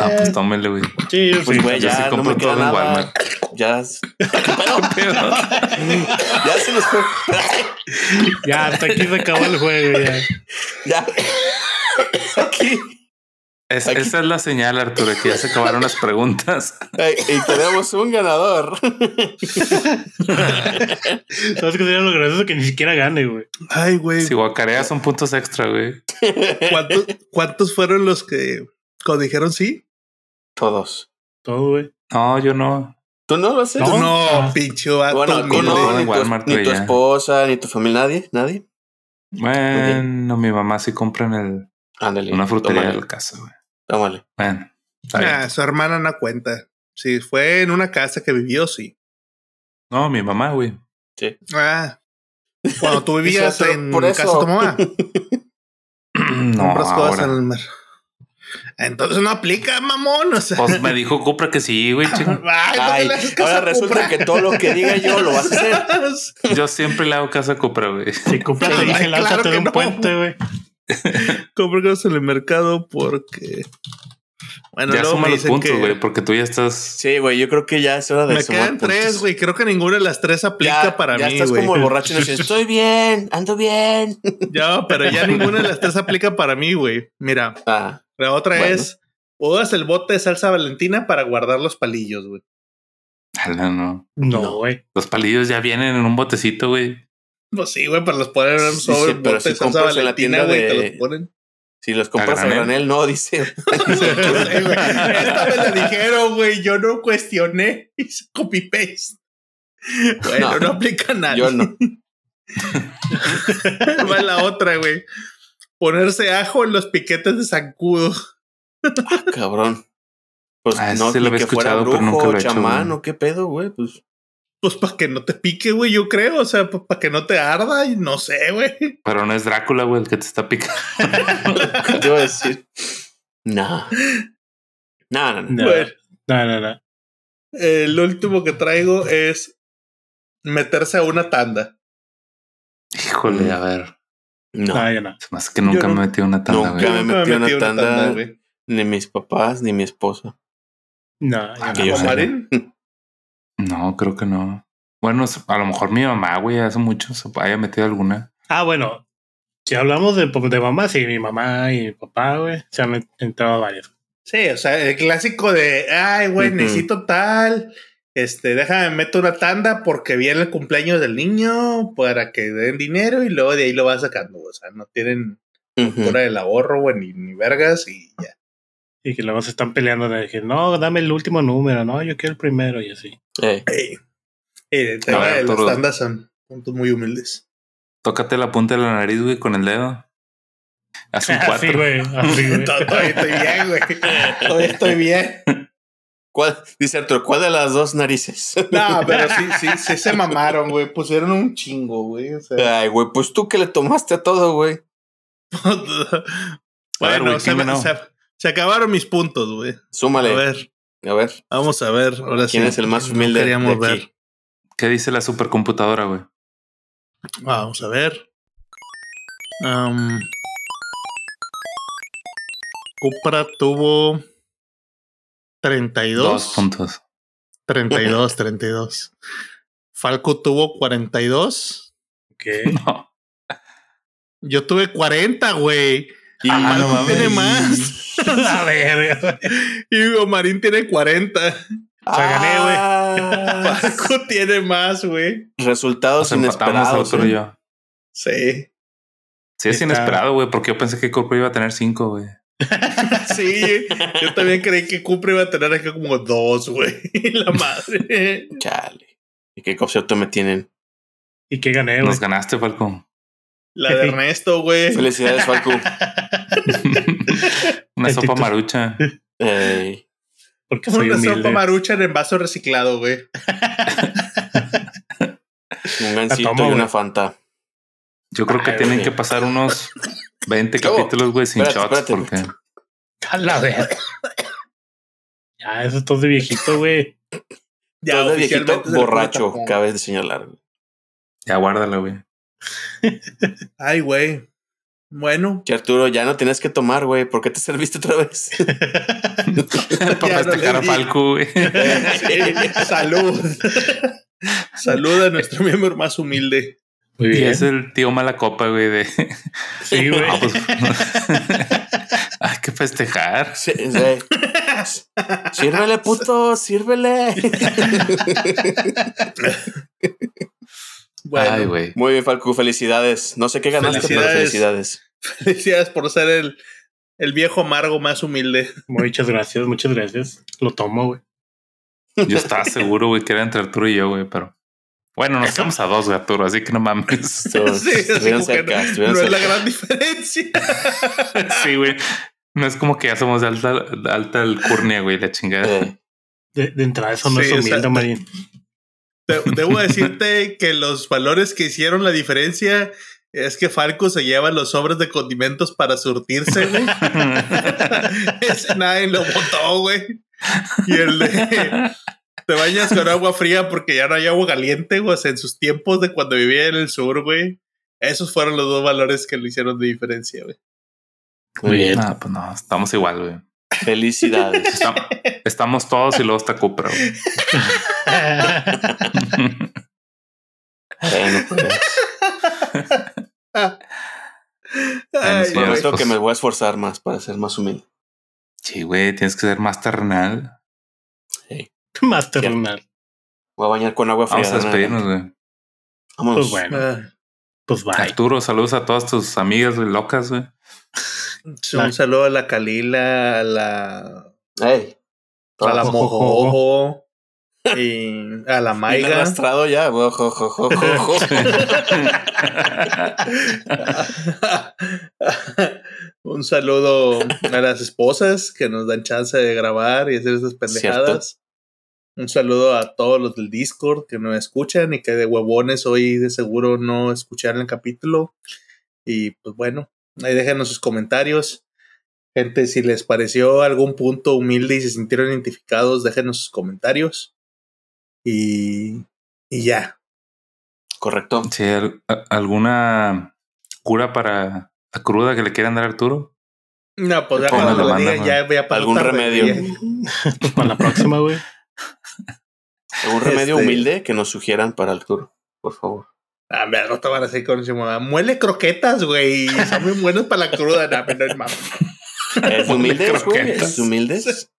Ah, pues tómele, güey. Sí, pues, güey, ya, sí no me queda nada. Ya. ¿Qué ya se nos fue. ya, hasta aquí se acabó el juego, ya. Ya. Aquí. esa es la señal, Arturo, que ya se acabaron las preguntas. y tenemos un ganador. ¿Sabes qué sería lo gracioso? Que ni siquiera gane, güey. Ay, güey. Si guacarea son puntos extra, güey. ¿Cuántos, ¿Cuántos fueron los que cuando dijeron sí? Todos. Todo, güey. No, yo no. ¿Tú no lo haces? No, no, pincho. Bueno, no, no, ni, tu, ni tu esposa, ni tu familia, nadie, nadie. Bueno, mi mamá sí compra en el Ándale, una frutería de la casa, güey. Tómale. Bueno. Ah, su hermana no cuenta. Si fue en una casa que vivió, sí. No, mi mamá, güey. Sí. Ah. Cuando tú vivías en casa de tu mamá. no, Compras cosas en el mar. Entonces no aplica, mamón. O sea. Pues me dijo Cupra que sí, güey. Ay, ahora resulta que todo lo que diga yo lo vas a hacer. Yo siempre le hago caso a Cupra, güey. Si Cupra te dice, lánzate de un puente, güey. Compra cosas en el mercado porque. Bueno, ya suma los puntos, güey, porque tú ya estás. Sí, güey, yo creo que ya es hora de. Me quedan tres, güey. Creo que ninguna de las tres aplica para ya mí. Ya estás como el borracho y dices, estoy bien, ando bien. Ya, pero ya ninguna de las tres aplica para mí, güey. Mira. Ah. La otra es, usas el bote de salsa valentina para guardar los palillos, güey. No, no. güey. Los palillos ya vienen en un botecito, güey. Pues sí, güey, para los poner en un sobre sí, pero si de salsa valentina, en la tienda güey, de... te los ponen. Si los compras a granel, no, dice. Esta me la dijeron, güey. Yo no cuestioné. Hice copy paste. Bueno, no, aplica nada. Yo no. Va la otra, güey ponerse ajo en los piquetes de zancudo. Ah, cabrón. Pues ah, no, lo había escuchado, pero nunca lo he chamán, o qué pedo, güey, pues. Pues para que no te pique, güey, yo creo. O sea, para que no te arda y no sé, güey. Pero no es Drácula, güey, el que te está picando. ¿Qué te iba a decir? No. No, no, no. No, no, no. El último que traigo es meterse a una tanda. Híjole, a ver. No. Ah, no. Más que nunca me metí una tanda. Nunca me metí una, una tanda. ni mis papás, ni mi esposa. No, yo no. No, creo que no. Bueno, a lo mejor mi mamá, güey, hace mucho se haya metido alguna. Ah, bueno. Si hablamos de, de mamá, sí, mi mamá y mi papá, güey, se han entrado varios. Sí, o sea, el clásico de, ay, güey, necesito tal, este, déjame meto una tanda porque viene el cumpleaños del niño para que den dinero y luego de ahí lo vas sacando. O sea, no tienen cultura del ahorro, güey, ni, ni, vergas y ya. Y que luego se están peleando de que no, dame el último número, no, yo quiero el primero y así. Eh. el tema de las tandas son puntos muy humildes. Tócate la punta de la nariz, güey, con el dedo. Haz un cuatro. Así, güey. Todavía estoy bien, güey. Todavía estoy bien. ¿Cuál? Dice Arturo, ¿cuál de las dos narices? No, pero sí, sí, sí se mamaron, güey. Pusieron un chingo, güey. Ay, güey, pues tú que le tomaste a todo, güey. bueno, se, acabaron mis puntos, güey. Súmale. A ver. A ver. Vamos a ver. Ahora ¿Quién es el más humilde? queríamos ver. ¿Qué dice la supercomputadora, güey? Vamos a ver. Um, Cupra tuvo 32. Dos puntos. 32, 32. Falco tuvo 42. ¿Qué? No. Yo tuve 40, güey. Y ah, no tiene más. A ver, Y Omarín tiene 40. O sea, gané, güey. Ah. Falco tiene más, güey. Resultados inesperados. ¿eh? Yo. Sí. Sí, es inesperado, güey, porque yo pensé que Corpo iba a tener 5, güey. sí, yo también creí que Cupra iba a tener acá como dos, güey. La madre. Chale. ¿Y qué concepto me tienen? ¿Y qué gané, güey? Nos ganaste, Falco. La de Ernesto, güey. Felicidades, Falco. Una sopa marucha. Ey. Porque soy Una sopa marucha en vaso reciclado, güey. Un gancito y una fanta. Yo creo que tienen que pasar unos 20 capítulos, güey, sin shots. Porque... A la verga. Ya, eso es todo de viejito, güey. Ya, todo de viejito borracho, cabe de señalar. Ya, guárdalo, güey. Ay, güey. Bueno. Que Arturo, ya no tienes que tomar, güey. ¿Por qué te serviste otra vez? Para festejar a Falco, güey. Salud. Salud a nuestro miembro más humilde. Y es el tío mala copa, güey, de... Sí, güey. pues, Hay que festejar. Sí, sí. sírvele, puto, sírvele. bueno, Ay, güey. Muy bien, Falco, felicidades. No sé qué ganaste, felicidades. pero felicidades. Felicidades por ser el, el viejo amargo más humilde. Muchas gracias, muchas gracias. Lo tomo, güey. Yo estaba seguro, güey, que era entre Arturo y yo, güey, pero. Bueno, nos estamos a dos, Arturo, así que no mames. sí, cerca, no, no es la gran diferencia. sí, güey. No es como que ya somos de alta, de alta alcurnia, güey, la chingada. De, entrada, eso no es humilde, Marín. Debo decirte que los valores que hicieron la diferencia es que Falco se lleva los sobres de condimentos para surtirse, güey. Ese nadie lo botó, güey. Y el de te bañas con agua fría porque ya no hay agua caliente, güey. en sus tiempos de cuando vivía en el sur, güey. Esos fueron los dos valores que le hicieron de diferencia, güey. Muy bien. Ah, pues no, estamos igual, güey. Felicidades. Estamos, todos y luego está Cupra. bueno, pues. Ay, que me voy a esforzar más para ser más humilde. Sí, güey, tienes que ser más terrenal. Más terrenal. Voy a bañar con agua fría. Vamos a despedirnos, güey. Vamos. Pues bueno. Ah. Pues bye. Arturo, saludos a todas tus amigas, güey, locas, güey. Un saludo a la Kalila, a la. Hey. A la Mojojo. Y a la Maiga. arrastrado ya. Un saludo a las esposas que nos dan chance de grabar y hacer esas pendejadas. Un saludo a todos los del Discord que nos escuchan y que de huevones hoy de seguro no escucharon el capítulo. Y pues bueno, ahí déjenos sus comentarios. Gente, si les pareció algún punto humilde y se sintieron identificados, déjenos sus comentarios. Y, y ya. Correcto. Sí, ¿Alguna cura para la cruda que le quieran dar a Arturo? No, pues ya cuando lo diga, ya voy a Algún remedio. para la próxima, güey. ¿Algún remedio este humilde que nos sugieran para el tour? Por favor. Ah, ver, no te van a decir con Muele croquetas, güey. Son muy buenos para la cruda. No, no es más. ¿Es humildes, güey? ¿Es humildes?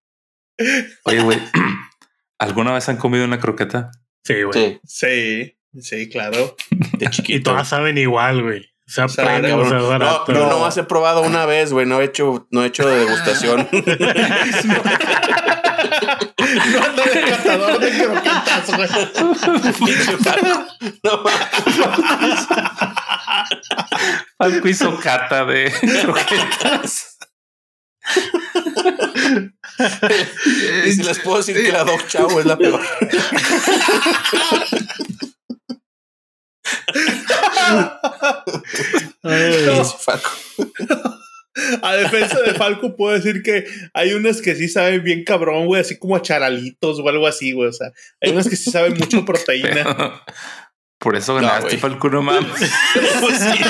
Oye, güey. ¿Alguna vez han comido una croqueta? Sí, güey. Sí. sí, claro. De chiquito. Y todas saben igual, güey. O sea, no, no, no, has he probado una vez, güey. No he hecho, no he hecho degustación. No ando de cazador de croquetas, güey. no Falco hizo cata de croquetas. y si les puedo decir que la Dog Chow es la peor. Ay, Falco. A defensa de Falco puedo decir que hay unas que sí saben bien cabrón, güey, así como a charalitos o algo así, güey. O sea, hay unas que sí saben mucho proteína. por eso ganaste, no, Falco, no mames. pues sí,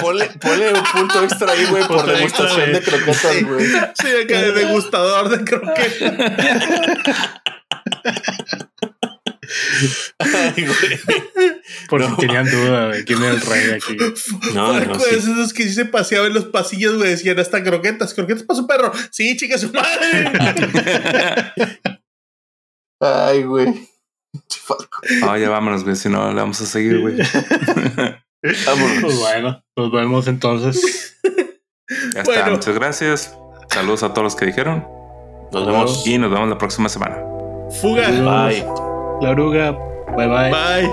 ponle, ponle, un punto extra ahí, güey, por, degustación de croquetas, güey. Sí, acá de degustador de croquetas. Ay, güey. Por si tenían duda de quién era el rey aquí. No, no, sí. esos que sí se paseaban en los pasillos, güey, decían hasta croquetas, croquetas para su perro. Sí, chica, su madre. Ay, güey. Ah, ya vámonos, güey, si no le vamos a seguir, güey. vámonos. Pues bueno, nos vemos entonces. Ya está, muchas gracias. Saludos a todos los que dijeron. Nos vemos. Y nos vemos la próxima semana. Fuga. Bye. La oruga. Bye bye. Bye.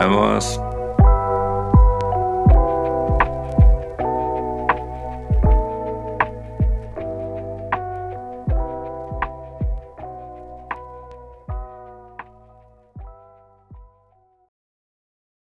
Vamos.